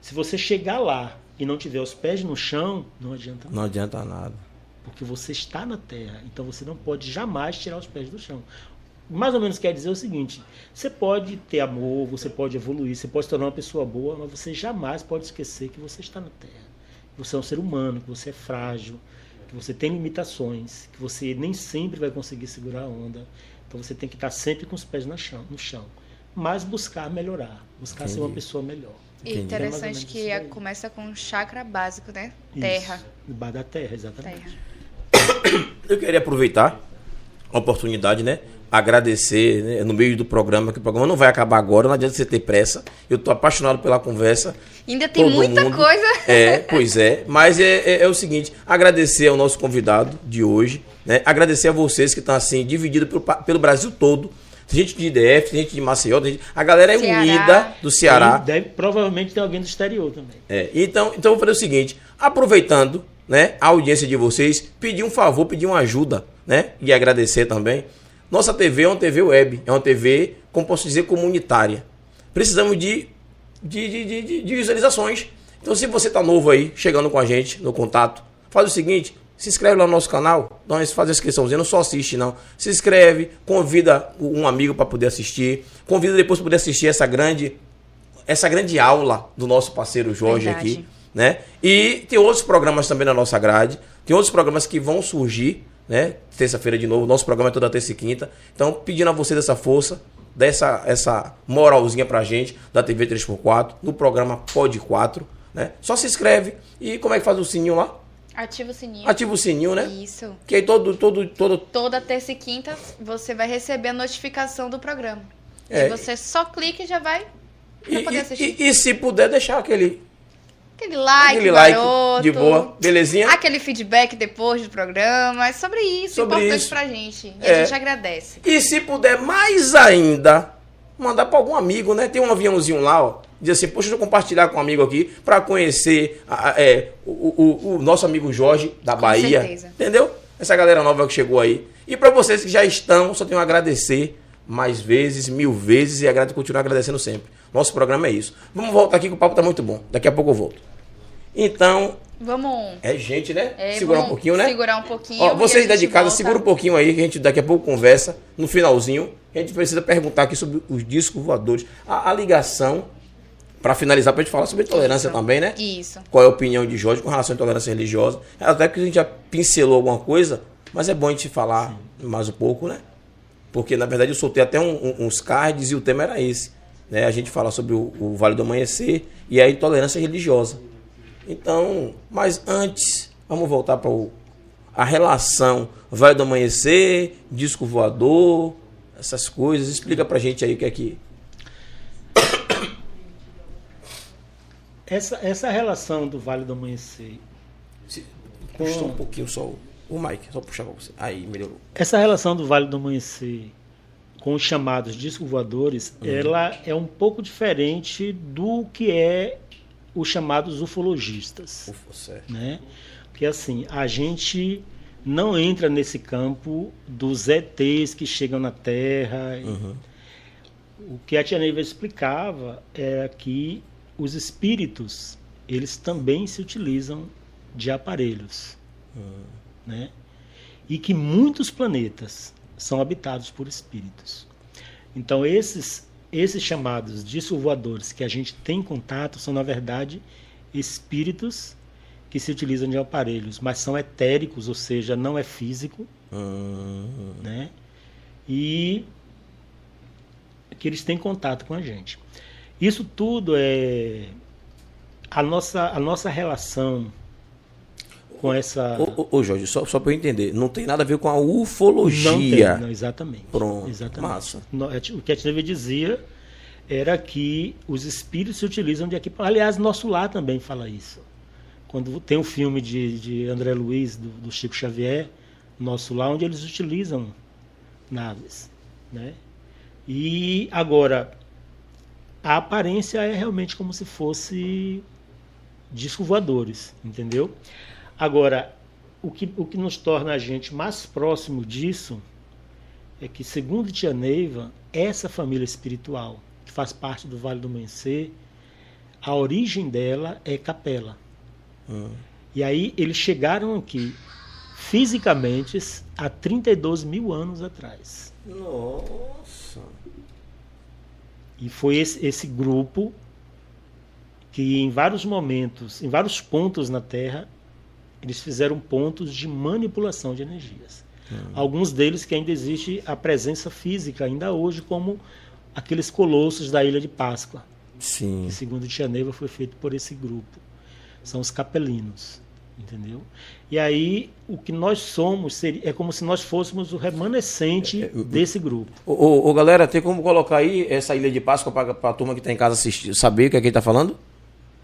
se você chegar lá e não tiver os pés no chão, não adianta nada, Não adianta nada. porque você está na terra, então você não pode jamais tirar os pés do chão. Mais ou menos quer dizer o seguinte: você pode ter amor, você pode evoluir, você pode se tornar uma pessoa boa, mas você jamais pode esquecer que você está na terra. Que você é um ser humano, que você é frágil, que você tem limitações, que você nem sempre vai conseguir segurar a onda. Então você tem que estar sempre com os pés no chão, no chão. mas buscar melhorar, buscar ser uma Entendi. pessoa melhor. E Entendi. É interessante que começa com um chakra básico, né? Isso, Terra. Debaixo da terra, exatamente. Terra. [COUGHS] Eu queria aproveitar a oportunidade, né? Agradecer né, no meio do programa, que o programa não vai acabar agora, não adianta você ter pressa. Eu tô apaixonado pela conversa. Ainda tem Todo muita mundo. coisa. É, pois é. Mas é, é- é o seguinte: agradecer ao nosso convidado de hoje, né? Agradecer a vocês que estão assim, divididos pelo, pelo Brasil todo. Tem gente de IDF, tem gente de Maceió, gente- a galera é Ceará. unida do Ceará. E deve, provavelmente tem alguém do exterior também. É, então, então eu vou fazer o seguinte, aproveitando, né, a audiência de vocês, pedir um favor, pedir uma ajuda, né, e agradecer também. Nossa TV é uma TV web, é uma TV, como posso dizer, comunitária. Precisamos de, de, de, de- de- visualizações. Então, se você tá novo aí, chegando com a gente no contato, faz o seguinte, se inscreve lá no nosso canal, nós faz a inscriçãozinha, não só assiste não. Se inscreve, convida um amigo para poder assistir, convida depois para poder assistir essa grande essa grande aula do nosso parceiro Jorge Verdade. aqui, né? E tem outros programas também na nossa grade, tem outros programas que vão surgir, né? Terça-feira de novo, nosso programa é toda terça e quinta. Então, pedindo a vocês essa força, dessa essa moralzinha pra gente da TV 3x4, no programa Pod 4, né? Só se inscreve e como é que faz o sininho lá? Ativa o sininho. Ativa o sininho, né? Isso. Que aí todo todo todo Toda terça e quinta você vai receber a notificação do programa. É. E você só clica e já vai e, pra poder assistir. e- e se puder deixar aquele aquele like, aquele like garoto. de boa, belezinha? Aquele feedback depois do programa. É sobre isso, Sobre importante isso. pra gente. E É. a gente agradece. E se puder mais ainda, mandar para algum amigo, né? Tem um aviãozinho lá, ó. Diz assim, poxa, deixa eu compartilhar com um amigo aqui para conhecer a- é, o, o- o nosso amigo Jorge da Bahia. certeza. Entendeu? Essa galera nova que chegou aí. E para vocês que já estão, só tenho a agradecer mais vezes, mil vezes e agrade, continuar agradecendo sempre. Nosso programa é isso. Vamos voltar aqui que o papo tá muito bom. Daqui a pouco eu volto. Então, Vamos. é gente, né? é, Segurar um pouquinho, né? Segurar um pouquinho. Ó, vocês a da de casa, volta. segura um pouquinho aí, que a gente daqui a pouco conversa. No finalzinho, a gente precisa perguntar aqui sobre os discos voadores. A, a ligação, para finalizar, pra gente falar sobre tolerância Isso. também, né? Isso. Qual é a opinião de Jorge com relação à intolerância religiosa. Até que a gente já pincelou alguma coisa, mas é bom a gente falar mais um pouco, né? Porque, na verdade, eu soltei até um- um- uns cards e o tema era esse. Né? A gente fala sobre o, o Vale do Amanhecer e a intolerância religiosa. Então, mas antes, vamos voltar para a relação Vale do Amanhecer, disco voador, essas coisas. Explica pra gente aí o que é que. [COUGHS] Essa, essa relação do Vale do Amanhecer, Se, Com- um pouquinho só o, mic, só puxar pra você. Aí, melhorou. essa relação do Vale do Amanhecer com os chamados discos voadores, ela é um pouco diferente do que é os chamados ufologistas. Ufa, certo. né? Porque assim, a gente não entra nesse campo dos ETs que chegam na Terra. Uhum. O que a Tia Neiva explicava era que os espíritos, eles também se utilizam de aparelhos, né? E que muitos planetas são habitados por espíritos. Então esses esses chamados dissolvoadores que a gente tem contato são na verdade espíritos que se utilizam de aparelhos, mas são etéricos, ou seja, não é físico, Hum, né? E que eles têm contato com a gente. Isso tudo é a nossa a nossa relação com essa Ô, ô, ô, Jorge, só, só para eu entender, não tem nada a ver com a não tem, ufologia. não, exatamente. Pronto, exatamente. massa. É, O que a Tineve dizia era que os espíritos se utilizam de equipamento. Aliás, nosso lar também fala isso. Quando tem um filme de, de André Luiz, do, do Chico Xavier, Nosso Lar, onde eles utilizam naves. Né? E agora, a aparência é realmente como se fosse disco voadores, entendeu? Agora, o que, o que nos torna a gente mais próximo disso é que, segundo Tia Neiva, essa família espiritual, que faz parte do Vale do Amanhecer, a origem dela é capela. Hum. E aí eles chegaram aqui fisicamente há 32 mil anos atrás. Nossa. E foi esse, esse grupo que em vários momentos, em vários pontos na Terra, eles fizeram pontos de manipulação de energias. Alguns deles que ainda existe a presença física ainda hoje, como aqueles colossos da Ilha de Páscoa, Sim. que segundo Tia Neiva foi feito por esse grupo. São os capelinos, entendeu? E aí o que nós somos seria, é como se nós fôssemos o remanescente desse grupo. Ô, ô, ô, galera, tem como colocar aí essa Ilha de Páscoa para a turma que está em casa assistir, saber o que é que ele tá falando?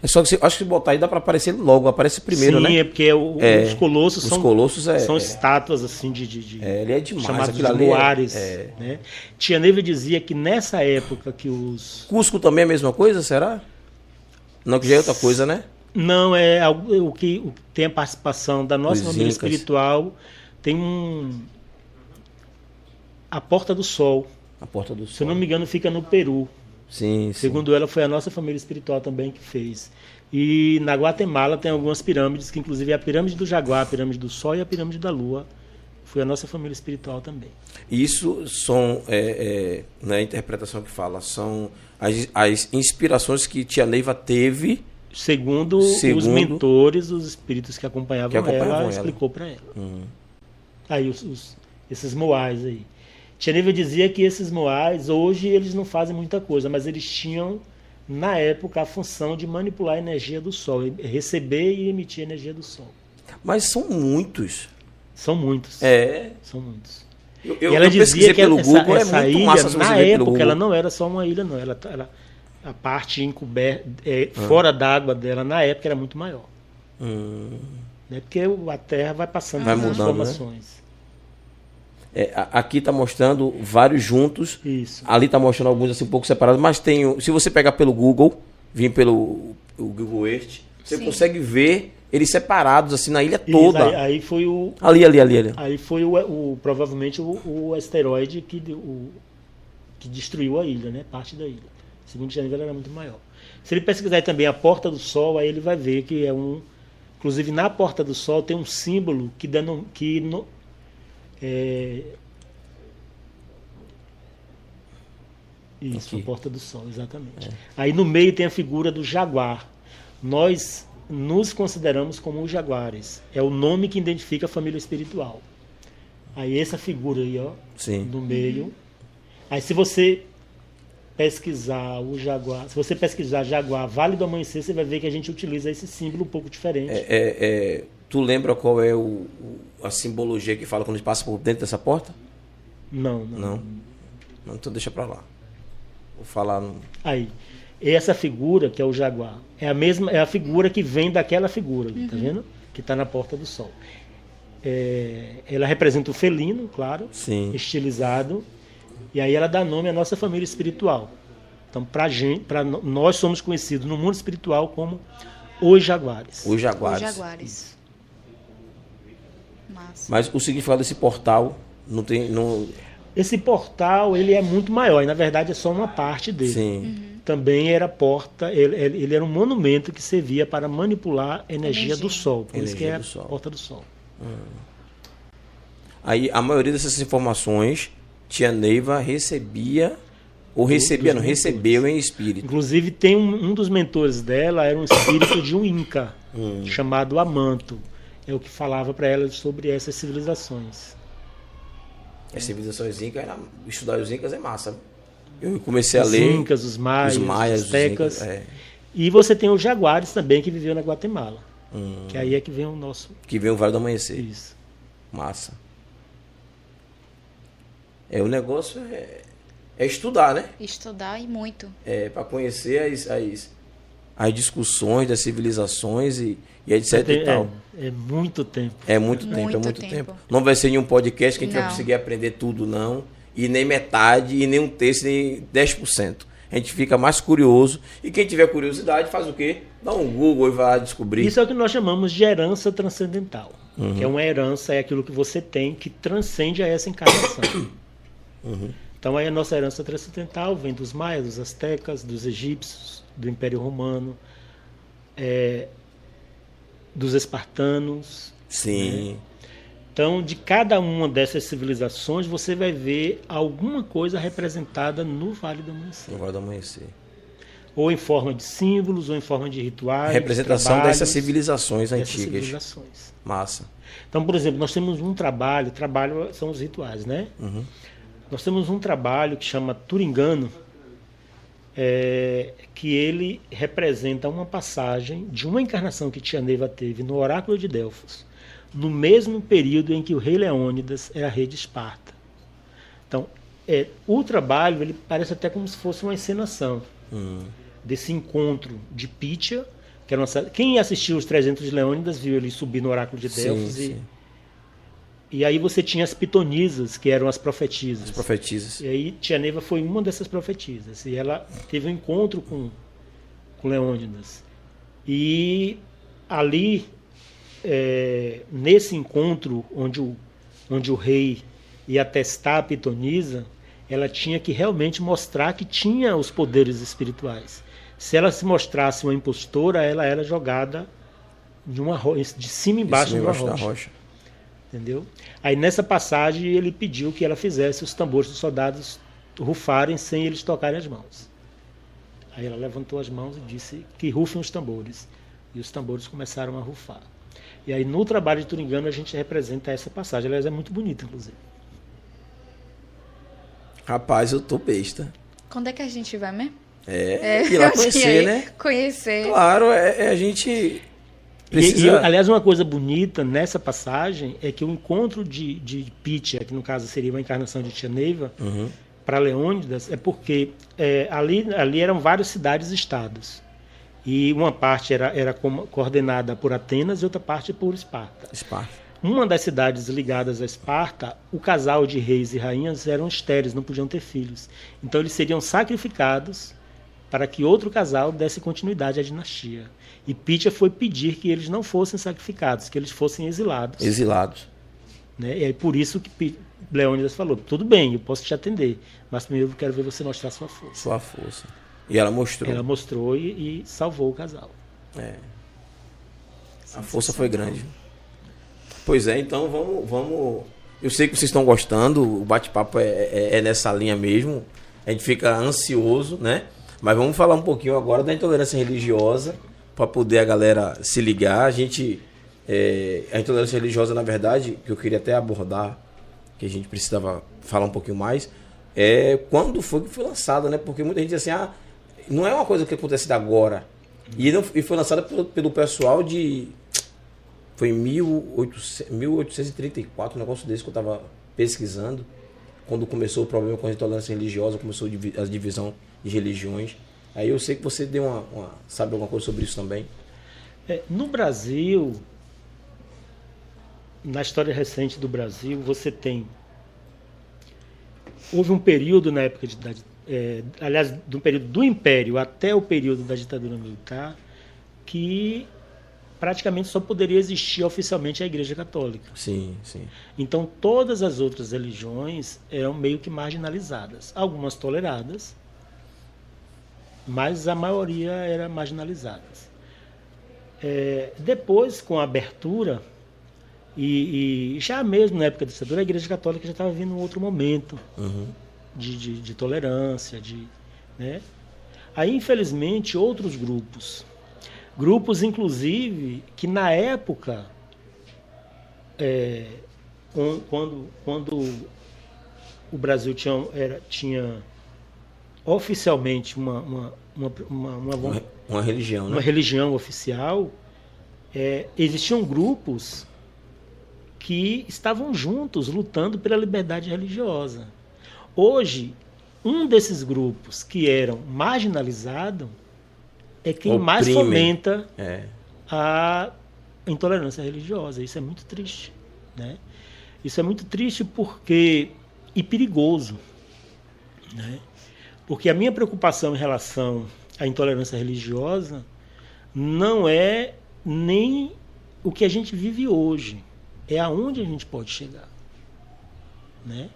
É só que se, acho que se botar aí dá para aparecer logo, aparece primeiro, Sim, né? é porque o- É, os colossos os são, colossos é- são é. estátuas assim de, de, de É, ele é demais, chamados de é- moares. é. Né? Tia Neiva dizia que nessa época que os Cusco também é a mesma coisa, será? Não, que já é outra coisa, né? não é algo- o que tem a participação da nossa Os família incas. espiritual tem um a Porta do Sol, A porta do se eu sol. não me engano, fica no Peru. Sim, sim. Segundo ela, foi a nossa família espiritual também que fez. E na Guatemala tem algumas pirâmides, que inclusive é a pirâmide do Jaguar, a pirâmide do Sol e a pirâmide da Lua. Foi a nossa família espiritual também. Isso são, é, é, não é a interpretação que fala, são as, as inspirações que Tia Neiva teve. Segundo, os Segundo- mentores, os espíritos que acompanhavam, Que acompanhavam ela, ela. explicou para ela. Hum. Aí os, os- esses moais aí. Neiva dizia que esses moais, hoje eles não fazem muita coisa, mas eles tinham, na época, a função de manipular a energia do Sol, receber e emitir a energia do Sol. Mas são muitos. São muitos. É. São muitos. Eu, eu, e ela dizia que pelo essa, Google, essa é ilha, massa na época, ela não era só uma ilha, não. Ela, ela- a parte encoberta, é, Ah. fora d'água dela, na época, era muito maior. Hum. Né? Porque a Terra vai passando Vai mudando, né? É, aqui está mostrando vários juntos. Isso. Ali está mostrando alguns assim um pouco separados, mas tem. o- Se você pegar pelo Google, vir pelo o Google Earth, você Sim. consegue ver eles separados assim na ilha Isso, toda. aí, aí foi o. Ali, ali, ali, ali. Aí foi o, o- provavelmente o, o asteroide que, de- o, que destruiu a ilha, né? Parte da ilha. Segundo Janeiro ela era muito maior. Se ele pesquisar também a Porta do Sol, aí ele vai ver que é um. Inclusive na Porta do Sol tem um símbolo que, deno, que no, é, Isso, Aqui. a Porta do Sol, exatamente. Aí no meio tem a figura do jaguar. Nós nos consideramos como os jaguares. É o nome que identifica a família espiritual. Aí essa figura aí, ó, Sim. no meio. Aí se você pesquisar o jaguar, se você pesquisar jaguar Vale do Amanhecer, você vai ver que a gente utiliza esse símbolo um pouco diferente. É, é, é, tu lembra qual é o, o- a simbologia que fala quando a gente passa por dentro dessa porta? Não, não. Não. Não, então deixa pra lá. Vou falar no. Aí, essa figura que é o jaguar é a mesma, é a figura que vem daquela figura, tá vendo? Que está na Porta do Sol. É, ela representa o felino, claro, Sim. estilizado, e aí ela dá nome à nossa família espiritual. Então, para gente, para nós somos conhecidos no mundo espiritual como os jaguares. Os Os jaguares. Massa. Mas o significado desse portal não tem. Não, Esse portal ele é muito maior, e na verdade é só uma parte dele. sim. também era porta, ele, ele ele era um monumento que servia para manipular a energia, Energia. do Sol. Por isso que Energia é a do Sol. porta do Sol. Aí a maioria dessas informações, tia Neiva recebia, ou recebia, não, mentores. recebeu em espírito. Inclusive, tem um, um dos mentores dela, era um espírito de um Inca, Hum. chamado Amanto. É o que falava para ela sobre essas civilizações. As civilizações incas, era- estudar os incas é massa. Eu comecei a Os ler Incas, os Maias, os os maias, os Aztecas. incas, é, E você tem os Jaguares também, que viveu na Guatemala. Hum. Que aí é que vem o nosso. que vem o Vale do Amanhecer. Isso. Massa. É, o negócio é, é estudar, né? Estudar e muito. É, para conhecer as, as, as discussões das civilizações e, e etc Tem- e tal. é, é muito tempo. É muito tempo, é Muito muito tempo. tempo. Não vai ser nenhum podcast que a gente vai Não. conseguir aprender tudo, não. E nem metade, e nem um terço, nem 10%. A gente fica mais curioso. E quem tiver curiosidade faz o quê? Dá um Google e vai descobrir. Isso é o que nós chamamos de herança transcendental. Uhum. Que é uma herança, é aquilo que você tem que transcende a essa encarnação. [COUGHS] Uhum. Então aí a nossa herança transcendental vem dos maias, dos astecas, dos egípcios, do Império Romano, é, dos espartanos. Sim. Então, de cada uma dessas civilizações, você vai ver alguma coisa representada no Vale do Amanhecer. No Vale do Amanhecer. Ou em forma de símbolos, ou em forma de rituais. Representação dessas civilizações dessas antigas. civilizações. Massa. Então, por exemplo, nós temos um trabalho, trabalho são os rituais, né? Uhum. Nós temos um trabalho que chama Turingano, é, que ele representa uma passagem de uma encarnação que Tia Neiva teve no Oráculo de Delfos, no mesmo período em que o rei Leônidas era rei de Esparta. Então, é, o trabalho ele parece até como se fosse uma encenação Hum. desse encontro de Pitia, que era uma, cidade- quem assistiu os 300 de Leônidas viu ele subir no Oráculo de Sim, Delfos e sim. E aí você tinha as pitonisas, que eram as profetisas. As profetisas. E aí Tia Neiva foi uma dessas profetisas. E ela teve um encontro com, com Leônidas. E ali, é, nesse encontro, onde o, onde o rei ia testar a pitonisa, ela tinha que realmente mostrar que tinha os poderes espirituais. Se ela se mostrasse uma impostora, ela era jogada de, uma, de cima embaixo Em de uma cima, rocha. da rocha. Entendeu? Aí nessa passagem ele pediu que ela fizesse os tambores dos soldados rufarem sem eles tocarem as mãos. Aí ela levantou as mãos e disse que rufem os tambores. E os tambores começaram a rufar. E aí no trabalho de Turingano a gente representa essa passagem. Aliás, é muito bonita, inclusive. Rapaz, eu tô besta. Quando é que a gente vai mesmo? É, ir lá [LAUGHS] conhecer, aí, né? Conhecer. Claro, é, é a gente precisa... E, aliás, uma coisa bonita nessa passagem é que o encontro de, de Pitia, que no caso seria uma encarnação de Tia Neiva, Uhum. para Leônidas, é porque é, ali, ali eram várias cidades-estados. E uma parte era, era como- coordenada por Atenas e outra parte por Esparta. Esparta. Uma das cidades ligadas a Esparta, o casal de reis e rainhas eram estéreis, não podiam ter filhos. Então eles seriam sacrificados para que outro casal desse continuidade à dinastia. E Pitia foi pedir que eles não fossem sacrificados, que eles fossem exilados. Exilados. Né? E aí por isso que Leônidas falou: tudo bem, eu posso te atender, mas primeiro eu quero ver você mostrar sua força. Sua força. E ela mostrou. Ela mostrou e, e salvou o casal. É. A força foi grande. Pois é, então vamos, vamos. Eu sei que vocês estão gostando, o bate-papo é, é- é nessa linha mesmo. A gente fica ansioso, né? Mas vamos falar um pouquinho agora da intolerância religiosa, para poder a galera se ligar. A gente. é, a intolerância religiosa, na verdade, que eu queria até abordar, que a gente precisava falar um pouquinho mais, é quando foi que foi lançada, né? Porque muita gente diz assim, ah, não é uma coisa que acontece agora. E, não, e foi lançada pelo, pelo pessoal de. Foi em 1800 1834, um negócio desse que eu estava pesquisando. Quando começou o problema com a intolerância religiosa, começou a divisão de religiões. Aí eu sei que você deu uma, uma- sabe alguma coisa sobre isso também. É, no Brasil, na história recente do Brasil, você tem. Houve um período na época de. Da, é, aliás, do período do Império até o período da ditadura militar, que praticamente só poderia existir oficialmente a Igreja Católica. Sim, sim. Então todas as outras religiões eram meio que marginalizadas, algumas toleradas mas a maioria era marginalizada. É, depois, com a abertura, e, e, já mesmo na época da ditadura, a Igreja Católica já estava vindo um outro momento Uhum. de, de, de tolerância, de, né? Aí, infelizmente, outros grupos, grupos, inclusive, que na época, é, quando, quando o Brasil tinha, era, tinha oficialmente uma, uma, uma, uma, uma, Uma, uma religião, uma né? religião oficial, é, existiam grupos que estavam juntos lutando pela liberdade religiosa. Hoje, um desses grupos que eram marginalizados é quem mais Oprimem. fomenta É. a intolerância religiosa. Isso é muito triste, né? Isso é muito triste porque e perigoso, né? Porque a minha preocupação em relação à intolerância religiosa não é nem o que a gente vive hoje, é aonde a gente pode chegar, né?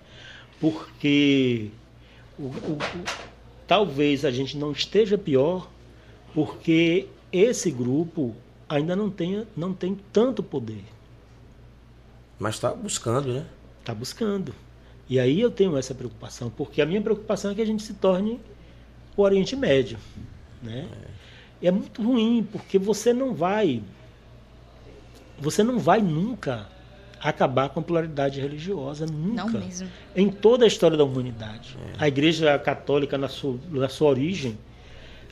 Porque o- o- talvez a gente não esteja pior porque esse grupo ainda não tem, não tem tanto poder. Mas está buscando, né? Está buscando. E aí eu tenho essa preocupação, porque a minha preocupação é que a gente se torne o Oriente Médio. Né? E é muito ruim, porque você não vai. Você não vai nunca acabar com a pluralidade religiosa, nunca. Não mesmo. Em toda a história da humanidade. A Igreja Católica, na sua, na sua origem,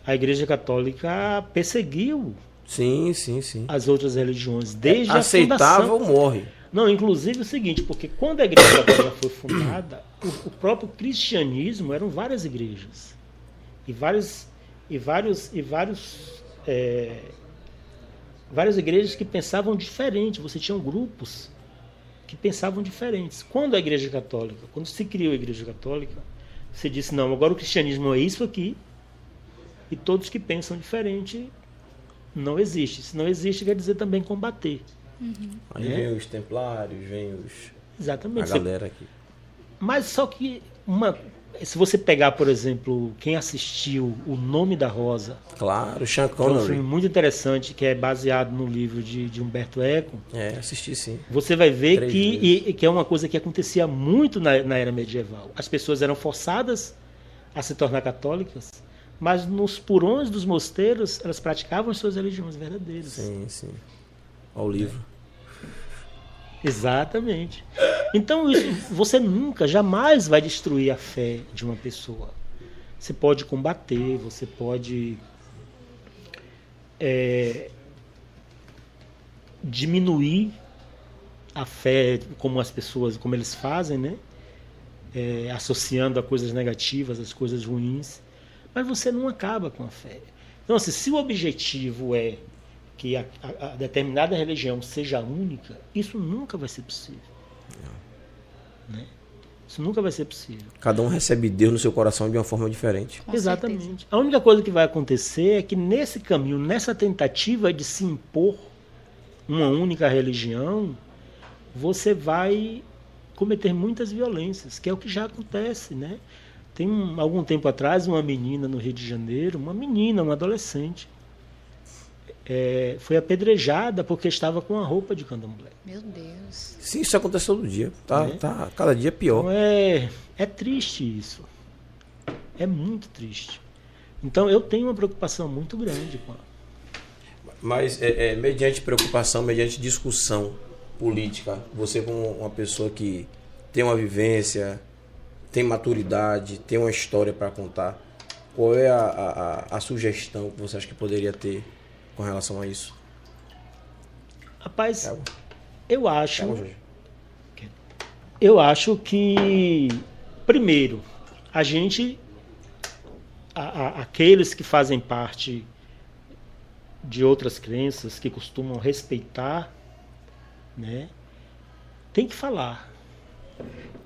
a Igreja Católica perseguiu Sim, sim, sim. as outras religiões desde a Aceitava fundação. ou morre. Não, inclusive é o seguinte, porque quando a Igreja Católica foi fundada, o, o próprio cristianismo eram várias igrejas e vários e vários e vários é, várias igrejas que pensavam diferente. Você tinha grupos que pensavam diferentes. Quando a Igreja Católica, quando se criou a Igreja Católica, você disse não, agora o cristianismo é isso aqui e todos que pensam diferente não existe. Se não existe, quer dizer também combater. Aí É. vem os templários, vem os, a Exatamente. Você galera aqui. Mas só que uma, se você pegar, por exemplo, quem assistiu O Nome da Rosa, Claro, Sean que é um filme Connery. muito interessante, que é baseado no livro de, de Humberto Eco, É, assisti sim. você vai ver Três que, e- e que é uma coisa que acontecia muito na, na era medieval. As pessoas eram forçadas a se tornar católicas, mas nos porões dos mosteiros elas praticavam as suas religiões verdadeiras. Sim, sim. Olha o livro. Exatamente. Então isso, você nunca, jamais vai destruir a fé de uma pessoa. Você pode combater, você pode é, diminuir a fé, como as pessoas, como eles fazem, né? É, associando a coisas negativas, as coisas ruins. Mas você não acaba com a fé. Então, assim, se o objetivo é que a, a- a determinada religião seja única, isso nunca vai ser possível. Né? Isso nunca vai ser possível. Cada um recebe Deus no seu coração de uma forma diferente. Com Exatamente. certeza. A única coisa que vai acontecer é que nesse caminho, nessa tentativa de se impor uma única religião, você vai cometer muitas violências, que é o que já acontece, né? Tem um- algum tempo atrás uma menina no Rio de Janeiro, uma menina, uma adolescente, é, foi apedrejada porque estava com a roupa de candomblé. Meu Deus. Sim, isso acontece todo dia. Tá, É. tá cada dia pior. Então é, é triste isso. É muito triste. Então eu tenho uma preocupação muito grande com a, Mas é, é, mediante preocupação, mediante discussão política, você como uma pessoa que tem uma vivência, tem maturidade, tem uma história para contar, qual é a, a, a- sugestão que você acha que poderia ter com relação a isso? Rapaz, Calma, eu acho, calma, eu acho que primeiro a gente, a- aqueles que fazem parte de outras crenças que costumam respeitar, né, tem que falar,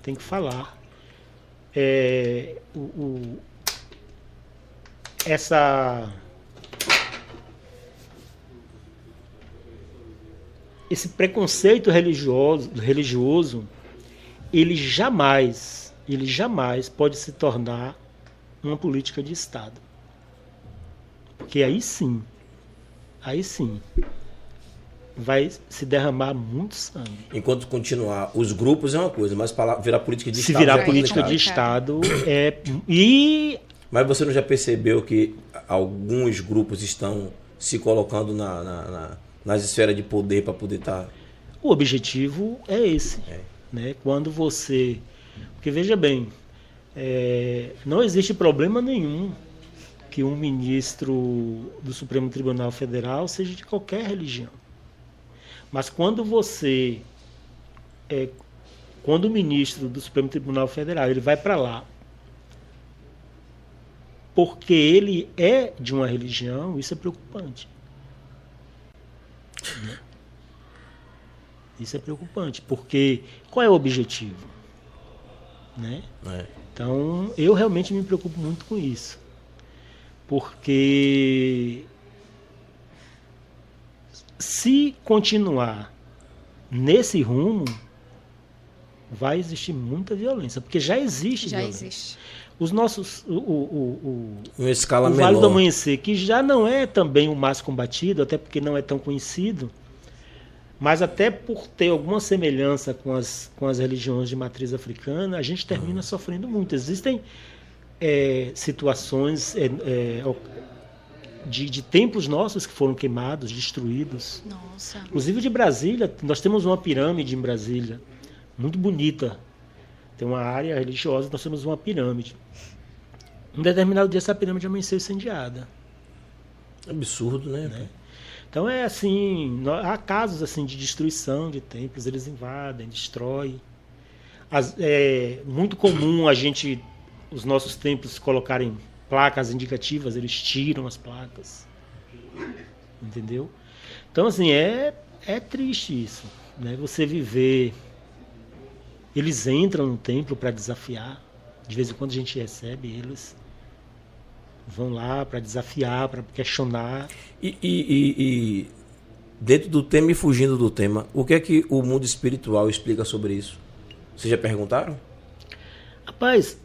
tem que falar. É, o- o- essa esse preconceito religioso, religioso ele jamais, ele jamais pode se tornar uma política de Estado. Porque aí sim, aí sim, vai se derramar muito sangue. Enquanto continuar, os grupos é uma coisa, mas virar política de Se Estado. virar é política de. Estado é. E Mas você não já percebeu que alguns grupos estão se colocando na, na- na- nas esferas de poder para poder tá- estar. o objetivo é esse. É. Né? Quando você. Porque veja bem, é, não existe problema nenhum que um ministro do Supremo Tribunal Federal seja de qualquer religião. Mas quando você. é, quando o ministro do Supremo Tribunal Federal ele vai para lá porque ele é de uma religião, isso é preocupante. Né? Isso é preocupante, porque qual é o objetivo? Né? né? Então, eu realmente me preocupo muito com isso. Porque se continuar nesse rumo, vai existir muita violência, porque já existe Já violência. existe. Os nossos o, o, o, escala o Vale do menor. Amanhecer, que já não é também o mais combatido, até porque não é tão conhecido, mas até por ter alguma semelhança com as, com as religiões de matriz africana, a gente termina sofrendo muito. Existem é, situações é, é, de, de templos nossos que foram queimados, destruídos. Nossa. Inclusive de Brasília, nós temos uma pirâmide em Brasília, muito bonita. Tem uma área religiosa, nós temos uma pirâmide. Um determinado dia essa pirâmide amanheceu incendiada. Absurdo, né? Né? Então é assim, há casos assim de destruição de templos, eles invadem, destroem. As- é muito comum a gente, os nossos templos colocarem placas indicativas, eles tiram as placas, entendeu? Então assim é é triste isso, né? Você viver, eles entram no templo para desafiar. De vez em quando a gente recebe eles vão lá para desafiar, para questionar. E, e- e- e dentro do tema e fugindo do tema, o que é que o mundo espiritual explica sobre isso? Vocês já perguntaram? Rapaz,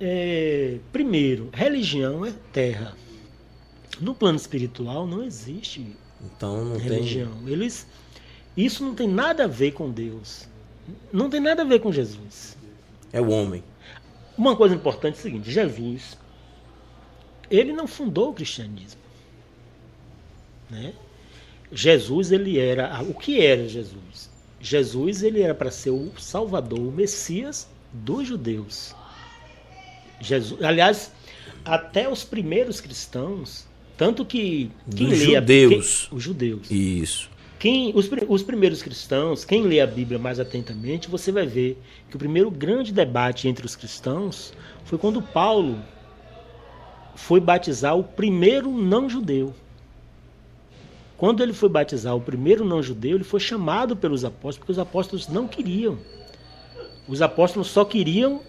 é, primeiro, religião é terra. No plano espiritual não existe Então não religião. Eles, isso não tem nada a ver com Deus. Não tem nada a ver com Jesus. tem. É o homem. Uma coisa importante é o seguinte: Jesus, ele não fundou o cristianismo. Né? Jesus, ele era. O que era Jesus? Jesus, ele era para ser o Salvador, o Messias dos judeus. Jesus, aliás, até os primeiros cristãos, tanto que. quem Dos lê a- judeus. quem- os judeus. Isso. Quem, os, os primeiros cristãos, quem lê a Bíblia mais atentamente, você vai ver que o primeiro grande debate entre os cristãos foi quando Paulo foi batizar o primeiro não-judeu. Quando ele foi batizar o primeiro não-judeu, ele foi chamado pelos apóstolos, porque os apóstolos não queriam. Os apóstolos só queriam.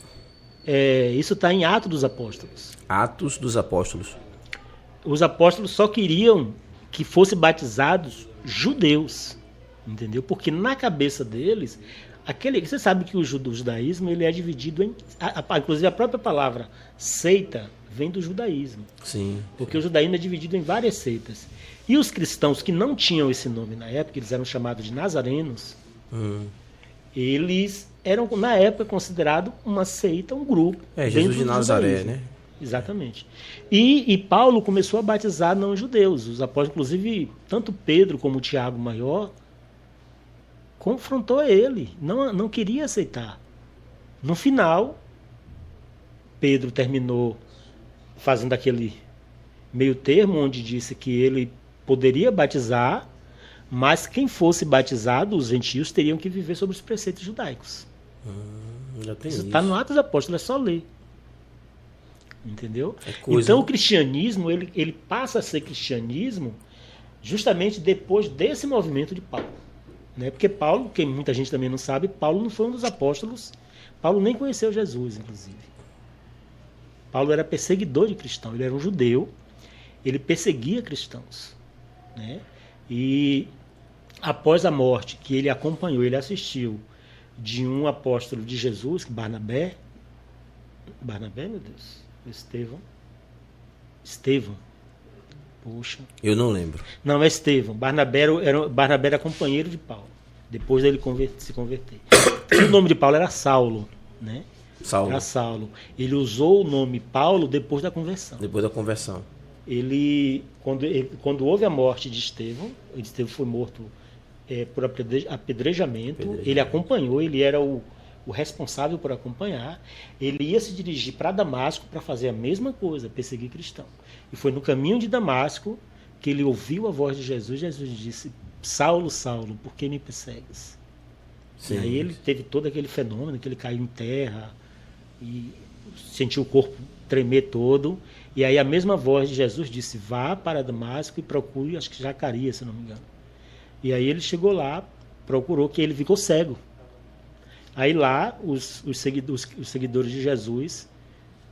É, isso está em Atos dos Apóstolos Atos dos Apóstolos. os apóstolos só queriam que fossem batizados judeus, entendeu? Porque na cabeça deles, aquele, você sabe que o judaísmo ele é dividido em, inclusive a própria palavra seita vem do judaísmo, Sim. porque o judaísmo é dividido em várias seitas. E os cristãos que não tinham esse nome na época, eles eram chamados de nazarenos, Hum. eles eram na época considerados uma seita, um grupo. É, Jesus de Nazaré, judaísmo. né? Exatamente. E, e Paulo começou a batizar não-judeus. Os apóstolos, inclusive, tanto Pedro como Tiago Maior, confrontou ele. Não, não queria aceitar. No final, Pedro terminou fazendo aquele meio termo, onde disse que ele poderia batizar, mas quem fosse batizado, os gentios, teriam que viver sobre os preceitos judaicos. Já tem Isso isso. está no Atos dos Apóstolos, é só ler. Entendeu? É coisa, então né? o cristianismo, ele, ele passa a ser cristianismo justamente depois desse movimento de Paulo. Né? Porque Paulo, que muita gente também não sabe, Paulo não foi um dos apóstolos. Paulo nem conheceu Jesus, inclusive. Paulo era perseguidor de cristãos, ele era um judeu, ele perseguia cristãos. Né? E após a morte que ele acompanhou, ele assistiu de um apóstolo de Jesus, Barnabé. Barnabé, meu Deus, Estevão. Estevão. Puxa. Eu não lembro. Não, é Estevão. Barnabé era, Barnabé era companheiro de Paulo. Depois dele conver- se converter. o nome de Paulo era Saulo, né? Saulo. Era Saulo. Ele usou o nome Paulo depois da conversão. Depois da conversão. Ele, quando, ele- quando houve a morte de Estevão, Estevão foi morto é, por apedre- apedrejamento, Apedrejamento. ele acompanhou, ele era o, o responsável por acompanhar. Ele ia se dirigir para Damasco para fazer a mesma coisa, perseguir cristão. E foi no caminho de Damasco que ele ouviu a voz de Jesus. Jesus disse: Saulo, Saulo, por que me persegues? Sim. E aí ele teve todo aquele fenômeno que ele caiu em terra e sentiu o corpo tremer todo. E aí a mesma voz de Jesus disse: Vá para Damasco e procure, acho que Zacarias, se não me engano. E aí ele chegou lá, procurou, que ele ficou cego. Aí lá, os, os, seguidores, os seguidores de Jesus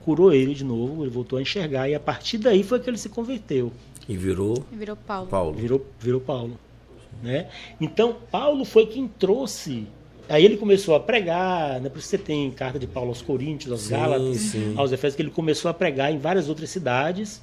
curou ele de novo, ele voltou a enxergar, e a partir daí foi que ele se converteu. E virou Virou Paulo. Paulo. Virou, virou Paulo. Né? Então, Paulo foi quem trouxe. Aí ele começou a pregar, né? por isso você tem carta de Paulo aos Coríntios, aos Sim, Gálatas, sim. aos Efésios, que ele começou a pregar em várias outras cidades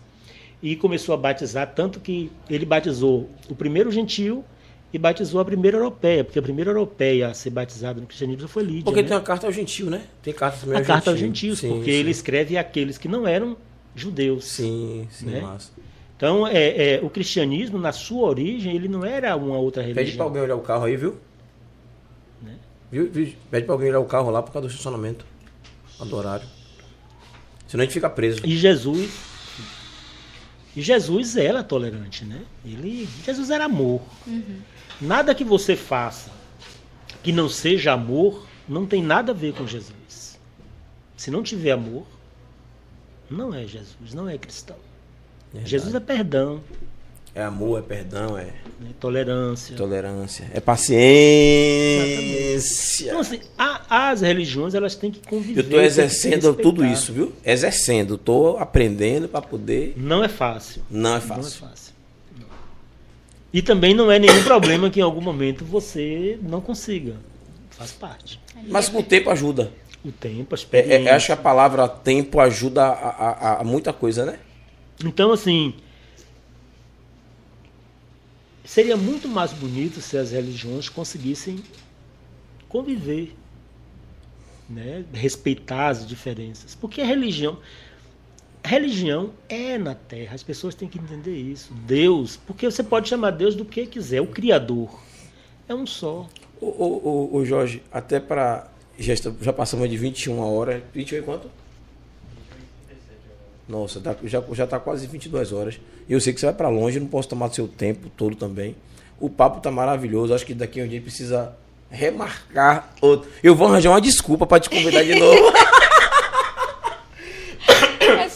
e começou a batizar, tanto que ele batizou o primeiro gentil e batizou a primeira europeia, porque a primeira europeia a ser batizada no cristianismo foi Lídia. Porque né? tem uma carta ao gentil, né? Tem carta também a ao carta aos gentil. gentios, Sim, porque sim. ele escreve àqueles que não eram judeus. Sim, sim, né? massa. Então, é, é, o cristianismo, na sua origem, ele não era uma outra religião. Pede pra alguém olhar o carro aí, viu? Né? Viu? viu? Pede pra alguém olhar o carro lá por causa do estacionamento. Do horário. Senão a gente fica preso. E Jesus. E Jesus era tolerante, né? Ele, Jesus era amor. Nada que você faça que não seja amor não tem nada a ver com Jesus. Se não tiver amor, não é Jesus, não é cristão. Verdade. Jesus é perdão, É amor, é perdão, é né? tolerância. tolerância, é paciência. Então, assim, a- as religiões elas têm que conviver. Eu estou exercendo tudo isso, viu? Exercendo. Estou aprendendo para poder. Não é fácil. Não é Não é fácil. E também não é nenhum problema que em algum momento você não consiga. Faz parte. Mas com o tempo ajuda. O tempo, a É, é, acho que a palavra tempo ajuda a, a- a muita coisa, né? Então, assim, seria muito mais bonito se as religiões conseguissem conviver, né? respeitar as diferenças. Porque a religião, religião é na Terra, as pessoas têm que entender isso. Deus, porque você pode chamar Deus do que quiser, o Criador é um só. Ô, ô, ô, ô, Jorge, até para. Já, está- já passamos de 21 horas. 21 e quanto? Nossa, tá- já, já tá quase 22 horas. E eu sei que você vai para longe, não posso tomar seu tempo todo também. O papo tá maravilhoso. Acho que daqui a um dia precisa remarcar outro. Eu vou arranjar uma desculpa para te convidar de novo. [LAUGHS]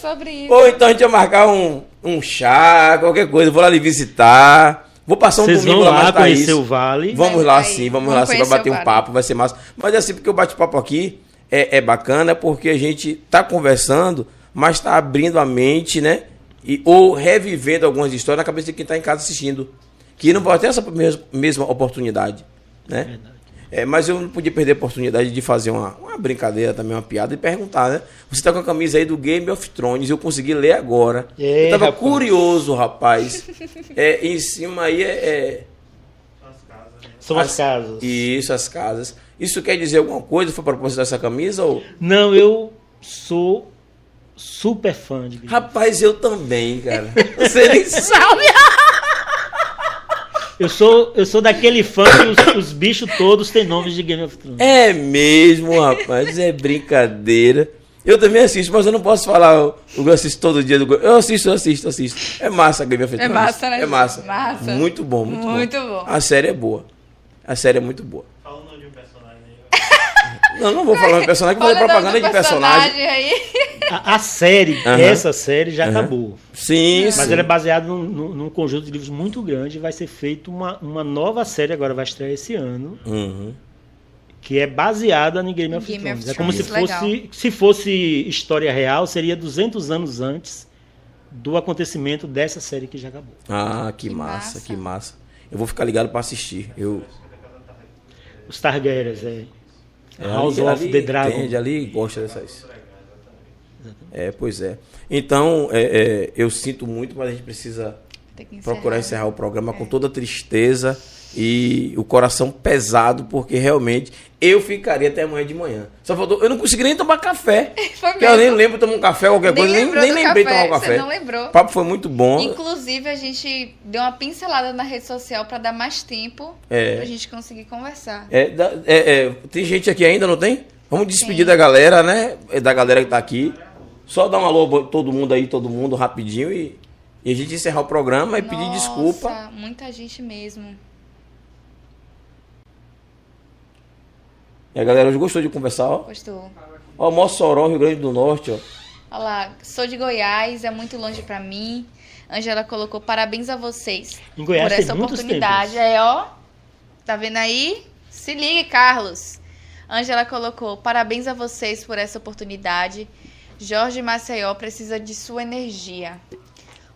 É sobre isso. Ou então a gente vai marcar um, um chá, qualquer coisa. Eu vou lá lhe visitar. Vou passar um Vocês domingo vão lá lá conhecer o vale. Vamos Vai, lá vai. sim, vamos, Vamos lá sim, pra bater um papo, vai ser massa. Mas assim, porque o bate-papo aqui é, é bacana, porque a gente tá conversando, mas tá abrindo a mente, né? E, ou revivendo algumas histórias na cabeça de quem tá em casa assistindo. Que não pode ter essa mes- mesma oportunidade, né? Verdade. É, mas eu não podia perder a oportunidade de fazer uma, uma brincadeira também, uma piada e perguntar, né? Você tá com a camisa aí do Game of Thrones, eu consegui ler agora. É, eu tava rapaz. curioso, rapaz. [LAUGHS] É, em cima aí é- é São as, as- casas. Isso, as casas. Isso quer dizer alguma coisa? Foi propósito dessa camisa? Ou... Não, eu sou super fã de Game Rapaz, eu também, cara. [LAUGHS] Você nem sabe. Eu sou, eu sou daquele fã que os, os bichos todos têm nomes de Game of Thrones. É mesmo, rapaz. É brincadeira. Eu também assisto, mas eu não posso falar. Eu, eu assisto todo dia. Do... Eu assisto, eu assisto, assisto. É massa Game of É Thrones. massa, né? É massa. Massa. Muito bom, muito, Muito bom. bom. A série é boa. A série é muito boa. Fala o nome de um personagem aí. Não, não vou falar de personagem, o nome propaganda do de personagem. aí. A, a série, essa série já acabou. Sim, Mas sim. ela é baseada num, num- num conjunto de livros muito grande. Vai ser feita uma, uma nova série, agora vai estrear esse ano, Uhum. que é baseada em Game of Game Thrones. of é como se Thrones, fosse, se fosse história real, seria 200 anos antes do acontecimento dessa série que já acabou. Ah, que, Que massa, massa. que massa. Eu vou ficar ligado pra assistir. Eu, Os Targaryens, é. É, House ali- of ali the Dragon. Entende, ali gosta dessas. É, pois é. Então, é, é, eu sinto muito, mas a gente precisa Tem que encerrar. procurar encerrar o programa com toda tristeza e o coração pesado, porque realmente eu ficaria até amanhã de manhã. Só faltou, eu não consegui nem tomar café. [LAUGHS] Foi Porque eu nem mesmo. lembro de tomar um café, qualquer Nem coisa, nem, nem lembrei de café, tomar você café. não lembrou. O papo foi muito bom. Inclusive, a gente deu uma pincelada na rede social pra dar mais tempo É. pra gente conseguir conversar. É, é, é, tem gente aqui ainda, não tem? Vamos despedir Tem. da galera, né? É Da galera que tá aqui. Só dar um alô todo mundo aí, todo mundo, rapidinho e, e a gente encerrar o programa e pedir Nossa, desculpa. Muita gente mesmo. E a galera hoje gostou de conversar, ó. Gostou. Ó, Mossoró, Rio Grande do Norte, ó. Olha lá, sou de Goiás, é muito longe pra mim. Angela colocou parabéns a vocês Em Goiás por essa oportunidade. É, ó. Tá vendo aí? Se ligue, Carlos. Angela colocou parabéns a vocês por essa oportunidade. Jorge Maceió precisa de sua energia.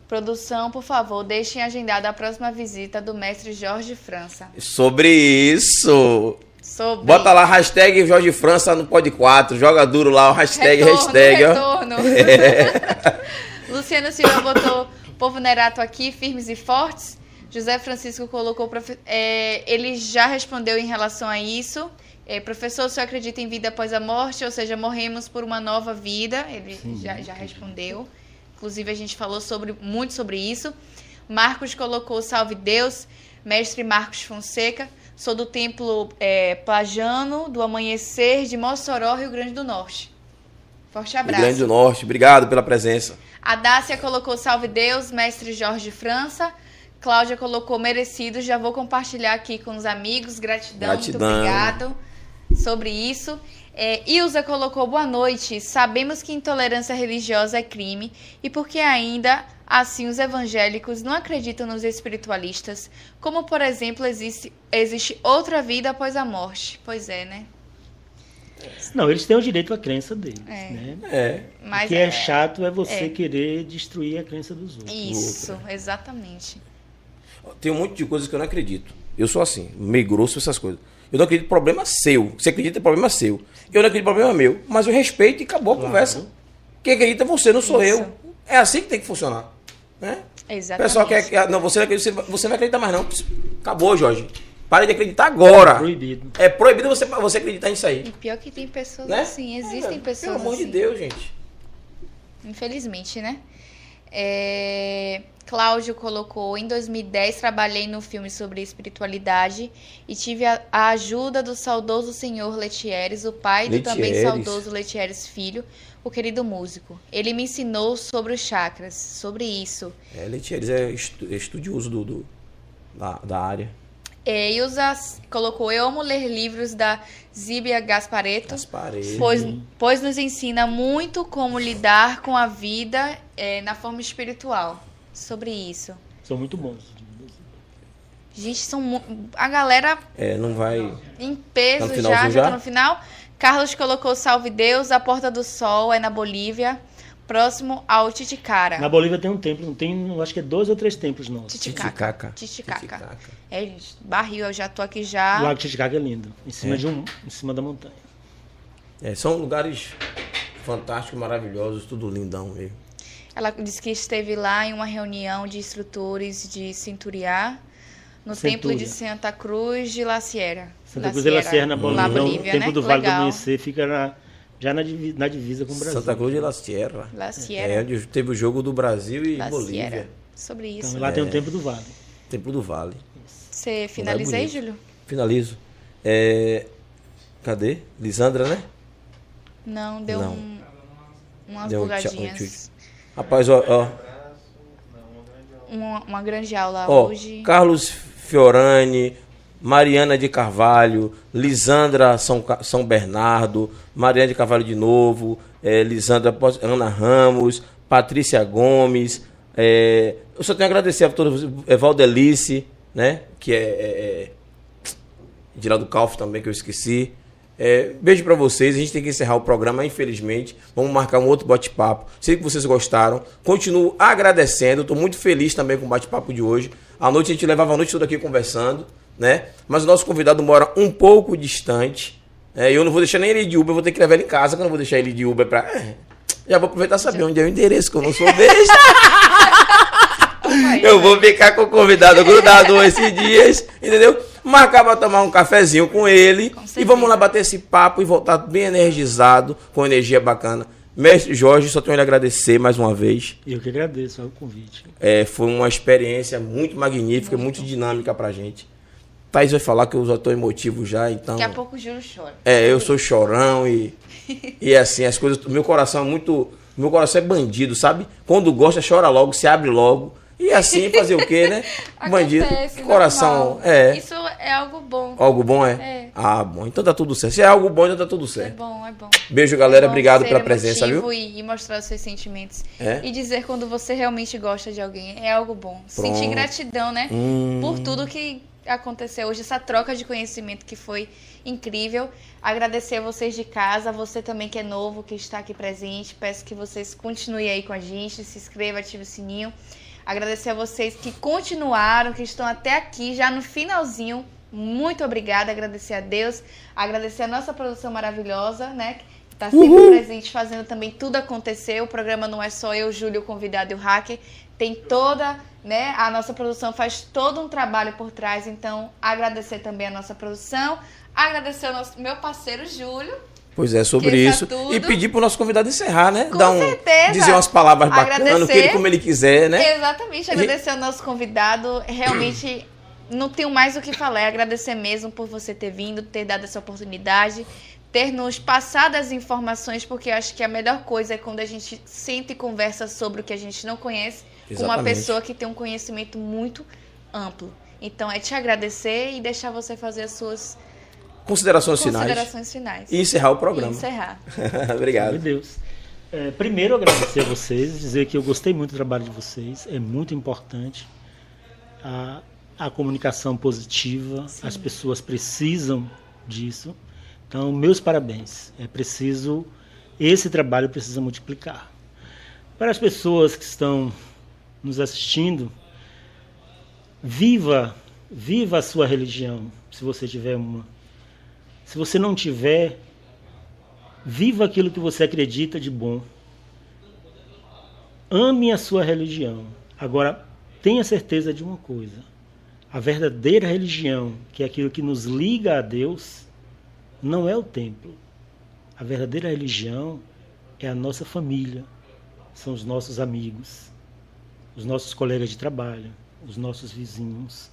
Produção, por favor, deixem agendada a próxima visita do mestre Jorge França. Sobre isso. Sobre Bota lá, hashtag Jorge França no Pod 4. Joga duro lá, o hashtag, retorno, hashtag, retorno. [LAUGHS] [LAUGHS] Luciano Silva botou povo Nerato aqui, firmes e fortes. José Francisco colocou. profe- é, ele já respondeu em relação a isso. É, professor, o senhor acredita em vida após a morte? Ou seja, morremos por uma nova vida? Ele já, já respondeu. Inclusive, a gente falou sobre, muito sobre isso. Marcos colocou salve Deus. Mestre Marcos Fonseca. Sou do templo é, Plajano, do Amanhecer de Mossoró, Rio Grande do Norte. Forte Rio abraço. Grande do Norte, obrigado pela presença. A Dácia colocou Salve Deus, mestre Jorge França. Cláudia colocou merecido. Já vou compartilhar aqui com os amigos. Gratidão, Gratidão. muito obrigado sobre isso. É, Ilza colocou boa noite. Sabemos que intolerância religiosa é crime e porque ainda assim os evangélicos não acreditam nos espiritualistas, como por exemplo existe, existe outra vida após a morte. Pois é, né? Não, eles têm o direito à crença deles. É. Né? É. Mas o que é, chato é você é. querer destruir a crença dos outros. Isso, exatamente. Tem um monte de coisas que eu não acredito. Eu sou assim, meio grosso essas coisas. Eu não acredito em problema seu. Você acredita em problema seu. Eu não acredito em problema meu. Mas eu respeito e acabou a Claro. conversa. Quem acredita é você, não sou Isso. eu. É assim que tem que funcionar. Né? O Exatamente. pessoal quer. que- ah, Não, você não acredita, você- você não acredita mais, não. Acabou, Jorge. Para de acreditar agora. Proibido. É proibido você, você acreditar nisso aí. E pior que tem pessoas Né? assim, existem É, pessoas Pelo amor assim. de Deus, gente. Infelizmente, né? É, Cláudio colocou: em 2010 trabalhei no filme sobre espiritualidade e tive a, a ajuda do saudoso senhor Letieres, o pai do também Letieres. saudoso Letieres Filho, o querido músico. Ele me ensinou sobre os chakras, sobre isso. É, Letieres é é estudioso do, do- da, da área. É, Ilza colocou: eu amo ler livros da Zíbia Gaspareto. As paredes. Pois, pois nos ensina muito como lidar com a vida é, na forma espiritual. Sobre isso. São muito bons. Gente, são a galera É, não vai. em peso Tá no já, já já? tá no final. Carlos colocou Salve Deus, a Porta do Sol é na Bolívia, próximo ao Titicara. Na Bolívia tem um templo, tem, eu acho que é dois ou três templos nossos. Titicaca. Titicaca. Titicaca. É, gente, barril, eu já tô aqui O já. Lago Titicaca é lindo, em cima É. de um, em cima da montanha. É, são lugares fantásticos, maravilhosos, tudo lindão mesmo. Ela disse que esteve lá em uma reunião de instrutores de Cinturiá, no Centúria. templo de Santa Cruz de La Sierra. Santa Cruz de la Sierra, na Bolívia. Então, Bolívia, o templo né? do Vale do Legal. Amanhecer fica na- já na, divi- na divisa com o Brasil. Santa Cruz de la Sierra. La É Sierra. onde teve o jogo do Brasil e La Bolívia. Sierra. Sobre isso. Então, lá tem o templo do Vale. Templo do Vale. Você finaliza aí. Júlio? Finalizo. É, Cadê? Lisandra, né? Não, deu Não. Um, umas Deu um tchau- um bugadinhas. tchau. Rapaz, ó, ó, uma, uma grande aula ó, hoje. Carlos Fiorani, Mariana de Carvalho, Lisandra São, São Bernardo, Mariana de Carvalho de novo, é, Lisandra Ana Ramos, Patrícia Gomes. é, eu só tenho a agradecer a todos, é, Valdelice, né? Que é, é, é de lá do Calf também, que eu esqueci. É, beijo pra vocês. A gente tem que encerrar o programa, infelizmente. Vamos marcar um outro bate-papo. Sei que vocês gostaram. Continuo agradecendo. Estou muito feliz também com o bate-papo de hoje. À noite a gente levava a noite toda aqui conversando, né? Mas o nosso convidado mora um pouco distante. É, eu não vou deixar nem ele de Uber, eu vou ter que levar ele em casa, que eu não vou deixar ele de Uber pra. É, já vou aproveitar e saber onde é o endereço, que eu não sou besta. [LAUGHS] Eu vou ficar com o convidado grudado esses dias, entendeu? Marcar pra tomar um cafezinho com ele. Com e vamos lá bater esse papo e voltar bem energizado, com energia bacana. Mestre Jorge, só tenho a lhe agradecer mais uma vez. Eu que agradeço o convite. É, foi uma experiência muito magnífica, muito dinâmica pra gente. Thaís vai falar que eu já tô emotivo já, então. Daqui a pouco o Júlio chora. É, eu sou chorão e. [LAUGHS] E assim, as coisas. Meu coração é muito. Meu coração é bandido, sabe? Quando gosta, chora logo, se abre logo. E assim, fazer o quê, né? [LAUGHS] bandido. Acontece, Coração. normal. É. Isso é algo bom. Algo bom é? É. Ah, bom. Então tá tudo certo. Se é algo bom, então tá tudo É certo. bom, é bom. Beijo, galera. É bom Obrigado pela presença, viu? E, e mostrar os seus sentimentos. É? E dizer quando você realmente gosta de alguém. É algo bom. Pronto. Sentir gratidão, né? Hum. Por tudo que aconteceu hoje. Essa troca de conhecimento que foi incrível. Agradecer a vocês de casa. Você também que é novo, que está aqui presente. Peço que vocês continuem aí com a gente. Se inscreva, ative o sininho. Agradecer a vocês que continuaram, que estão até aqui, já no finalzinho. Muito obrigada. Agradecer a Deus. Agradecer a nossa produção maravilhosa, né? Que tá sempre presente, fazendo também tudo acontecer. O programa não é só eu, Júlio, o convidado e o hacker. Tem toda, né? A nossa produção faz todo um trabalho por trás. Então, agradecer também a nossa produção. Agradecer ao nosso, meu parceiro Júlio. Pois é, sobre isso. tudo. E pedir pro nosso convidado encerrar, né? Com Dar um, certeza. Dizer umas palavras bacanas, que ele, como ele quiser, né? Exatamente, agradecer ao nosso convidado. Realmente não tenho mais o que falar. É agradecer mesmo por você ter vindo, ter dado essa oportunidade, ter nos passado as informações, porque eu acho que a melhor coisa é quando a gente senta e conversa sobre o que a gente não conhece com uma Exatamente. pessoa que tem um conhecimento muito amplo. Então é te agradecer e deixar você fazer as suas Considerações finais. considerações finais. E encerrar o E programa. encerrar. [LAUGHS] Meu Obrigado. Deus. É, primeiro, agradecer a vocês, dizer que eu gostei muito do trabalho de vocês, é muito importante. A, a comunicação positiva, as pessoas precisam disso. Então, meus parabéns. É preciso, esse trabalho precisa multiplicar. Para as pessoas que estão nos assistindo, viva, viva a sua religião, se você tiver uma. Se você não tiver, Viva aquilo que você acredita de bom. Ame a sua religião. Agora, tenha certeza de uma coisa: a verdadeira religião, que é aquilo que nos liga a Deus, não é o templo. A verdadeira religião é a nossa família, são os nossos amigos, os nossos colegas de trabalho, os nossos vizinhos,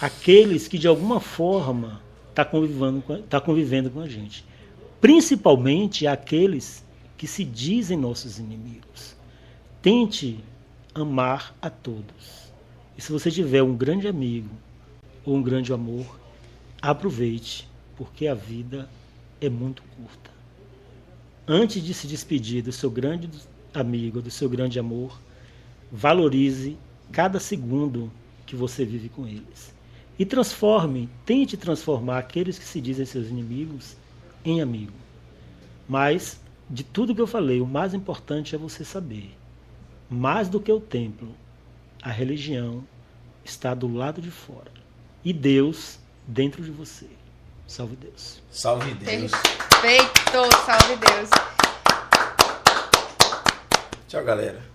aqueles que de alguma forma estão convivendo, tá convivendo com a gente principalmente aqueles que se dizem nossos inimigos. Tente amar a todos. E se você tiver um grande amigo ou um grande amor, aproveite, porque a vida é muito curta. Antes de se despedir do seu grande amigo, do seu grande amor, valorize cada segundo que você vive com eles. E transforme, tente transformar aqueles que se dizem seus inimigos em amigo. Mas, de tudo que eu falei, o mais importante é você saber: mais do que o templo, a religião está do lado de fora. E Deus dentro de você. Salve Deus. Salve Deus. Perfeito, salve Deus. Tchau, galera.